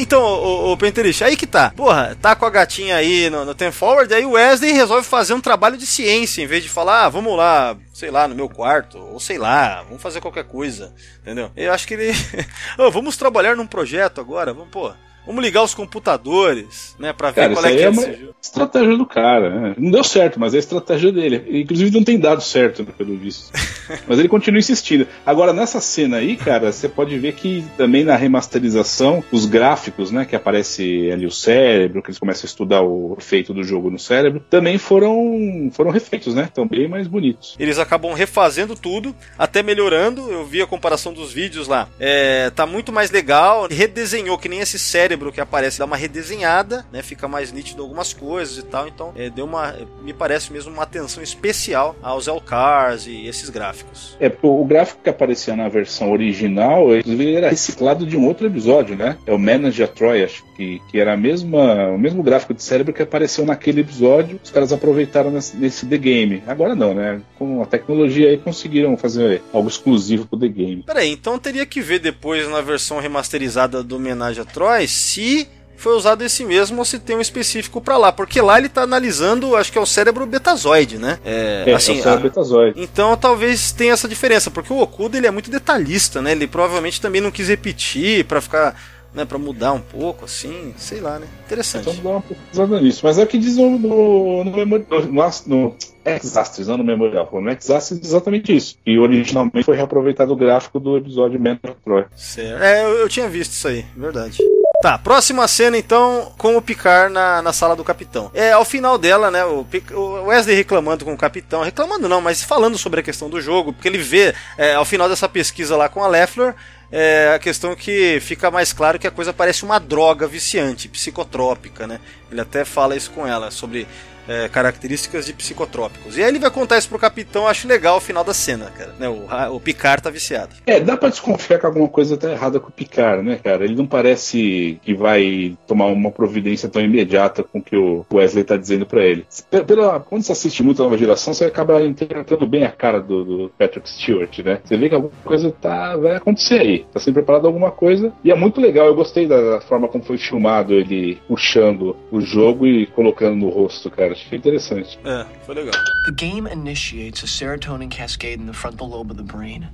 Então, ô, ô Penterich, aí que tá. Porra, tá com a gatinha aí no, no Ten Forward, aí o Wesley resolve fazer um trabalho de ciência, em vez de falar, ah, vamos lá, sei lá, no meu quarto, ou sei lá, vamos fazer qualquer coisa, entendeu? Eu acho que ele. Ô, vamos trabalhar num projeto agora, vamos, pô. Vamos ligar os computadores, né, pra ver Cara, qual é que é é uma jogo. estratégia do cara. né? Não deu certo, mas é a estratégia dele. Inclusive não tem dado certo, né, pelo visto. mas ele continua insistindo. Agora, nessa cena aí, cara, você pode ver que também na remasterização, os gráficos, né, que aparece ali o cérebro, que eles começam a estudar o efeito do jogo no cérebro, também foram, foram refeitos, né? Estão bem mais bonitos. Eles acabam refazendo tudo, até melhorando. Eu vi a comparação dos vídeos lá. É, tá muito mais legal. Redesenhou, que nem esse cérebro que aparece, dá uma redesenhada, né? Fica mais nítido algumas coisas e tal. Então, é, deu uma. Me parece mesmo uma atenção especial aos Elcars e esses gráficos. É, o gráfico que aparecia na versão original, ele era reciclado de um outro episódio, né? É o Manager Troy, acho que, que era a mesma, o mesmo gráfico de cérebro que apareceu naquele episódio. Os caras aproveitaram nesse, nesse The Game. Agora não, né? Com a tecnologia aí conseguiram fazer algo exclusivo pro The Game. Peraí, então teria que ver depois na versão remasterizada do Homenagem a Troy se foi usado esse mesmo ou se tem um específico pra lá, porque lá ele tá analisando, acho que é o cérebro betazoide, né? É, É, assim, é o cérebro a- betazoide. Então talvez tenha essa diferença, porque o Okuda ele é muito detalhista, né? Ele provavelmente também não quis repetir pra ficar, né, para mudar um pouco assim, sei lá, né? Interessante. Então dá uma pesquisada nisso. Mas é o que diz no, no, no, no, no, no Exastris, não no Memorial. No Exastris exatamente isso. E originalmente foi reaproveitado o gráfico do episódio Troy. Certo. É, eu, eu tinha visto isso aí, verdade. Tá, próxima cena então com o Picard na, na sala do capitão. É, ao final dela, né, o, o Wesley reclamando com o capitão, reclamando não, mas falando sobre a questão do jogo, porque ele vê, é, ao final dessa pesquisa lá com a Leffler, é, a questão que fica mais claro que a coisa parece uma droga viciante, psicotrópica, né? Ele até fala isso com ela, sobre é, características de psicotrópicos. E aí ele vai contar isso pro capitão, acho legal o final da cena, cara. Né, o, o Picard tá viciado. É, dá pra desconfiar que alguma coisa tá errada com o Picard, né, cara? Ele não parece que vai tomar uma providência tão imediata com o que o Wesley tá dizendo pra ele. Pela, quando você assiste muito a nova geração, você acaba interpretando bem a cara do, do Patrick Stewart, né? Você vê que alguma coisa tá, vai acontecer aí. Tá sendo preparado alguma coisa. E é muito legal, eu gostei da forma como foi filmado ele puxando o jogo e colocando no rosto, cara. Achei interessante. É, foi legal. The game initiates a serotonin cascade in the frontal lobe of the brain.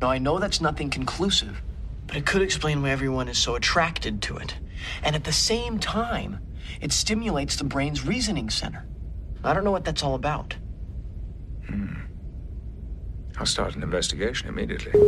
Now, I know that's nothing conclusive, but it could explain why everyone is so attracted to it. And at the same time, it stimulates the brain's reasoning center. I don't know what that's all about. I'll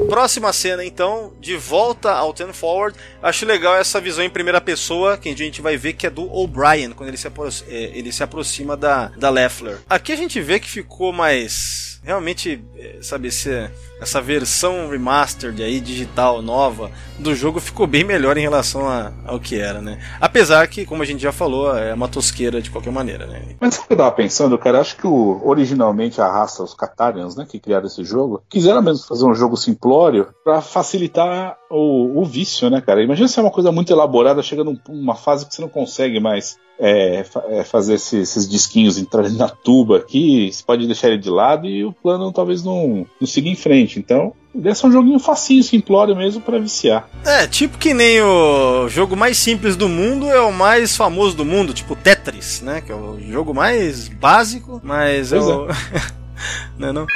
Próxima cena, então, de volta ao Ten Forward. Acho legal essa visão em primeira pessoa, que a gente vai ver que é do O'Brien, quando ele se, eh, ele se aproxima da, da Leffler. Aqui a gente vê que ficou mais. Realmente, eh, sabe, esse, essa versão remastered aí, digital, nova, do jogo ficou bem melhor em relação a, ao que era, né? Apesar que, como a gente já falou, é uma tosqueira de qualquer maneira, né? Mas o que eu tava pensando, cara? Acho que o, originalmente a raça, os Catarians, né, que criaram esse jogo, quiseram mesmo fazer um jogo simplório pra facilitar o, o vício, né, cara? Imagina se é uma coisa muito elaborada, chega num- numa fase que você não consegue mais é, fa- é, fazer esses, esses disquinhos entrarem na tuba aqui, você pode deixar ele de lado e o plano talvez não, não siga em frente. Então, deve ser um joguinho facinho, simplório mesmo pra viciar. É, tipo que nem o jogo mais simples do mundo é o mais famoso do mundo, tipo Tetris, né? Que é o jogo mais básico, mas é Pois o. não, não?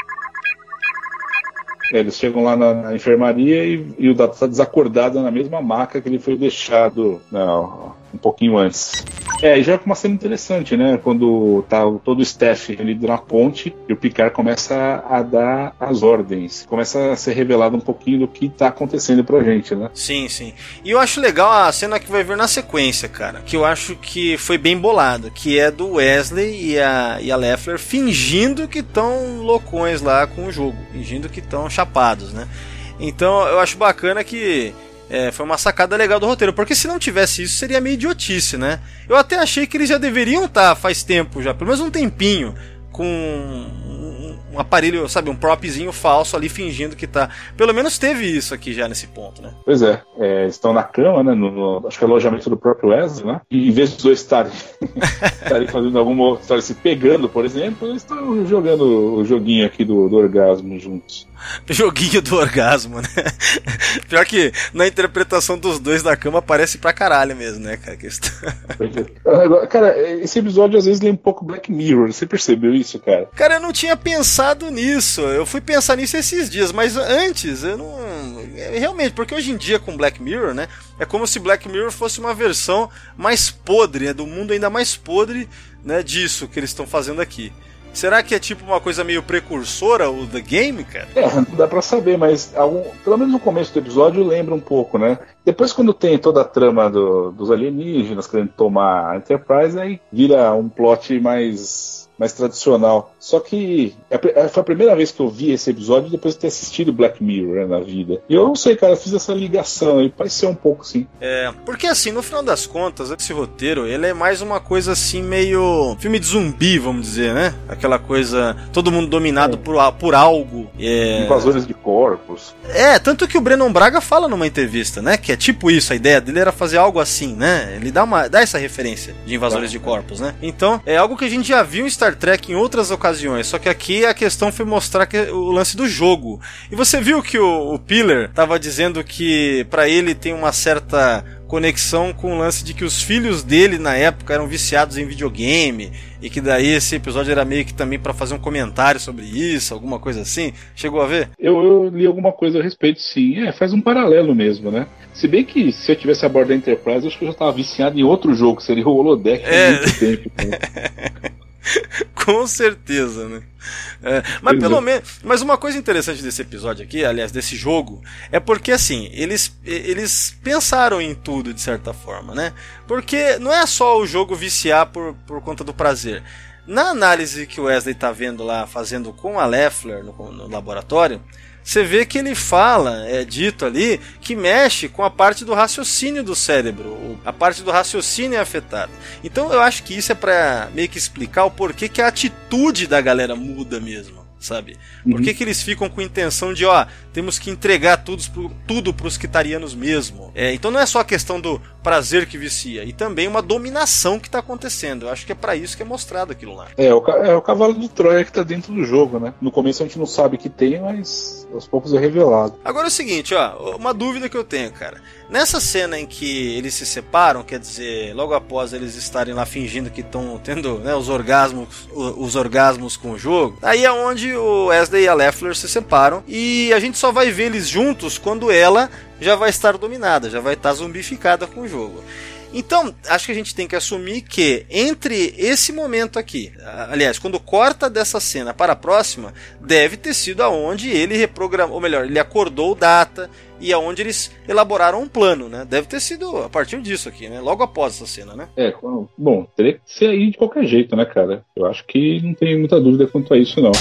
Eles chegam lá na, na enfermaria e, e o Dado tá desacordado na mesma maca que ele foi deixado. Não, um pouquinho antes. É, já é uma cena interessante, né? Quando tá todo o staff ali na ponte e o Picard começa a, dar as ordens. Começa a ser revelado um pouquinho do que tá acontecendo pra gente, né? Sim, sim. E eu acho legal a cena que vai vir na sequência, cara. Que eu acho que foi bem bolada. Que é do Wesley e a, e a Leffler fingindo que estão loucões lá com o jogo. Fingindo que estão chapados, né? Então eu acho bacana que é, foi uma sacada legal do roteiro. Porque se não tivesse isso, seria meio idiotice, né? Eu até achei que eles já deveriam estar faz tempo já, pelo menos um tempinho, com um, aparelho, sabe, um propzinho falso ali fingindo que tá. Pelo menos teve isso aqui já nesse ponto, né? Pois é, é, estão na cama, né? No, no- acho que é alojamento do próprio Wesley, né? E em vez dos dois estarem, estarem fazendo alguma estarem se pegando, por exemplo, eles estão jogando o joguinho aqui do, do orgasmo juntos. Joguinho do orgasmo, né? Pior que na interpretação dos dois da cama parece pra caralho mesmo, né, cara? Agora, Cara, esse episódio às vezes lembra um pouco Black Mirror, você percebeu isso, cara? Cara, eu não tinha pensado nisso. Eu fui pensar nisso esses dias, mas antes eu não. é, Realmente, porque hoje em dia com Black Mirror, né? É como se Black Mirror fosse uma versão mais podre, né, do mundo ainda mais podre, né, disso que eles estão fazendo aqui. Será que é tipo uma coisa meio precursora o The Game, cara? É, não dá pra saber, mas algum, pelo menos no começo do episódio lembra um pouco, né? Depois, quando tem toda a trama do- dos alienígenas querendo tomar a Enterprise, aí vira um plot mais, mais tradicional. Só que é a pri- foi a primeira vez que eu vi esse episódio depois de ter assistido Black Mirror né, na vida. E eu não sei, cara, eu fiz essa ligação aí, pareceu um pouco sim. É, porque assim, no final das contas, esse roteiro, ele é mais uma coisa assim, meio filme de zumbi, vamos dizer, né? Aquela coisa, todo mundo dominado por, a- por algo. É... Invasores de corpos. É, tanto que o Brennan Braga fala numa entrevista, né? Que é tipo isso, a ideia dele era fazer algo assim, né? Ele dá, uma, dá essa referência de invasores de corpos, né? Então, é algo que a gente já viu em Star Trek em outras ocasiões, só que aqui a questão foi mostrar que, o lance do jogo. E você viu que o, o Piller tava dizendo que pra ele tem uma certa conexão com o lance de que os filhos dele na época eram viciados em videogame e que daí esse episódio era meio que também pra fazer um comentário sobre isso, alguma coisa assim. Chegou a ver? Eu, eu li alguma coisa a respeito, sim. É, faz um paralelo mesmo, né? Se bem que se eu tivesse a bordo da Enterprise, eu acho que eu já tava viciado em outro jogo, que seria o Holodeck É. há muito tempo. Com certeza, né? É, mas pelo é. menos. Mas uma coisa interessante desse episódio aqui, aliás, desse jogo, é porque assim, eles, eles pensaram em tudo de certa forma, né? Porque não é só o jogo viciar por, por conta do prazer. Na análise que o Wesley tá vendo lá, fazendo com a Leffler no, no laboratório, você vê que ele fala, é dito ali, que mexe com a parte do raciocínio do cérebro. A parte do raciocínio é afetada. Então eu acho que isso é pra meio que explicar o porquê que a atitude da galera muda mesmo, sabe? Por que, que eles ficam com intenção de, ó, temos que entregar tudo, pro- tudo pros quitarianos mesmo? É, então não é só a questão do prazer que vicia, e também uma dominação que tá acontecendo. Eu acho que é para isso que é mostrado aquilo lá. É, o, é o cavalo de Troia que tá dentro do jogo, né? No começo a gente não sabe que tem, mas aos poucos é revelado. Agora é o seguinte, ó, uma dúvida que eu tenho, cara. Nessa cena em que eles se separam, quer dizer, logo após eles estarem lá fingindo que estão tendo né, os orgasmos, os orgasmos com o jogo, aí é onde o Wesley e a Leffler se separam e a gente só vai ver eles juntos quando ela já vai estar dominada, já vai estar zumbificada com o jogo. Então, acho que a gente tem que assumir que entre esse momento aqui, aliás, quando corta dessa cena para a próxima, deve ter sido aonde ele reprogramou, ou melhor, ele acordou data e aonde eles elaboraram um plano, né? Deve ter sido a partir disso aqui, né? Logo após essa cena, né? É, bom, teria que ser aí de qualquer jeito, né, cara? Eu acho que não tem muita dúvida quanto a isso, não.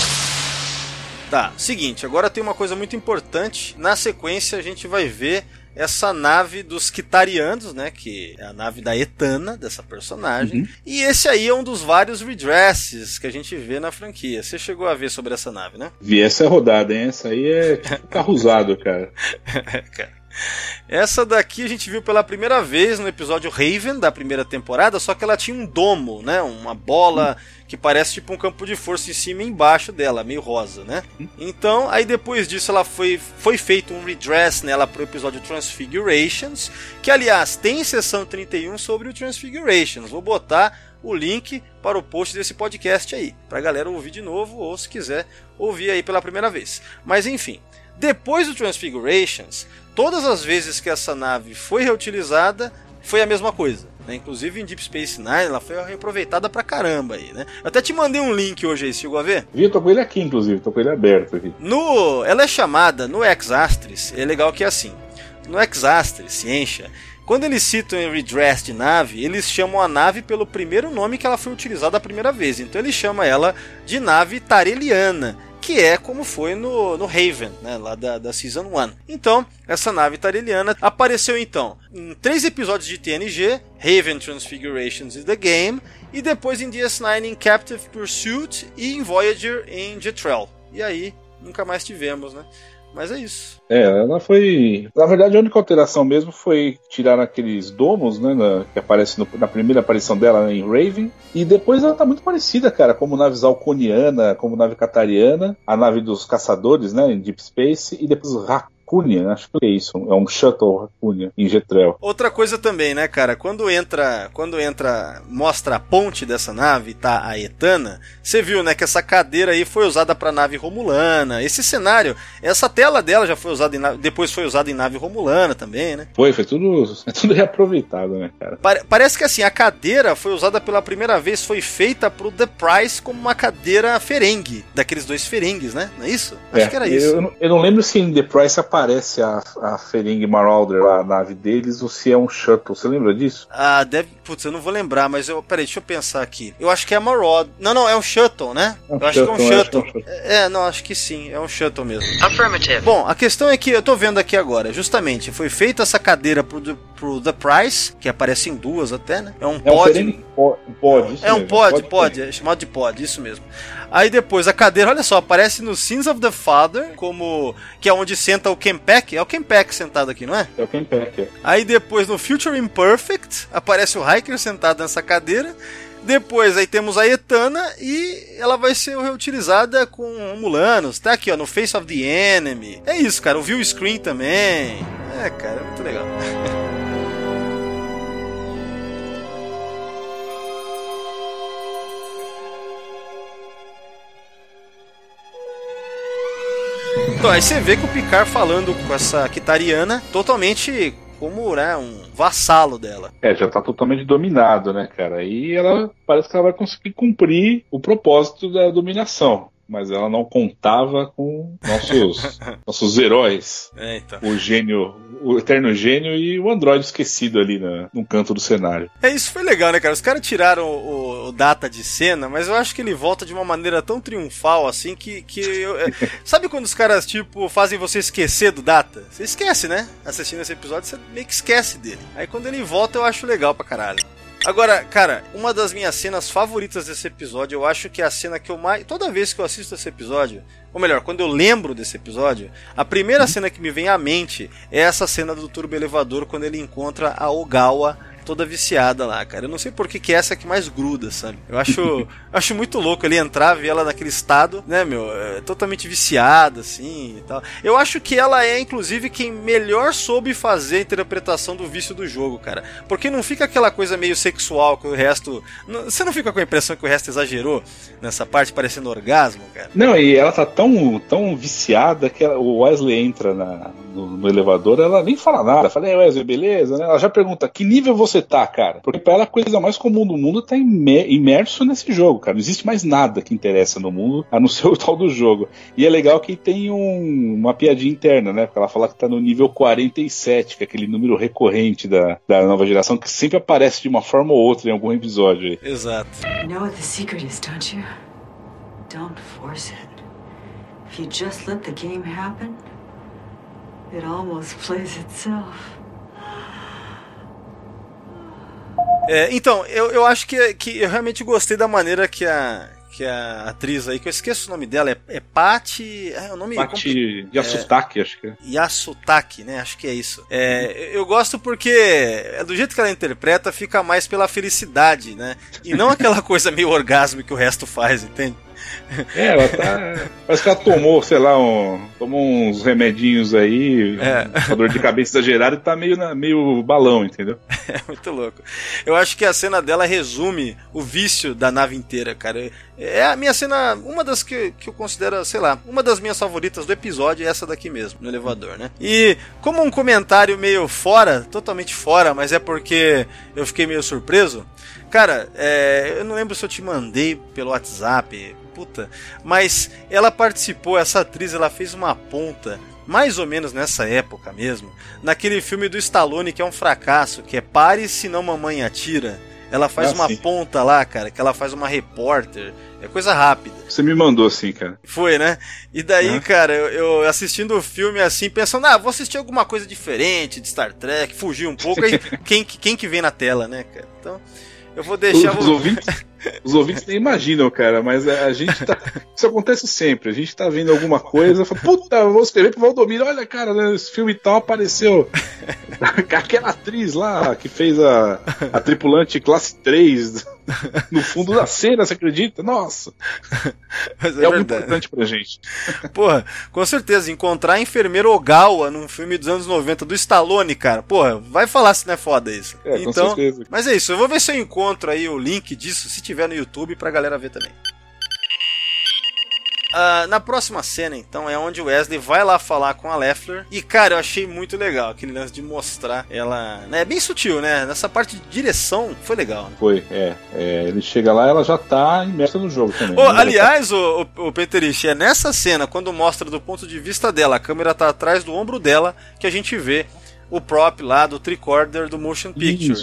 Tá, seguinte, agora tem uma coisa muito importante. Na sequência a gente vai ver essa nave dos Kitarianos, né? Que é a nave da Etana, dessa personagem. Uhum. E esse aí é um dos vários redresses que a gente vê na franquia. Você chegou a ver sobre essa nave, né? Vi essa rodada, hein? Essa aí é tipo carro usado, cara. cara. Essa daqui a gente viu pela primeira vez no episódio Raven da primeira temporada, só que ela tinha um domo, né? Uma bola que parece tipo um campo de força em cima e embaixo dela, meio rosa, né? Então, aí depois disso ela foi, foi feito um redress nela pro episódio Transfigurations, que aliás tem sessão 31 sobre o Transfigurations. Vou botar o link para o post desse podcast aí, pra galera ouvir de novo ou se quiser ouvir aí pela primeira vez. Mas enfim, depois do Transfigurations, todas as vezes que essa nave foi reutilizada, foi a mesma coisa. Né? Inclusive em Deep Space Nine, ela foi reaproveitada pra caramba aí, né? Eu até te mandei um link hoje aí, chegou a ver? Vi, tô com ele aqui, inclusive, tô com ele aberto aqui. No, ela é chamada, no Exastris, é legal que é assim, no Exastris, Ciência, quando eles citam em redress de nave, eles chamam a nave pelo primeiro nome que ela foi utilizada a primeira vez. Então ele chama ela de nave Tareliana, que é como foi no, no Haven, né, lá da, da Season 1. Então, essa nave tareliana apareceu então em três episódios de TNG, Haven Transfigurations is the Game, e depois em DS9 em Captive Pursuit e em Voyager em Jetrel. E aí, nunca mais tivemos, né? Mas é isso. É, ela foi. Na verdade, a única alteração mesmo foi tirar aqueles domos, né? Na, que aparece no, na primeira aparição dela em Raven. E depois ela tá muito parecida, cara, como nave Zalconiana, como nave Catariana, a nave dos caçadores, né? Em Deep Space, e depois Raccoonian, acho que é isso, é um Shuttle Raccoonian em Getrel. Outra coisa também, né, cara, quando entra, quando entra, mostra a ponte dessa nave, tá a Etana, você viu, né, que essa cadeira aí foi usada para nave romulana. Esse cenário, essa tela dela já foi usada em nave, depois foi usada em nave romulana também, né? Foi, foi tudo, é tudo reaproveitado, né, cara? parece que assim, a cadeira foi usada pela primeira vez, foi feita pro The Price como uma cadeira ferengue, daqueles dois ferengues, né? Não é isso? Acho é, que era isso. Eu, eu não lembro se em The Price aparece a, a Ferengi Marauder, a nave deles, ou se é um shuttle. Você lembra disso? Ah, deve. Putz, eu não vou lembrar, mas eu. Peraí, deixa eu pensar aqui. Eu acho que é a Marauder. Não, não, é um shuttle, né? É um eu shuttle, acho que é um shuttle. É, um shuttle. é, não, acho que sim, é um shuttle mesmo. Affirmative. Bom, a questão é que eu tô vendo aqui agora, justamente, foi feita essa cadeira pro, pro The Price, que aparece em duas até, né? É um pod. É um pod, é um pod, pod, é chamado de pod, isso mesmo. Aí depois a cadeira, olha só, aparece no Sins of the Father, como que é onde senta o Kempek, é o Kempek sentado aqui, não é? É o Kempek, é. Aí depois no Future Imperfect aparece o Hiker sentado nessa cadeira. Depois aí temos a Etana e ela vai ser reutilizada com Mulanos. Tá aqui, ó, no Face of the Enemy. É isso, cara. O View Screen também. É, cara, é muito legal. Então, aí você vê que o Picard falando com essa Kitariana totalmente como né, um vassalo dela. É, já tá totalmente dominado, né, cara? E ela parece que ela vai conseguir cumprir o propósito da dominação mas ela não contava com nossos, nossos heróis. É, então. O gênio, o eterno gênio e o androide esquecido ali na, no canto do cenário. É, isso foi legal, né, cara? Os caras tiraram o, o, data de cena, mas eu acho que ele volta de uma maneira tão triunfal assim que. que eu, é... Sabe quando os caras, tipo, fazem você esquecer do data? Você esquece, né? Assistindo esse episódio, você meio que esquece dele. Aí quando ele volta, eu acho legal pra caralho. Agora, cara, uma das minhas cenas favoritas desse episódio, eu acho que é a cena que eu mais. Toda vez que eu assisto esse episódio, ou melhor, quando eu lembro desse episódio, a primeira cena que me vem à mente é essa cena do turbo elevador quando ele encontra a Ogawa toda viciada lá, cara. Eu não sei por que, que é essa que mais gruda, sabe? Eu acho, acho muito louco ele entrar, ver ela naquele estado, né, meu, é, totalmente viciada, assim e tal. Eu acho que ela é, inclusive, quem melhor soube fazer a interpretação do vício do jogo, cara. Porque não fica aquela coisa meio sexual que o resto. Você não fica com a impressão que o resto exagerou nessa parte, parecendo orgasmo, cara? Não, e ela tá tão, tão viciada que ela, o Wesley entra na, no, no, elevador, ela nem fala nada. Fala, é Wesley, beleza? Né? Ela já pergunta, que nível você tá, cara? Porque pra ela a coisa mais comum do mundo tá imerso nesse jogo, cara. Não existe mais nada que interessa no mundo, a não ser o tal do jogo. E é legal que tem um, uma piadinha interna, né? Porque ela fala que tá no nível 47, que é aquele número recorrente da, da nova geração, que sempre aparece de uma forma ou outra em algum episódio aí. Exato. You know what the secret is, don't you? Don't force it. If you just let the game happen, It almost plays itself. É, então, eu, eu acho que, que eu realmente gostei da maneira que a, que a atriz aí, que eu esqueço o nome dela, é, é Patti. É o nome Patti Yasutaki, é, acho que é. Yasutaki, né? Acho que é isso. É, eu gosto porque é do jeito que ela interpreta, fica mais pela felicidade, né? E não aquela coisa meio orgasmo que o resto faz, entende? É, ela tá. Parece que ela tomou, sei lá, um, tomou uns remedinhos aí, é. dor de cabeça exagerada e tá meio, na, meio balão, entendeu? É muito louco. Eu acho que a cena dela resume o vício da nave inteira, cara. É a minha cena, uma das que, que eu considero, sei lá, uma das minhas favoritas do episódio é essa daqui mesmo, no elevador, né? E como um comentário meio fora, totalmente fora, mas é porque eu fiquei meio surpreso. Cara, é, eu não lembro se eu te mandei pelo WhatsApp, puta. Mas ela participou, essa atriz, ela fez uma ponta mais ou menos nessa época mesmo, naquele filme do Stallone que é um fracasso, que é Pare se não mamãe atira. Ela faz ah, uma sim. ponta lá, cara, que ela faz uma repórter. É coisa rápida. Você me mandou assim, cara. Foi, né? E daí, uhum. cara, eu, eu, assistindo o filme assim, pensando, ah, vou assistir alguma coisa diferente de Star Trek, fugir um pouco, aí quem, quem que vem na tela, né, cara? Então, eu vou deixar. Os, os ouvintes, os ouvintes nem imaginam, cara, mas a gente tá. Isso acontece sempre. A gente tá vendo alguma coisa, fala, puta, vou escrever pro Valdomiro. Olha, cara, né, esse filme tal apareceu. Aquela atriz lá que fez a, a tripulante classe 3 no fundo da cena, você acredita? Nossa! Mas é, é algo importante pra gente. Porra, com certeza, encontrar a enfermeira Ogawa num filme dos anos 90 do Stallone, cara, porra, vai falar se não é foda isso. É, então, com certeza. Mas é isso, eu vou ver se eu encontro aí o link disso, se tiver no YouTube, pra galera ver também. Uh, na próxima cena, então, é onde o Wesley vai lá falar com a Leffler. E, cara, eu achei muito legal aquele lance de mostrar ela. Né, é bem sutil, né? Nessa parte de direção foi legal. Né? Foi, é, é, Ele chega lá ela já tá imersa no jogo também. Oh, aliás, o, o, o Peterich, é nessa cena, quando mostra do ponto de vista dela, a câmera tá atrás do ombro dela, que a gente vê o prop lá do tricorder do Motion Picture.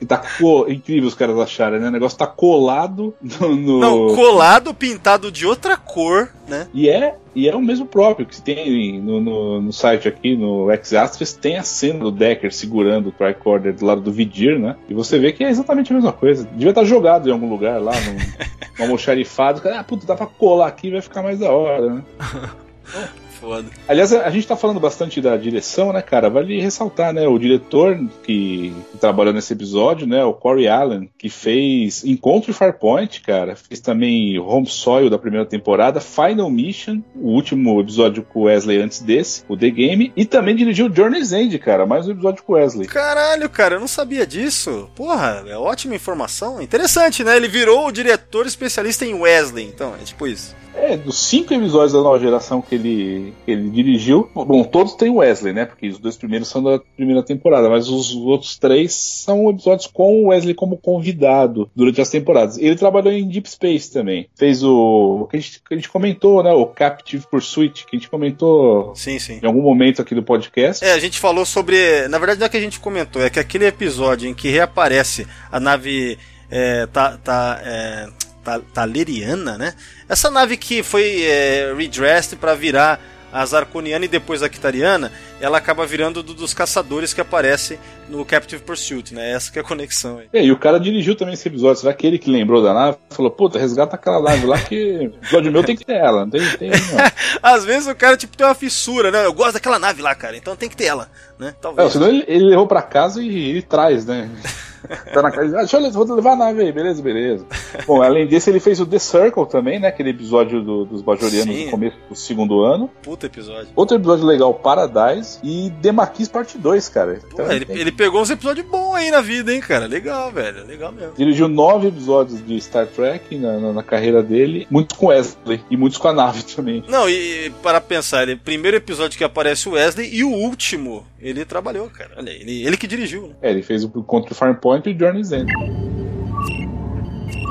e tá co... incrível os caras acharem, né? O negócio tá colado no, no, Não, colado, pintado de outra cor, né? E é, e é o mesmo próprio que tem no, no, no site aqui, no X-Astros, tem a cena do Decker segurando o tricorder do lado do Vidir, né? E você vê que é exatamente a mesma coisa. Devia estar jogado em algum lugar lá, num, almoxarifado. Ah, puta, dá pra colar aqui e vai ficar mais da hora, né? foda. Aliás, a gente tá falando bastante da direção, né, cara? Vale ressaltar, né? O diretor que, trabalhou nesse episódio, né? O Corey Allen, que fez Encontro e Farpoint, cara. Fez também Home Soil da primeira temporada, Final Mission, o último episódio com Wesley antes desse, o The Game, e também dirigiu Journey's End, cara. Mais um episódio com Wesley. Caralho, cara, eu não sabia disso. Porra, é ótima informação. Interessante, né? Ele virou o diretor especialista em Wesley, então, é tipo isso. É, dos cinco episódios da nova geração que ele, ele dirigiu, bom, todos têm Wesley, né? Porque os dois primeiros são da primeira temporada, mas os outros três são episódios com o Wesley como convidado durante as temporadas. Ele trabalhou em Deep Space também. Fez o. que a gente, que a gente comentou, né? O Captive Pursuit, que a gente comentou sim, sim. em algum momento aqui do podcast. É, a gente falou sobre. Na verdade, não é que a gente comentou, é que aquele episódio em que reaparece a nave. É, tá, tá, é, Taleriana, né? Essa nave que foi é, redressed para virar a Zarconiana e depois a Kitariana, ela acaba virando do, dos caçadores que aparece no Captive Pursuit, né? Essa que é a conexão aí. É, e o cara dirigiu também esse episódio. Será que ele que lembrou da nave? Falou, puta, resgata aquela nave lá que o episódio meu tem que ter ela. Não tem, tem. Às vezes o cara, tipo, tem uma fissura, né? Eu gosto daquela nave lá, cara, então tem que ter ela, né? Talvez. É, senão ele, ele levou pra casa e ele traz, né? tá na casa. Ah, deixa eu vou levar a nave aí, beleza, beleza. Bom, além desse, ele fez o The Circle também, né? Aquele episódio do- dos Bajorianos Sim. no começo do segundo ano. Puta episódio. Outro episódio legal, Paradise. E The Maquis Parte 2, cara. Pô, Então, ele, ele pegou uns episódios bons aí na vida, hein, cara? Legal, velho. Legal mesmo. Dirigiu nove episódios de Star Trek na, na- na carreira dele, muitos com Wesley e muitos com a nave também. Não, e para pensar, ele, primeiro episódio que aparece o Wesley e o último ele trabalhou, cara. Olha, ele, ele que dirigiu, né? É, ele fez o Contra o Farmpoint e Journey's End.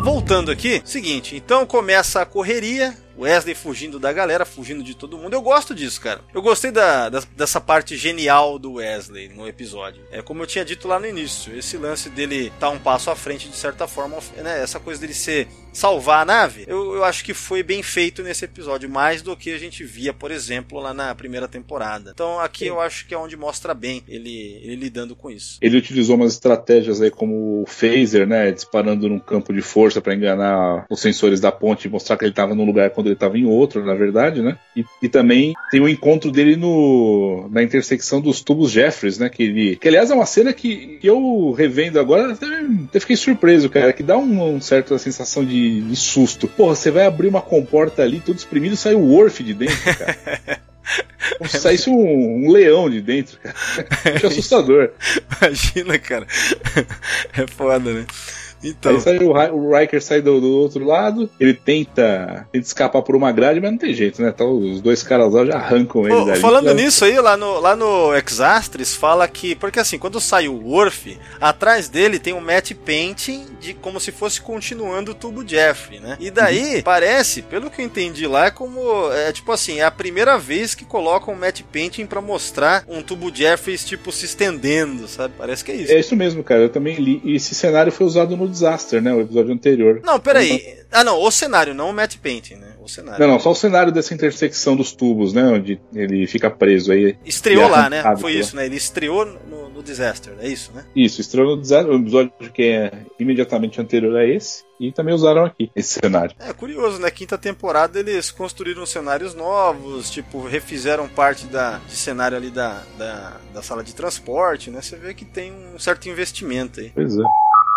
Voltando aqui, seguinte, então começa a correria, Wesley fugindo da galera, fugindo de todo mundo. Eu gosto disso, cara. Eu gostei da, da- dessa parte genial do Wesley no episódio. É como eu tinha dito lá no início, esse lance dele tá um passo à frente de certa forma, né? Essa coisa dele ser salvar a nave, eu, eu acho que foi bem feito nesse episódio, mais do que a gente via, por exemplo, lá na primeira temporada. Então aqui eu acho que é onde mostra bem ele, ele lidando com isso. Ele utilizou umas estratégias aí como o phaser, né, disparando num campo de força para enganar os sensores da ponte e mostrar que ele estava num lugar quando ele estava em outro, na verdade, né? E, e também tem o encontro dele no na intersecção dos tubos Jeffries, né, que ele que aliás é uma cena que, que eu revendo agora até, até fiquei surpreso, cara, que dá um, um certa sensação de, de susto. Porra, você vai abrir uma comporta ali, tudo espremido, sai o Worf de dentro, cara. Como se saísse um, um leão de dentro, cara. Acho assustador. Imagina, cara. É foda, né? Então. Aí sai o, o Riker sai do, do outro lado, ele tenta, tenta escapar por uma grade, mas não tem jeito, né? Então os dois caras lá já arrancam ele Pô, dali. falando Já- nisso aí, lá no, lá no Exastres fala que. Porque assim, quando sai o Worf, atrás dele tem um matte painting de como se fosse continuando o tubo Jeffrey, né? E daí, Uhum. parece, pelo que eu entendi lá, é como. É tipo assim, é a primeira vez que colocam um matte painting pra mostrar um tubo Jeffrey, tipo, se estendendo, sabe? Parece que é isso. É isso mesmo, cara. Eu também li. E esse cenário foi usado no Disaster, né? O episódio anterior. Não, peraí. Ah, não, o cenário, não o matte painting, né? O cenário. Não, não, só o cenário dessa intersecção dos tubos, né? Onde ele fica preso aí. Estreou é lá, né? Foi pela- isso, né? Ele estreou no, no Disaster, é isso, né? Isso, estreou no Disaster, um episódio que é imediatamente anterior a esse. E também usaram aqui esse cenário. É curioso, né? Quinta temporada eles construíram cenários novos, tipo, refizeram parte da, de cenário ali da, da, da sala de transporte, né? Você vê que tem um certo investimento aí. Pois é.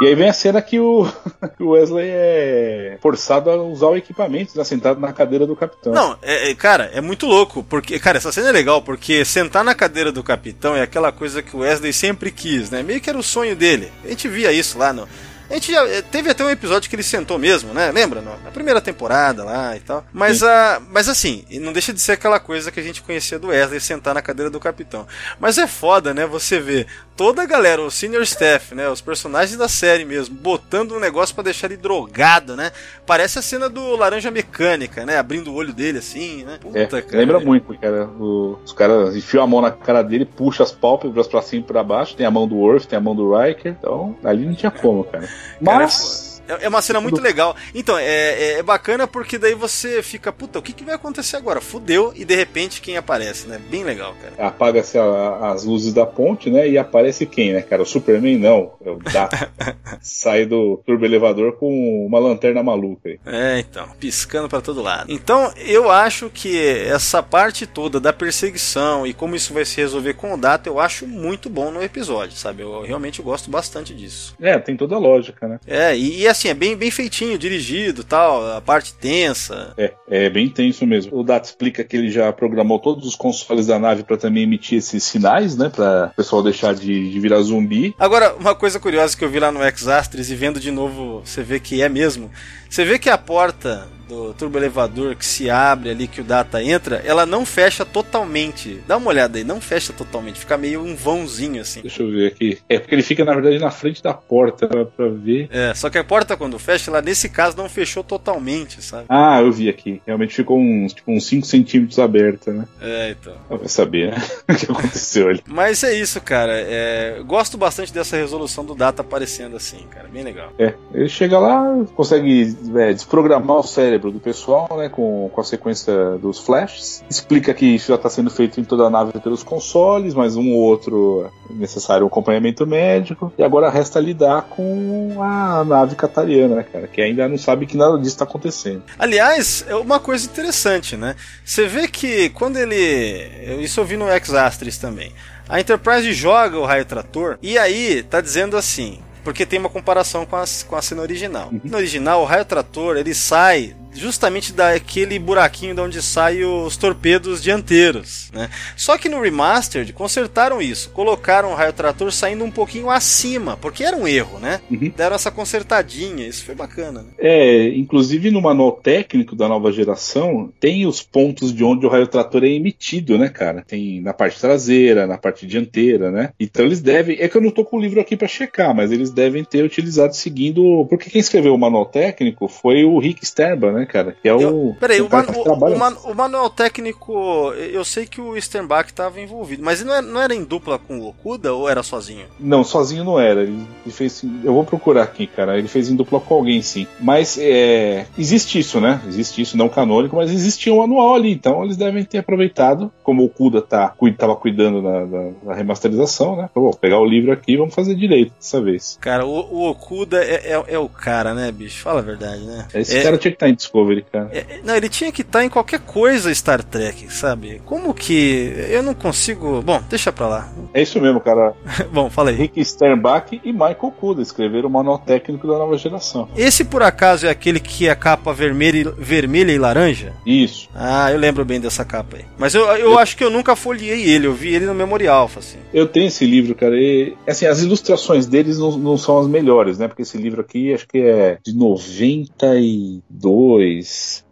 E aí vem a cena que o, que o Wesley é forçado a usar o equipamento, né, sentado na cadeira do capitão. Não, é, é, cara, é muito louco, porque, cara, essa cena é legal, porque sentar na cadeira do capitão é aquela coisa que o Wesley sempre quis, né? Meio que era o sonho dele. A gente via isso lá no. A gente já eh, teve até um episódio que ele sentou mesmo, né? Lembra? Na primeira temporada lá e tal. Mas, a, mas assim, não deixa de ser aquela coisa que a gente conhecia do Wesley sentar na cadeira do capitão. Mas é foda, né? Você vê toda a galera, o senior staff, né? Os personagens da série mesmo, botando um negócio pra deixar ele drogado, né? Parece a cena do Laranja Mecânica, né? Abrindo o olho dele assim, né? É, Puta, cara. lembra muito, cara. O- os caras enfiam a mão na cara dele, puxa as pálpebras pra cima e pra baixo. Tem a mão do Worf, tem a mão do Riker. Então, ali não tinha como, cara. Cara, Mas. É é uma cena muito legal. Então, é, é- é bacana porque daí você fica, puta, o que, que vai acontecer agora? Fudeu e de repente quem aparece, né? Bem legal, cara. Apaga-se a- as luzes da ponte, né? E aparece quem, né, cara? O Superman não. É o Data. Sai do turbo elevador com uma lanterna maluca aí. É, então, piscando pra todo lado. Então, eu acho que essa parte toda da perseguição e como isso vai se resolver com o Data, eu acho muito bom no episódio, sabe? Eu realmente gosto bastante disso. É, tem toda a lógica, né? É, e, e assim, é bem, bem feitinho, dirigido tal, a parte tensa. É, é bem tenso mesmo. O Data explica que ele já programou todos os consoles da nave pra também emitir esses sinais, né? Pra o pessoal deixar de, de virar zumbi. Agora, uma coisa curiosa que eu vi lá no Exastres e vendo de novo, você vê que é mesmo. Você vê que a porta do turbo elevador que se abre ali, que o Data entra, ela não fecha totalmente. Dá uma olhada aí, não fecha totalmente, fica meio um vãozinho assim. Deixa eu ver aqui. É porque ele fica, na verdade, na frente da porta pra, pra ver. É, só que a porta quando fecha, ela nesse caso não fechou totalmente, sabe? Ah, eu vi aqui. Realmente ficou uns, tipo, uns 5 centímetros aberta, né? É, então. Vai saber, né? o que aconteceu ali. Mas é isso, cara. É, gosto bastante dessa resolução do Data aparecendo assim, cara. Bem legal. É, ele chega lá, consegue é, desprogramar o cérebro cérebro do pessoal, né, com, com a sequência dos flashes. Explica que isso já está sendo feito em toda a nave pelos consoles, mas um ou outro é necessário um acompanhamento médico. E agora resta lidar com a nave catariana, né, cara, que ainda não sabe que nada disso está acontecendo. Aliás, é uma coisa interessante, né? Você vê que quando ele. Isso eu vi no X-Astris também. A Enterprise joga o raio trator e aí tá dizendo assim: porque tem uma comparação com a, com a cena original. Uhum. No original, o raio trator ele sai justamente daquele buraquinho de onde saem os torpedos dianteiros, né? Só que no remastered consertaram isso, colocaram o raio trator saindo um pouquinho acima, porque era um erro, né? Uhum. Deram essa consertadinha, isso foi bacana. Né? É, inclusive no manual técnico da nova geração tem os pontos de onde o raio trator é emitido, né, cara? Tem na parte traseira, na parte dianteira, né? Então eles devem, é que eu não tô com o livro aqui para checar, mas eles devem ter utilizado seguindo, porque quem escreveu o manual técnico foi o Rick Sterba, né? Né, cara? Que é o. peraí, o, man, o, man, o, manual técnico, eu sei que o Sternbach estava envolvido, mas não era, não era em dupla com o Okuda ou era sozinho? Não, sozinho não era. Ele, ele, fez. Eu vou procurar aqui, cara. Ele fez em dupla com alguém, sim. Mas é, existe isso, né? Existe isso, não canônico, mas existia um manual ali. Então eles devem ter aproveitado, como o Okuda tá, tava cuidando da, da, da remasterização, né? Vou pegar o livro aqui e vamos fazer direito dessa vez. Cara, o, o Okuda é, é, é, o cara, né, bicho? Fala a verdade, né? Esse é, cara tinha que estar em Discovery, cara. É, não, ele tinha que estar em qualquer coisa Star Trek, sabe? Como que. Eu não consigo. Bom, deixa pra lá. É isso mesmo, cara. Bom, falei. Rick Sternbach e Michael Kuda escreveram o manual técnico da nova geração. Esse, por acaso, é aquele que é capa vermelha e, vermelha e laranja? Isso. Ah, eu lembro bem dessa capa aí. Mas eu, eu, eu... acho que eu nunca folhei ele, eu vi ele no Memorial, assim. Eu tenho esse livro, cara. E, assim, as ilustrações deles não, não são as melhores, né? Porque esse livro aqui acho que é de 92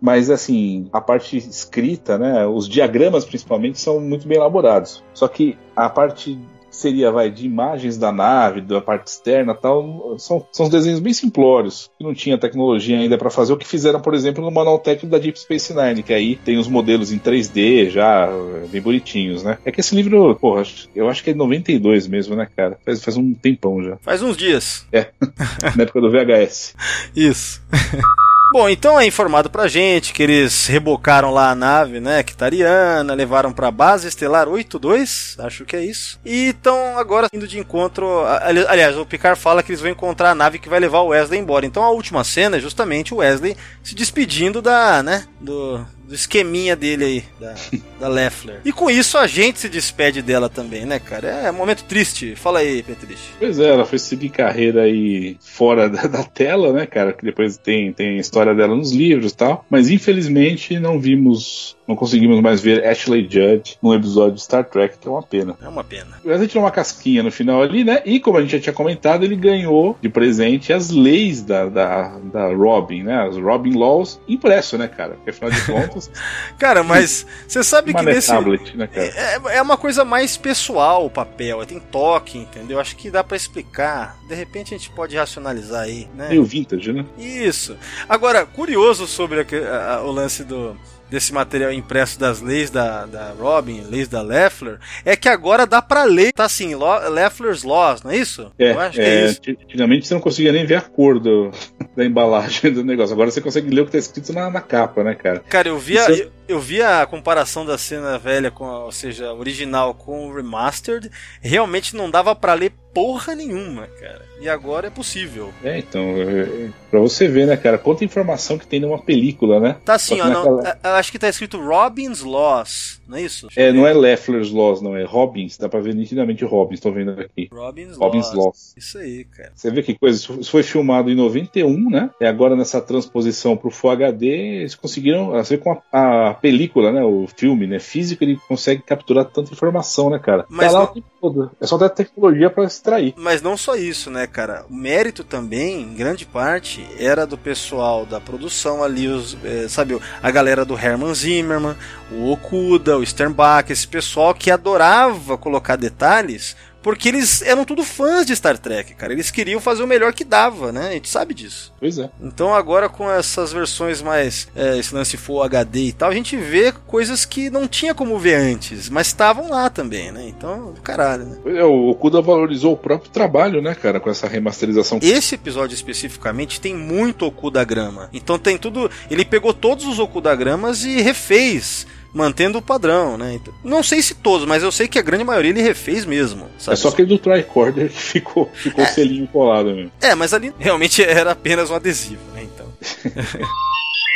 mas assim, a parte escrita, né, os diagramas principalmente são muito bem elaborados. Só que a parte seria vai de imagens da nave, da parte externa, tal, são, são os desenhos bem simplórios, que não tinha tecnologia ainda para fazer o que fizeram, por exemplo, no manual técnico da Deep Space Nine, que aí tem os modelos em 3D já bem bonitinhos, né? É que esse livro, porra, eu acho que é 92 mesmo, né, cara? Faz, faz um tempão já. Faz uns dias. É, na época do VHS. Isso. Bom, então é informado pra gente que eles rebocaram lá a nave, né, Kitariana, levaram pra base estelar 82, acho que é isso. E estão agora indo de encontro. Aliás, o Picard fala que eles vão encontrar a nave que vai levar o Wesley embora. Então a última cena é justamente o Wesley se despedindo da, né, do, do esqueminha dele aí, da, da Leffler. E com isso a gente se despede dela também, né, cara? É um momento triste. Fala aí, Petriche. Pois é, ela foi seguir carreira aí fora da, da, tela, né, cara? Que depois tem, tem a história dela nos livros e tal. Mas infelizmente não vimos não conseguimos mais ver Ashley Judd num episódio de Star Trek, que é uma pena. É uma pena. A gente tirou uma casquinha no final ali, né? E como a gente já tinha comentado, ele ganhou de presente as leis da, da, da Robin, né? As Robin Laws impresso, né, cara? Porque afinal de contas. cara, mas você sabe que nesse. Tablet, né, cara? É, é uma coisa mais pessoal o papel, tem toque, entendeu? Acho que dá para explicar. De repente a gente pode racionalizar aí, né? Meio vintage, né? Isso. Agora, curioso sobre a, a, o lance do desse material impresso das leis da, da Robin, leis da Leffler, é que agora dá para ler, tá assim, Leffler's Laws, não é isso? É, Eu acho é, que é isso. Antigamente você não conseguia nem ver a cor do, da embalagem do negócio, agora você consegue ler o que tá escrito na, na capa, né, cara? Cara, eu via, isso... É eu, eu vi a comparação da cena velha com, ou seja, original com o remastered, realmente não dava para ler porra nenhuma, cara. E agora é possível. É, então, é, pra você ver, né, cara, quanta informação que tem numa película, né? Tá assim, ó, naquela... não, eu acho que tá escrito Robin's Loss, não é isso? Deixa é, não é Leffler's Loss, não, é Robbins, dá pra ver nitidamente Robbins, tô vendo aqui. Robin's, Robbins Loss. Loss. Isso aí, cara. Você vê que coisa, isso foi filmado em 91, né? E agora nessa transposição pro Full HD, eles conseguiram, assim, com a, a, película, né, o filme, né, físico, ele consegue capturar tanta informação, né, cara? Mas tá lá não... o tempo todo. É só dar tecnologia pra extrair. Mas não só isso, né, cara? O mérito também, em grande parte, era do pessoal da produção ali, os, é, sabe, a galera do Herman Zimmerman, o Okuda, o Sternbach, esse pessoal que adorava colocar detalhes porque eles eram tudo fãs de Star Trek, cara. Eles queriam fazer o melhor que dava, né? A gente sabe disso. Pois é. Então agora com essas versões mais é, esse lance Full HD e tal, a gente vê coisas que não tinha como ver antes, mas estavam lá também, né? Então, caralho, né? É, o Okuda valorizou o próprio trabalho, né, cara, com essa remasterização. Esse episódio especificamente tem muito Okuda grama. Então tem tudo, ele pegou todos os Okuda gramas e refez mantendo o padrão, né? Então, não sei se todos, mas eu sei que a grande maioria ele refez mesmo. Sabe? É só aquele do tricorder que ficou, ficou É. selinho colado mesmo. É, mas ali realmente era apenas um adesivo, né? Então.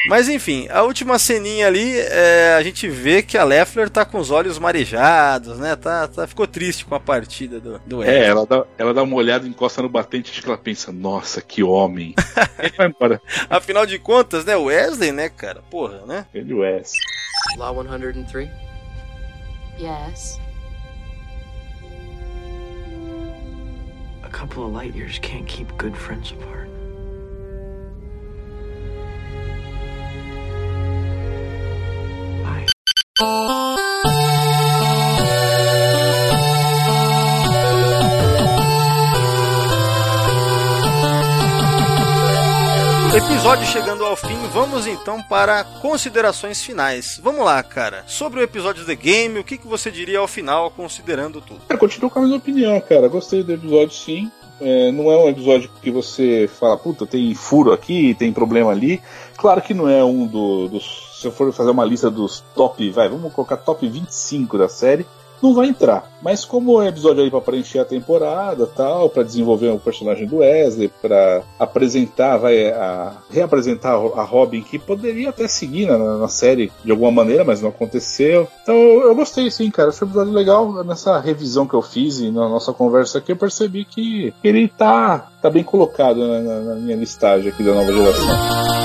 Mas enfim, a última ceninha ali, é, a gente vê que a Leffler tá com os olhos marejados, né? Tá, tá, ficou triste com a partida do, do É, Wesley. ela dá, ela dá uma olhada, encosta no batente, acho que ela pensa, nossa, que homem. Aí vai embora. Afinal de contas, né? O Wesley, né, cara? Porra, né? Ele Wes. Law 103? Yes. A couple of light years can't keep good friends apart. Episódio chegando ao fim, vamos então para considerações finais. Vamos lá, cara. Sobre o episódio The Game, o que, que você diria ao final, considerando tudo? Cara, continuo com a mesma opinião, cara. Gostei do episódio, sim. É, não é um episódio que você fala, puta, tem furo aqui, tem problema ali. Claro que não é um do- dos. Se eu for fazer uma lista dos top, vai, vamos colocar top 25 da série, não vai entrar. Mas como é um episódio aí pra preencher a temporada tal, pra desenvolver o personagem do Wesley, pra apresentar, vai, a, reapresentar a Robin, que poderia até seguir na, na série de alguma maneira, mas não aconteceu. Então eu, gostei sim, cara. Foi um episódio legal. Nessa revisão que eu fiz e na nossa conversa aqui, eu percebi que ele tá, tá bem colocado na, na- na minha listagem aqui da nova geração.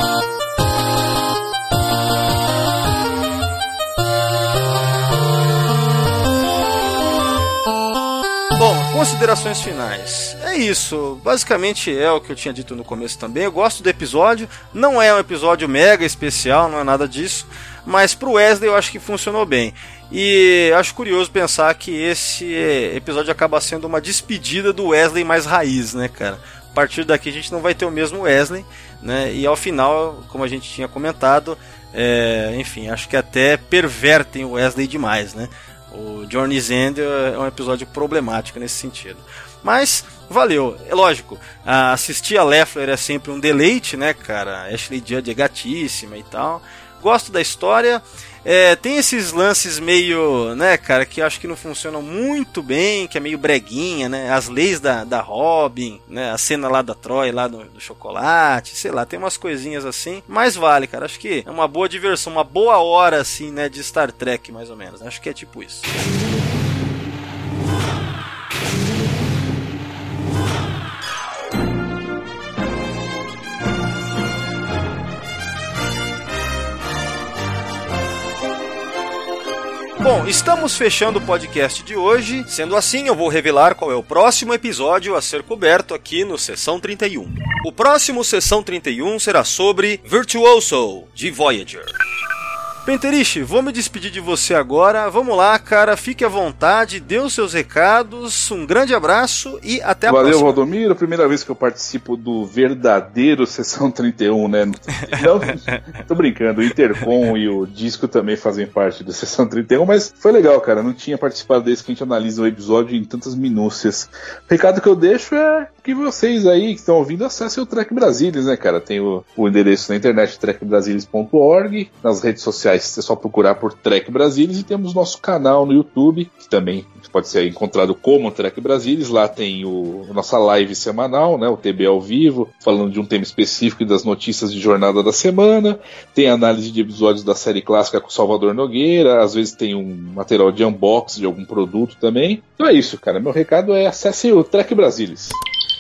Considerações finais. É isso. Basicamente é o que eu tinha dito no começo também. Eu gosto do episódio. Não é um episódio mega especial, não é nada disso. Mas pro Wesley eu acho que funcionou bem. E acho curioso pensar que esse episódio acaba sendo uma despedida do Wesley mais raiz, né, cara? A partir daqui a gente não vai ter o mesmo Wesley, né? E ao final, como a gente tinha comentado, é, enfim, acho que até pervertem o Wesley demais, né? O Journey's End é um episódio problemático nesse sentido. Mas valeu, é lógico. assistir a Leffler é sempre um deleite, né, cara? Ashley Judd é gatíssima e tal. Gosto da história. É, tem esses lances meio, né, cara, que eu acho que não funcionam muito bem, que é meio breguinha, né? As leis da, da Robin, né? A cena lá da Troy, lá do, do chocolate, sei lá, tem umas coisinhas assim. Mas vale, cara. Acho que é uma boa diversão, uma boa hora, assim, né, de Star Trek, mais ou menos. Acho que é tipo isso. Bom, estamos fechando o podcast de hoje. Sendo assim, eu vou revelar qual é o próximo episódio a ser coberto aqui no Sessão 31. O próximo Sessão 31 será sobre Virtuoso, de Voyager. Penteriche, vou me despedir de você agora. Vamos lá, cara, fique à vontade, dê os seus recados. Um grande abraço e até a Valeu, próxima. Valdomiro. Primeira vez que eu participo do verdadeiro Sessão 31, né? Não, tô brincando, o Intercom e o Disco também fazem parte do Sessão 31, mas foi legal, cara. Não tinha participado desse que a gente analisa o episódio em tantas minúcias. O recado que eu deixo é que vocês aí que estão ouvindo acessem o Trek Brasilis, né, cara? Tem o, o endereço na internet trekbrasilis.org, nas redes sociais é só procurar por Trek Brasilis e temos nosso canal no YouTube, que também pode ser encontrado como Trek Brasilis. Lá tem o nossa live semanal, né, o TB ao vivo, falando de um tema específico e das notícias de jornada da semana. Tem análise de episódios da série clássica com Salvador Nogueira, às vezes tem um material de unboxing de algum produto também. Então é isso, cara. Meu recado é acesse o Trek Brasilis.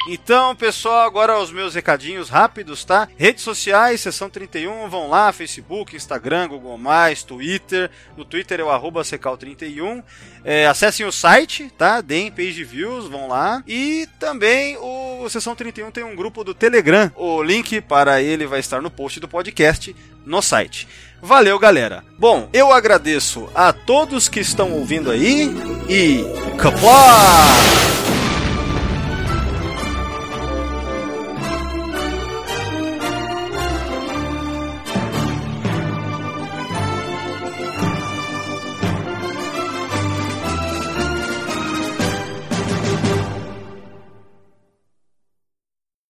Então, pessoal, agora os meus recadinhos rápidos, tá? Redes sociais, Sessão 31, vão lá, Facebook, Instagram, Google+, Twitter. No Twitter é o arroba secal31. É, acessem o site, tá? Deem page views, vão lá. E também o Sessão 31 tem um grupo do Telegram. O link para ele vai estar no post do podcast no site. Valeu, galera. Bom, eu agradeço a todos que estão ouvindo aí e Kapla!